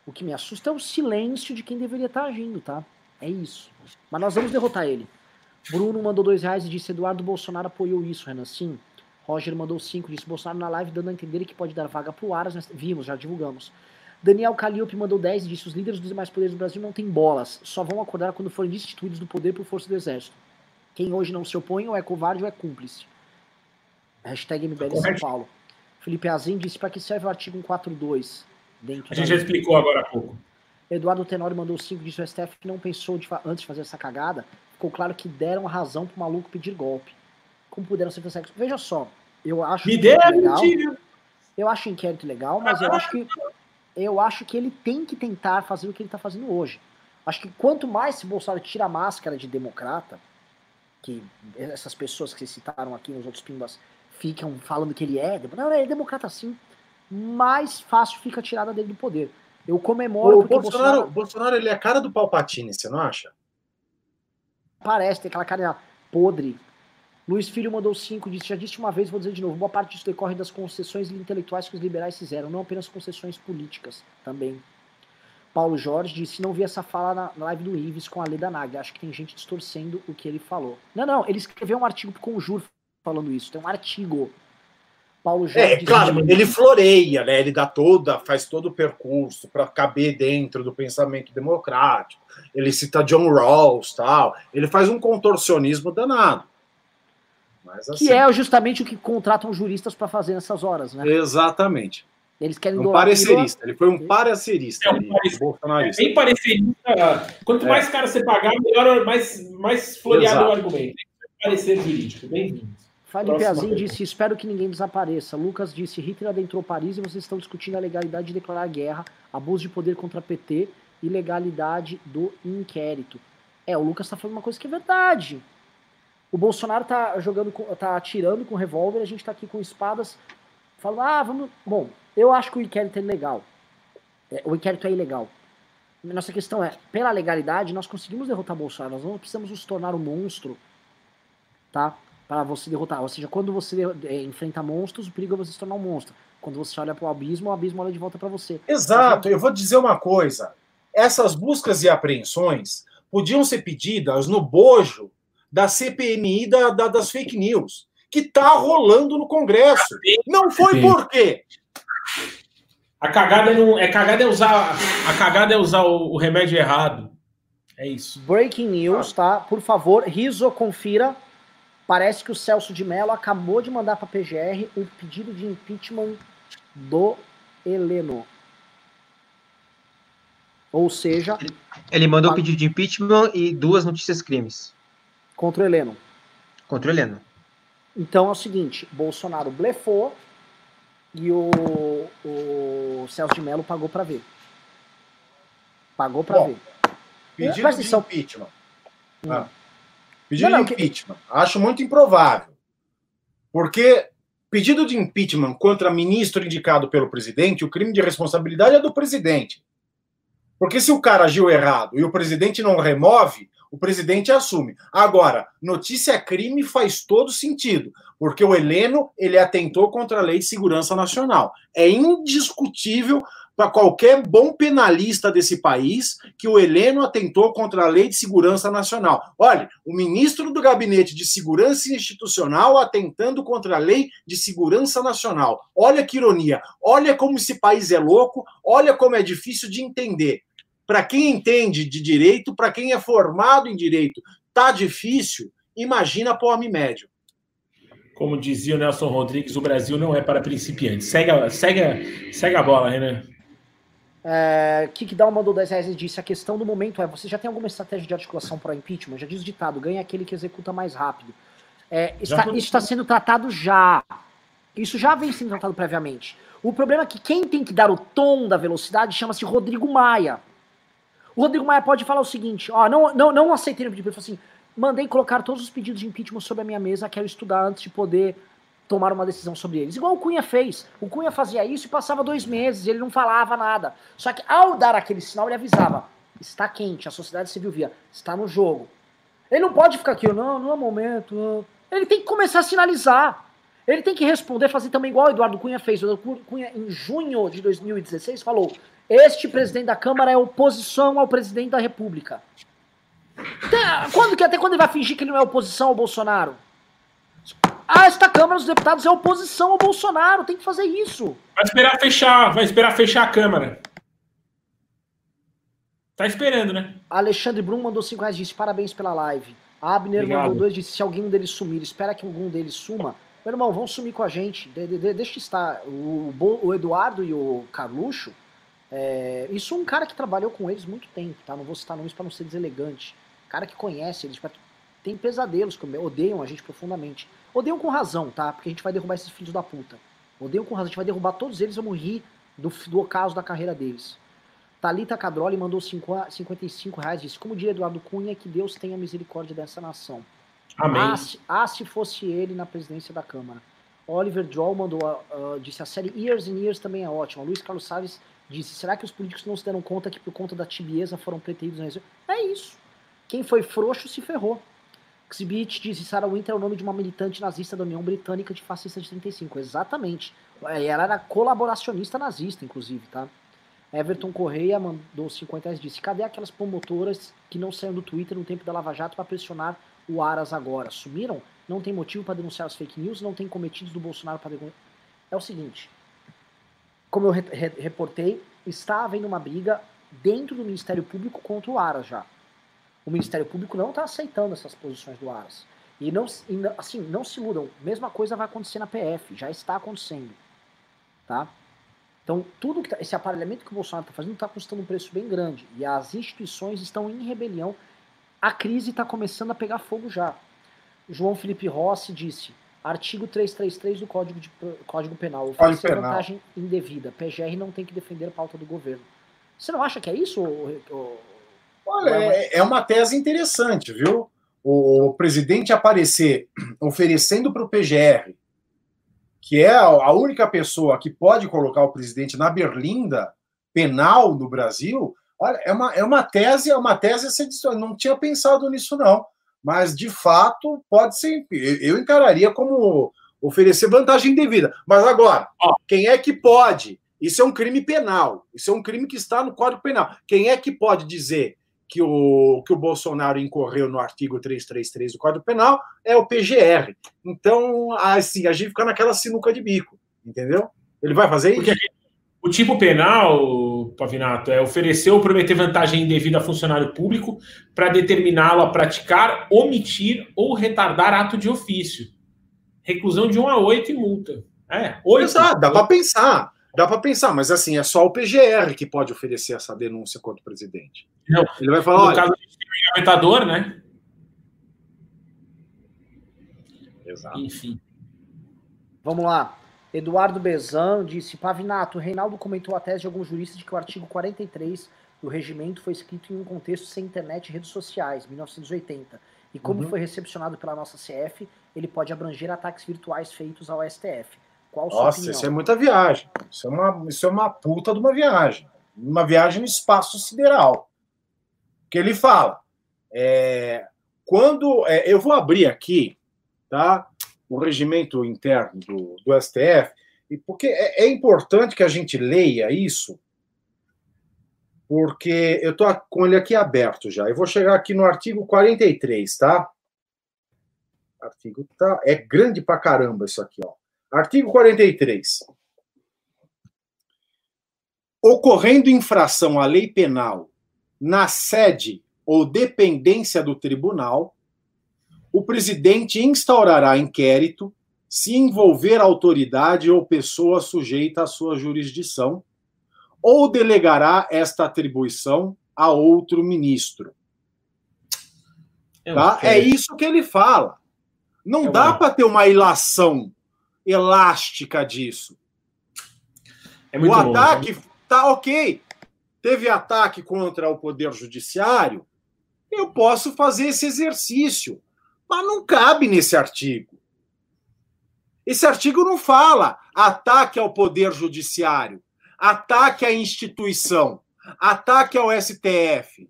O que me assusta é o silêncio de quem deveria estar tá agindo, tá? É isso. Mas nós vamos derrotar ele. Bruno mandou dois reais e disse: Eduardo Bolsonaro apoiou isso, Renan. Sim. Roger mandou cinco, disse Bolsonaro na live dando a entender que pode dar vaga pro Aras. Nós... Vimos, já divulgamos. Daniel Calliope mandou 10 e disse: Os líderes dos demais poderes do Brasil não têm bolas, só vão acordar quando forem destituídos do poder por força do exército. Quem hoje não se opõe ou é covarde ou é cúmplice. Hashtag MBL São Paulo. Felipe Azim disse: Para que serve o artigo 142? Dentro a gente já explicou agora há pouco. Eduardo Tenório mandou 5 disse: o STF não pensou de, antes de fazer essa cagada. Ficou claro que deram a razão pro maluco pedir golpe. Como puderam ser sexo? Veja só, eu acho. Me deu legal. Mentira. Eu acho inquérito legal, mas eu acho que eu acho que ele tem que tentar fazer o que ele está fazendo hoje. Acho que quanto mais se Bolsonaro tira a máscara de democrata, que essas pessoas que vocês citaram aqui nos outros pimbas ficam falando que ele é, não, ele é democrata sim, mais fácil fica a tirada dele do poder. Eu comemoro o Bolsonaro, Bolsonaro... Bolsonaro ele é a cara do Palpatine, você não acha? Parece, tem aquela cara podre. Luiz Filho mandou cinco, disse, já disse uma vez, vou dizer de novo, boa parte disso decorre das concessões intelectuais que os liberais fizeram, não apenas concessões políticas também. Paulo Jorge disse, não vi essa fala na live do Ives com a Leda Nagli, acho que tem gente distorcendo o que ele falou. Não, não, ele escreveu um artigo pro Conjur falando isso, tem um artigo Paulo Jorge. É, claro, ele floreia, né? Ele dá toda, faz todo o percurso para caber dentro do pensamento democrático. Ele cita John Rawls, tal. Ele faz um contorcionismo danado. Mas, assim, que é justamente o que contratam juristas para fazer nessas horas, né? Exatamente. Eles querem um parecerista. Ele foi um parecerista. É um parecerista. É bem parecerista. Quanto é. mais caro você pagar, melhor, mais, mais floreado Exato. o argumento. Parecer jurídico. Bem-vindo. Felipe Azim disse: Espero que ninguém desapareça. Lucas disse: Hitler adentrou Paris e vocês estão discutindo a legalidade de declarar guerra, abuso de poder contra PT e legalidade do inquérito. É, o Lucas está falando uma coisa que é verdade. O Bolsonaro tá jogando, tá atirando com revólver, a gente está aqui com espadas, falando: ah, vamos. Bom, eu acho que o inquérito é legal. É, o inquérito é ilegal. Nossa questão é: pela legalidade, nós conseguimos derrotar Bolsonaro, nós não precisamos nos tornar um monstro, tá? Para você derrotar. Ou seja, quando você é, enfrenta monstros, o perigo é você se tornar um monstro. Quando você olha para o abismo, o abismo olha de volta para você. Exato. Eu vou dizer uma coisa. Essas buscas e apreensões podiam ser pedidas no bojo da CPMI da, da, das fake news, que está rolando no Congresso. Não foi por quê? A cagada não é cagada é usar a cagada é usar o, o remédio errado. É isso. Breaking news, tá? Por favor, Riso, confira Parece que o Celso de Mello acabou de mandar para a PGR o pedido de impeachment do Heleno. Ou seja. Ele, ele mandou o pedido de impeachment e duas notícias crimes. Contra o Heleno. Contra o Heleno. Então é o seguinte: Bolsonaro blefou e o, o Celso de Mello pagou para ver. Pagou para ver. Pedido de impeachment. Hum. Ah. Pedido não, não, de impeachment. Que... Acho muito improvável. Porque pedido de impeachment contra ministro indicado pelo presidente, o crime de responsabilidade é do presidente. Porque se o cara agiu errado e o presidente não remove, o presidente assume. Agora, notícia é crime faz todo sentido, porque o Heleno ele atentou contra a Lei de Segurança Nacional. É indiscutível para qualquer bom penalista desse país que o Heleno atentou contra a Lei de Segurança Nacional. Olha, o ministro do Gabinete de Segurança Institucional atentando contra a Lei de Segurança Nacional. Olha que ironia. Olha como esse país é louco, olha como é difícil de entender. Para quem entende de direito, para quem é formado em direito, tá difícil, imagina para o homem médio. Como dizia o Nelson Rodrigues, o Brasil não é para principiantes. Segue, segue, segue a bola, Renan. É, Kikdown mandou 10 reais e disse: a questão do momento é: você já tem alguma estratégia de articulação para impeachment? Já diz o ditado: ganha aquele que executa mais rápido. É, está, isso está sendo tratado já. Isso já vem sendo tratado previamente. O problema é que quem tem que dar o tom da velocidade chama-se Rodrigo Maia. O Rodrigo Maia pode falar o seguinte: ó, não, não, não aceitei o pedido. Ele falou assim: mandei colocar todos os pedidos de impeachment sobre a minha mesa, quero estudar antes de poder tomar uma decisão sobre eles. Igual o Cunha fez. O Cunha fazia isso e passava dois meses, ele não falava nada. Só que ao dar aquele sinal, ele avisava: está quente, a sociedade civil via, está no jogo. Ele não pode ficar aqui, não, não é momento. Não. Ele tem que começar a sinalizar. Ele tem que responder, fazer também igual o Eduardo Cunha fez. O Eduardo Cunha, em junho de 2016, falou: Este presidente da Câmara é oposição ao presidente da República. Até quando, até quando ele vai fingir que ele não é oposição ao Bolsonaro? Ah, esta Câmara dos Deputados é oposição ao Bolsonaro, tem que fazer isso. Vai esperar fechar, vai esperar fechar a Câmara. Tá esperando, né? Alexandre Brum mandou 5 reais disse parabéns pela live. Abner Obrigado. mandou dois disse se alguém deles sumir, espera que algum deles suma. Meu irmão, vão sumir com a gente. De, de, de, deixa estar. O, o, Eduardo e o Carluxo, é, isso é um cara que trabalhou com eles muito tempo, tá? Não vou citar nomes para não ser deselegante. Cara que conhece eles, tem pesadelos, odeiam a gente profundamente. Odeiam com razão, tá? Porque a gente vai derrubar esses filhos da puta. Odeiam com razão, a gente vai derrubar todos eles, vamos rir do, do ocaso da carreira deles. Talita Cadroli mandou 55 reais, disse, como diria Eduardo Cunha, que Deus tenha misericórdia dessa nação. Amém. Ah, se, ah, se fosse ele na presidência da Câmara. Oliver Droll mandou, uh, disse, a série Years and Years também é ótima. Luiz Carlos Salles disse, será que os políticos não se deram conta que por conta da tibieza foram preteridos na É isso. Quem foi frouxo se ferrou. Exhibit disse Sarah Winter é o nome de uma militante nazista da União Britânica de fascista de 35. Exatamente. Ela era colaboracionista nazista, inclusive, tá? Everton Correia mandou 50 reais disse: Cadê aquelas promotoras que não saíram do Twitter no tempo da Lava Jato para pressionar o Aras agora? Sumiram? Não tem motivo para denunciar as fake news? Não tem cometidos do Bolsonaro para denunciar? É o seguinte: como eu re reportei, está havendo uma briga dentro do Ministério Público contra o Aras já o Ministério Público não está aceitando essas posições do Aras. E não, e assim, não se mudam. Mesma coisa vai acontecer na PF, já está acontecendo. Tá? Então, tudo que tá, esse aparelhamento que o Bolsonaro está fazendo está custando um preço bem grande. E as instituições estão em rebelião. A crise está começando a pegar fogo já. João Felipe Rossi disse: artigo 333 do Código, de, Código Penal. Oferecer vantagem indevida. PGR não tem que defender a pauta do governo. Você não acha que é isso, Olha, é, é uma tese interessante, viu? O presidente aparecer oferecendo para o PGR, que é a única pessoa que pode colocar o presidente na berlinda penal no Brasil, olha, é uma, é uma tese, é uma tese, eu não tinha pensado nisso, não. Mas, de fato, pode ser. Eu encararia como oferecer vantagem devida. Mas agora, ó, quem é que pode? Isso é um crime penal. Isso é um crime que está no Código Penal. Quem é que pode dizer que o, que o Bolsonaro incorreu no artigo 333 do Código Penal é o PGR. Então, assim, a gente fica naquela sinuca de bico, entendeu? Ele vai fazer isso? Porque o tipo penal, Pavinato, é oferecer ou prometer vantagem indevida a funcionário público para determiná-lo a praticar, omitir ou retardar ato de ofício. Reclusão de 1 a 8 e multa. É, 8. Exato, dá para pensar. Dá para pensar, mas assim, é só o PGR que pode oferecer essa denúncia contra o presidente. Não, ele vai falar. No olha, caso do engavetador, né? Exato. Enfim. Vamos lá. Eduardo Bezan disse: Pavinato, Reinaldo comentou a tese de alguns juristas de que o artigo 43 do regimento foi escrito em um contexto sem internet e redes sociais, 1980. E como uhum. foi recepcionado pela nossa CF, ele pode abranger ataques virtuais feitos ao STF. Qual Nossa, isso é muita viagem. Isso é, uma, isso é uma puta de uma viagem. numa viagem no espaço sideral. Que ele fala. É, quando. É, eu vou abrir aqui, tá? O regimento interno do, do STF, porque é, é importante que a gente leia isso, porque eu estou com ele aqui aberto já. Eu vou chegar aqui no artigo 43, tá? Artigo tá. É grande pra caramba isso aqui, ó. Artigo 43 ocorrendo infração à lei penal na sede ou dependência do tribunal, o presidente instaurará inquérito se envolver autoridade ou pessoa sujeita à sua jurisdição, ou delegará esta atribuição a outro ministro. Tá? É isso que ele fala. Não Eu dá para ter uma ilação elástica disso. É o ataque bom, Tá ok. Teve ataque contra o Poder Judiciário, eu posso fazer esse exercício. Mas não cabe nesse artigo. Esse artigo não fala ataque ao Poder Judiciário, ataque à instituição, ataque ao STF.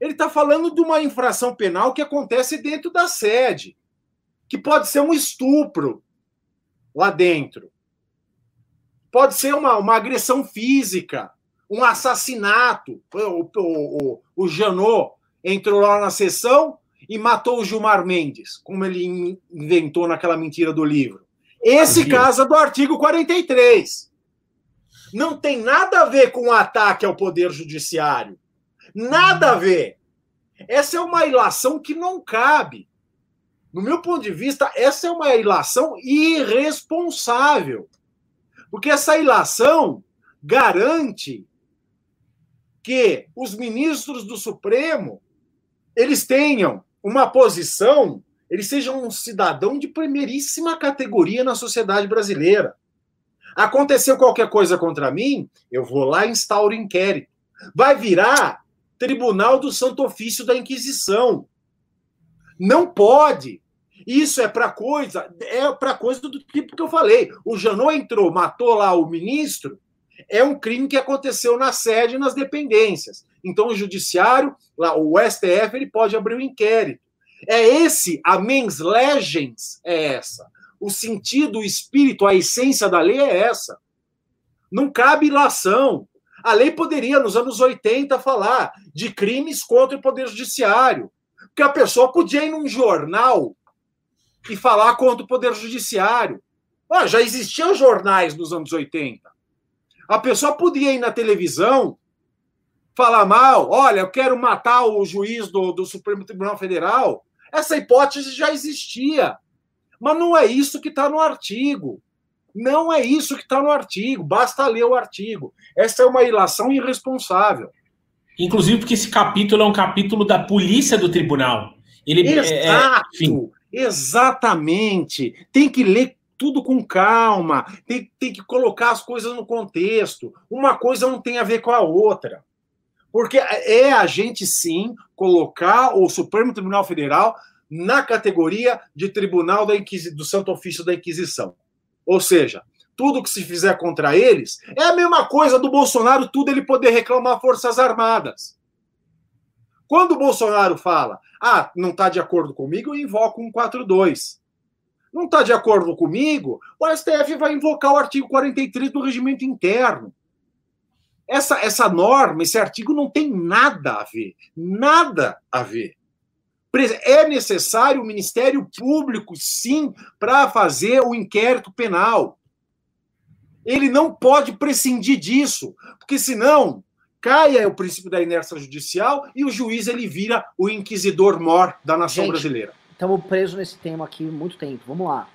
Ele está falando de uma infração penal que acontece dentro da sede, que pode ser um estupro lá dentro. Pode ser uma, uma agressão física, um assassinato. O, o, o, o Janot entrou lá na sessão e matou o Gilmar Mendes, como ele inventou naquela mentira do livro. Esse caso é do artigo 43. Não tem nada a ver com o ataque ao Poder Judiciário. Nada a ver. Essa é uma ilação que não cabe. No meu ponto de vista, essa é uma ilação irresponsável. Porque essa ilação garante que os ministros do Supremo eles tenham uma posição, eles sejam um cidadão de primeiríssima categoria na sociedade brasileira. Aconteceu qualquer coisa contra mim, eu vou lá e instauro inquérito. Vai virar Tribunal do Santo Ofício da Inquisição. Não pode isso é para coisa, é para coisa do tipo que eu falei. O Janot entrou, matou lá o ministro, é um crime que aconteceu na sede e nas dependências. Então o judiciário, lá o STF, ele pode abrir um inquérito. É esse, a mens legens é essa. O sentido, o espírito, a essência da lei é essa. Não cabe ilação. A lei poderia, nos anos 80, falar de crimes contra o Poder Judiciário. Porque a pessoa podia ir num jornal e falar contra o Poder Judiciário. Ah, já existiam jornais nos anos 80. A pessoa podia ir na televisão falar mal, olha, eu quero matar o juiz do, do Supremo Tribunal Federal. Essa hipótese já existia. Mas não é isso que está no artigo. Não é isso que está no artigo. Basta ler o artigo. Essa é uma ilação irresponsável. Inclusive porque esse capítulo é um capítulo da polícia do tribunal. Ele Exato. É, é enfim, Exatamente. Tem que ler tudo com calma, tem, tem que colocar as coisas no contexto. Uma coisa não tem a ver com a outra. Porque é a gente, sim, colocar o Supremo Tribunal Federal na categoria de Tribunal da Inquisi do Santo Ofício da Inquisição. Ou seja, tudo que se fizer contra eles é a mesma coisa do Bolsonaro, tudo ele poder reclamar Forças Armadas. Quando o Bolsonaro fala, ah, não está de acordo comigo, eu invoco 142. Não está de acordo comigo, o STF vai invocar o artigo 43 do regimento interno. Essa, essa norma, esse artigo não tem nada a ver. Nada a ver. É necessário o Ministério Público, sim, para fazer o inquérito penal. Ele não pode prescindir disso, porque senão caia o princípio da inércia judicial e o juiz ele vira o inquisidor mor da nação Gente, brasileira. Estamos presos nesse tema aqui há muito tempo. Vamos lá.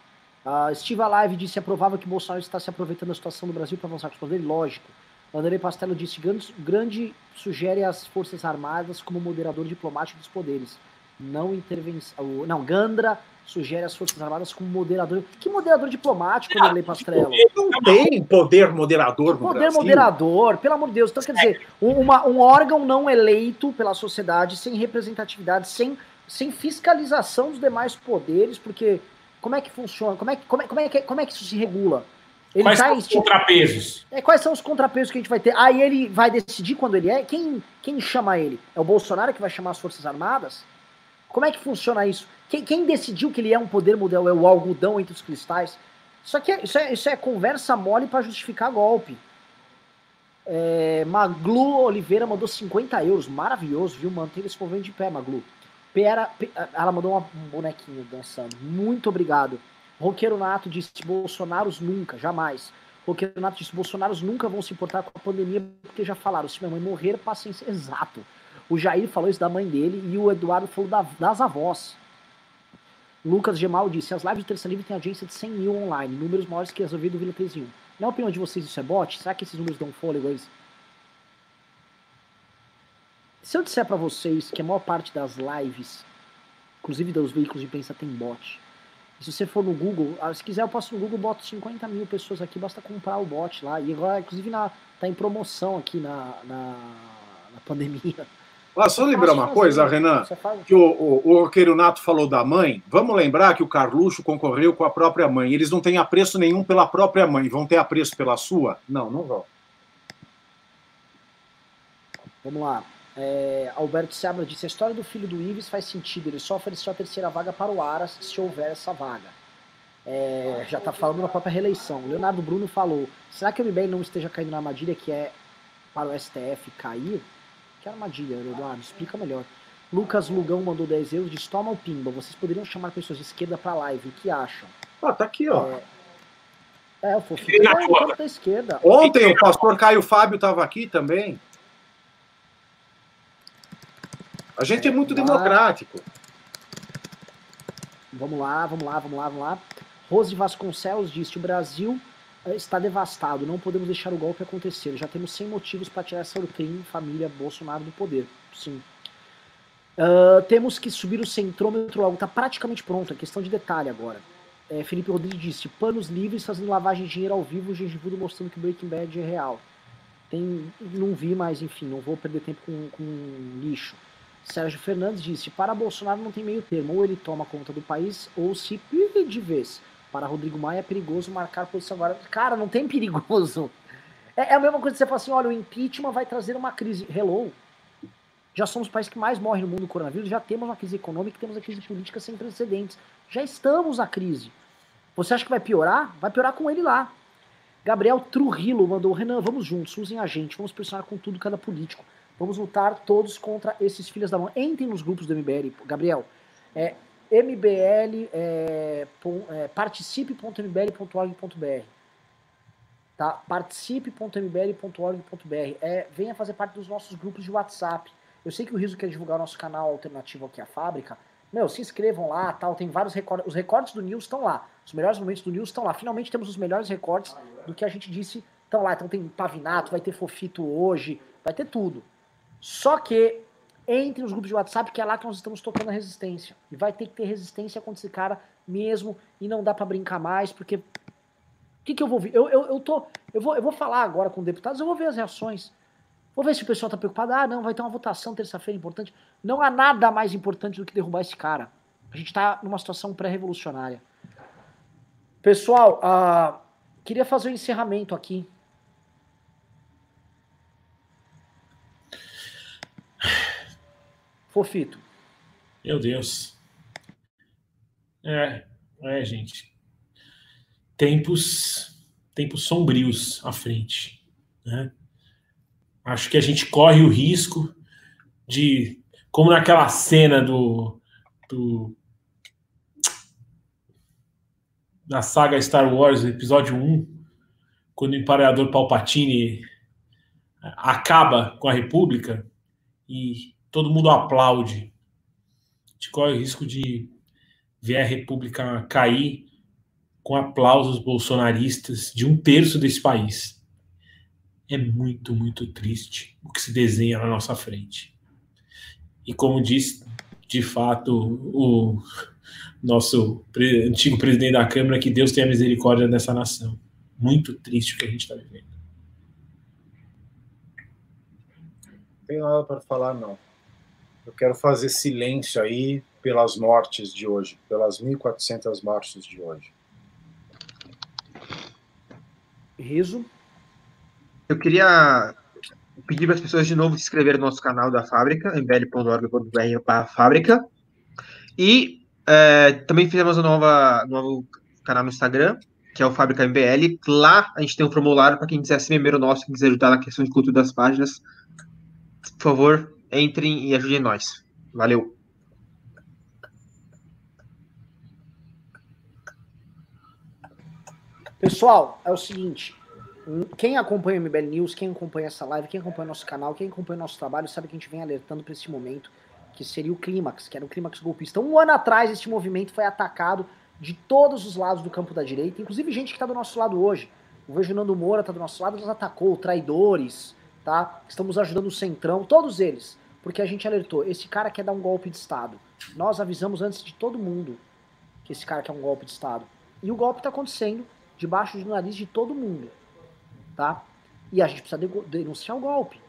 Uh, Steve Alive disse é provável que Bolsonaro está se aproveitando da situação do Brasil para avançar com os poderes. Lógico. André Pastello disse grande, grande sugere as Forças Armadas como moderador diplomático dos poderes. Não intervenção. Não, Gandra sugere as Forças Armadas como moderador. Que moderador diplomático, é, Lei Pastrello? Não tem poder moderador no Poder Brasil. moderador, pelo amor de Deus. Então, quer dizer, uma, um órgão não eleito pela sociedade, sem representatividade, sem, sem fiscalização dos demais poderes, porque como é que funciona? Como é que, como é, como é, que, como é que isso se regula? Ele quais tá são os contrapesos? É, quais são os contrapesos que a gente vai ter? Aí ele vai decidir quando ele é? Quem, quem chama ele? É o Bolsonaro que vai chamar as Forças Armadas? Como é que funciona isso? Quem, quem decidiu que ele é um poder mundial? É o algodão entre os cristais? Isso, é, isso, é, isso é conversa mole para justificar golpe. É, Maglu Oliveira mandou 50 euros. Maravilhoso, viu? Mantém esse povo de pé, Maglu. Pera, Pe- ela mandou uma- um bonequinho dançando. Muito obrigado. Roqueiro Nato disse: Bolsonaros nunca, jamais. Roqueiro Nato disse: Bolsonaros nunca vão se importar com a pandemia porque já falaram. Se minha mãe morrer, paciência. Exato. O Jair falou isso da mãe dele e o Eduardo falou da- das avós. Lucas Gemal disse: as lives do Terça Livre têm audiência de 100 mil online, números maiores que as ouvidas do Vila 301. Na opinião de vocês, isso é bot? Será que esses números dão fôlego a eles? Se eu disser pra vocês que a maior parte das lives, inclusive dos veículos de imprensa, tem bot. E se você for no Google, ah, se quiser eu posso no Google, boto 50 mil pessoas aqui, basta comprar o bot lá. E agora, inclusive, na, tá em promoção aqui na, na, na pandemia. Ah, só lembrar uma coisa. Renan, que o, o, o Roqueiro Nato falou da mãe. Vamos lembrar que o Carluxo concorreu com a própria mãe. Eles não têm apreço nenhum pela própria mãe. Vão ter apreço pela sua? Não, não vão. Vamos lá. É, Alberto Seabra disse: a história do filho do Ives faz sentido. Ele só ofereceu a terceira vaga para o Aras se houver essa vaga. É, já está falando na própria reeleição. Leonardo Bruno falou: será que o MBL não esteja caindo na armadilha que é para o STF cair? Que armadilha, Eduardo? Explica melhor. Lucas Lugão mandou 10 euros, disse: toma o pimba. Vocês poderiam chamar pessoas de esquerda para live. O que acham? Ah, tá aqui, ó. É, o fofinho é foto. da esquerda. Ontem o pastor Caio Fábio estava aqui também. A gente é muito Lá. democrático. Vamos lá, vamos lá, vamos lá, vamos lá. Rose Vasconcelos disse: o Brasil está devastado, não podemos deixar o golpe acontecer. Já temos 100 motivos para tirar essa crime família Bolsonaro do poder. Sim. Ah, temos que subir o centrômetro logo, está praticamente pronto, é questão de detalhe agora. Eh, Felipe Rodrigues disse: panos livres fazendo lavagem de dinheiro ao vivo, o Gengivudo mostrando que Breaking Bad é real. Tem, não vi, mas enfim, não vou perder tempo com, com lixo. Sérgio Fernandes disse: para Bolsonaro não tem meio termo, ou ele toma conta do país, ou se perde de vez. Para Rodrigo Maia é perigoso marcar posição agora. Cara, não tem perigoso. É, é a mesma coisa que você fala assim: olha, o impeachment vai trazer uma crise. Hello. Já somos o país que mais morre no mundo do coronavírus, já temos uma crise econômica, temos a crise política sem precedentes. Já estamos na crise. Você acha que vai piorar? Vai piorar com ele lá. Gabriel Trujillo mandou: Renan, vamos juntos, usem a gente, vamos pressionar com tudo cada político. Vamos lutar todos contra esses filhos da mão. Entrem nos grupos do MBL, Gabriel. É mbl, é, é, participe.mbl.org.br tá? participe.mbl.org.br é, venha fazer parte dos nossos grupos de WhatsApp. Eu sei que o Riso quer divulgar o nosso canal alternativo aqui à fábrica. Meu, se inscrevam lá, tal, tem vários recortes. Os recortes do News estão lá. Os melhores momentos do News estão lá. Finalmente temos os melhores recortes do que a gente disse estão lá. Então tem Pavinato, vai ter Fofito hoje, vai ter tudo. Só que entre nos grupos de WhatsApp, que é lá que nós estamos tocando a resistência. E vai ter que ter resistência contra esse cara mesmo, e não dá pra brincar mais, porque. O que, que eu vou ver? Eu, eu, eu, tô, eu, vou, eu vou falar agora com deputados, eu vou ver as reações. Vou ver se o pessoal tá preocupado. Ah, não, vai ter uma votação terça-feira importante. Não há nada mais importante do que derrubar esse cara. A gente tá numa situação pré-revolucionária. Pessoal, ah, queria fazer o um encerramento aqui. Fofito. Meu Deus. É, é, gente. Tempos, tempos sombrios à frente, né? Acho que a gente corre o risco de, como naquela cena do, do da saga Star Wars, episódio 1, quando o Imperador Palpatine acaba com a República e todo mundo aplaude. A gente corre o risco de ver a República cair com aplausos bolsonaristas de um terço desse país. É muito, muito triste o que se desenha na nossa frente. E como diz, de fato, o nosso antigo presidente da Câmara, que Deus tenha misericórdia dessa nação. Muito triste o que a gente está vivendo. Não tem nada para falar, não. Eu quero fazer silêncio aí pelas mortes de hoje, pelas 1.400 mortes de hoje. Riso. Eu queria pedir para as pessoas de novo se inscreverem no nosso canal da fábrica, mbl.org.br fábrica. E é, também fizemos um nova, novo canal no Instagram, que é o Fábrica MBL. Lá a gente tem um formulário para quem quiser ser membro nosso, quem quiser ajudar na questão de cultura das páginas. Por favor, entrem e ajudem nós. Valeu! Pessoal, é o seguinte. Quem acompanha o MBL News, quem acompanha essa live, quem acompanha nosso canal, quem acompanha nosso trabalho, sabe que a gente vem alertando para esse momento, que seria o clímax, que era o clímax golpista. Um ano atrás, este movimento foi atacado de todos os lados do campo da direita, inclusive gente que está do nosso lado hoje. O Nando Moura está do nosso lado, nos atacou, traidores, tá? Estamos ajudando o Centrão, todos eles, porque a gente alertou, esse cara quer dar um golpe de Estado. Nós avisamos antes de todo mundo que esse cara quer um golpe de Estado. E o golpe está acontecendo debaixo do nariz de todo mundo, tá? E a gente precisa denunciar o golpe.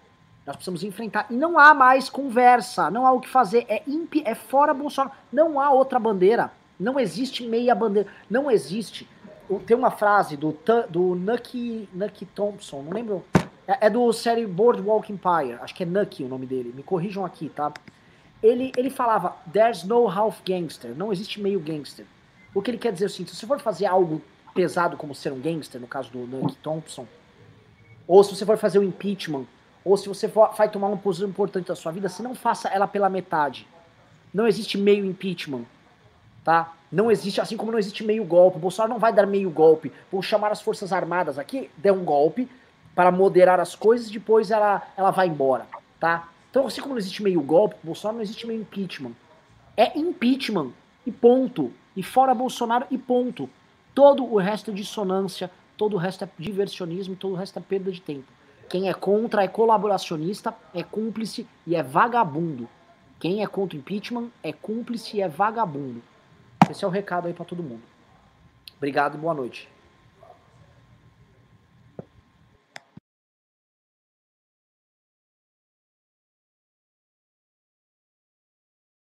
Nós precisamos enfrentar. E não há mais conversa, não há o que fazer. É, impi, é fora Bolsonaro. Não há outra bandeira. Não existe meia bandeira. Não existe. Tem uma frase do, do Nucky, Nucky Thompson, não lembro. É, é do série Boardwalk Empire. Acho que é Nucky o nome dele. Me corrijam aqui, tá? Ele, ele falava: There's no half gangster. Não existe meio gangster. O que ele quer dizer é o seguinte: se você for fazer algo pesado como ser um gangster, no caso do Nucky Thompson, ou se você for fazer o um impeachment, ou se você for, vai tomar uma posição importante da sua vida, você não faça ela pela metade. Não existe meio impeachment, tá? Não existe, assim como não existe meio golpe. O Bolsonaro não vai dar meio golpe. Vou chamar as Forças Armadas aqui, der um golpe para moderar as coisas, depois ela, ela vai embora, tá? Então, assim como não existe meio golpe, Bolsonaro não existe meio impeachment. É impeachment e ponto. E fora Bolsonaro e ponto. Todo o resto é dissonância, todo o resto é diversionismo, todo o resto é perda de tempo. Quem é contra é colaboracionista, é cúmplice e é vagabundo. Quem é contra o impeachment é cúmplice e é vagabundo. Esse é o recado aí para todo mundo. Obrigado e boa noite.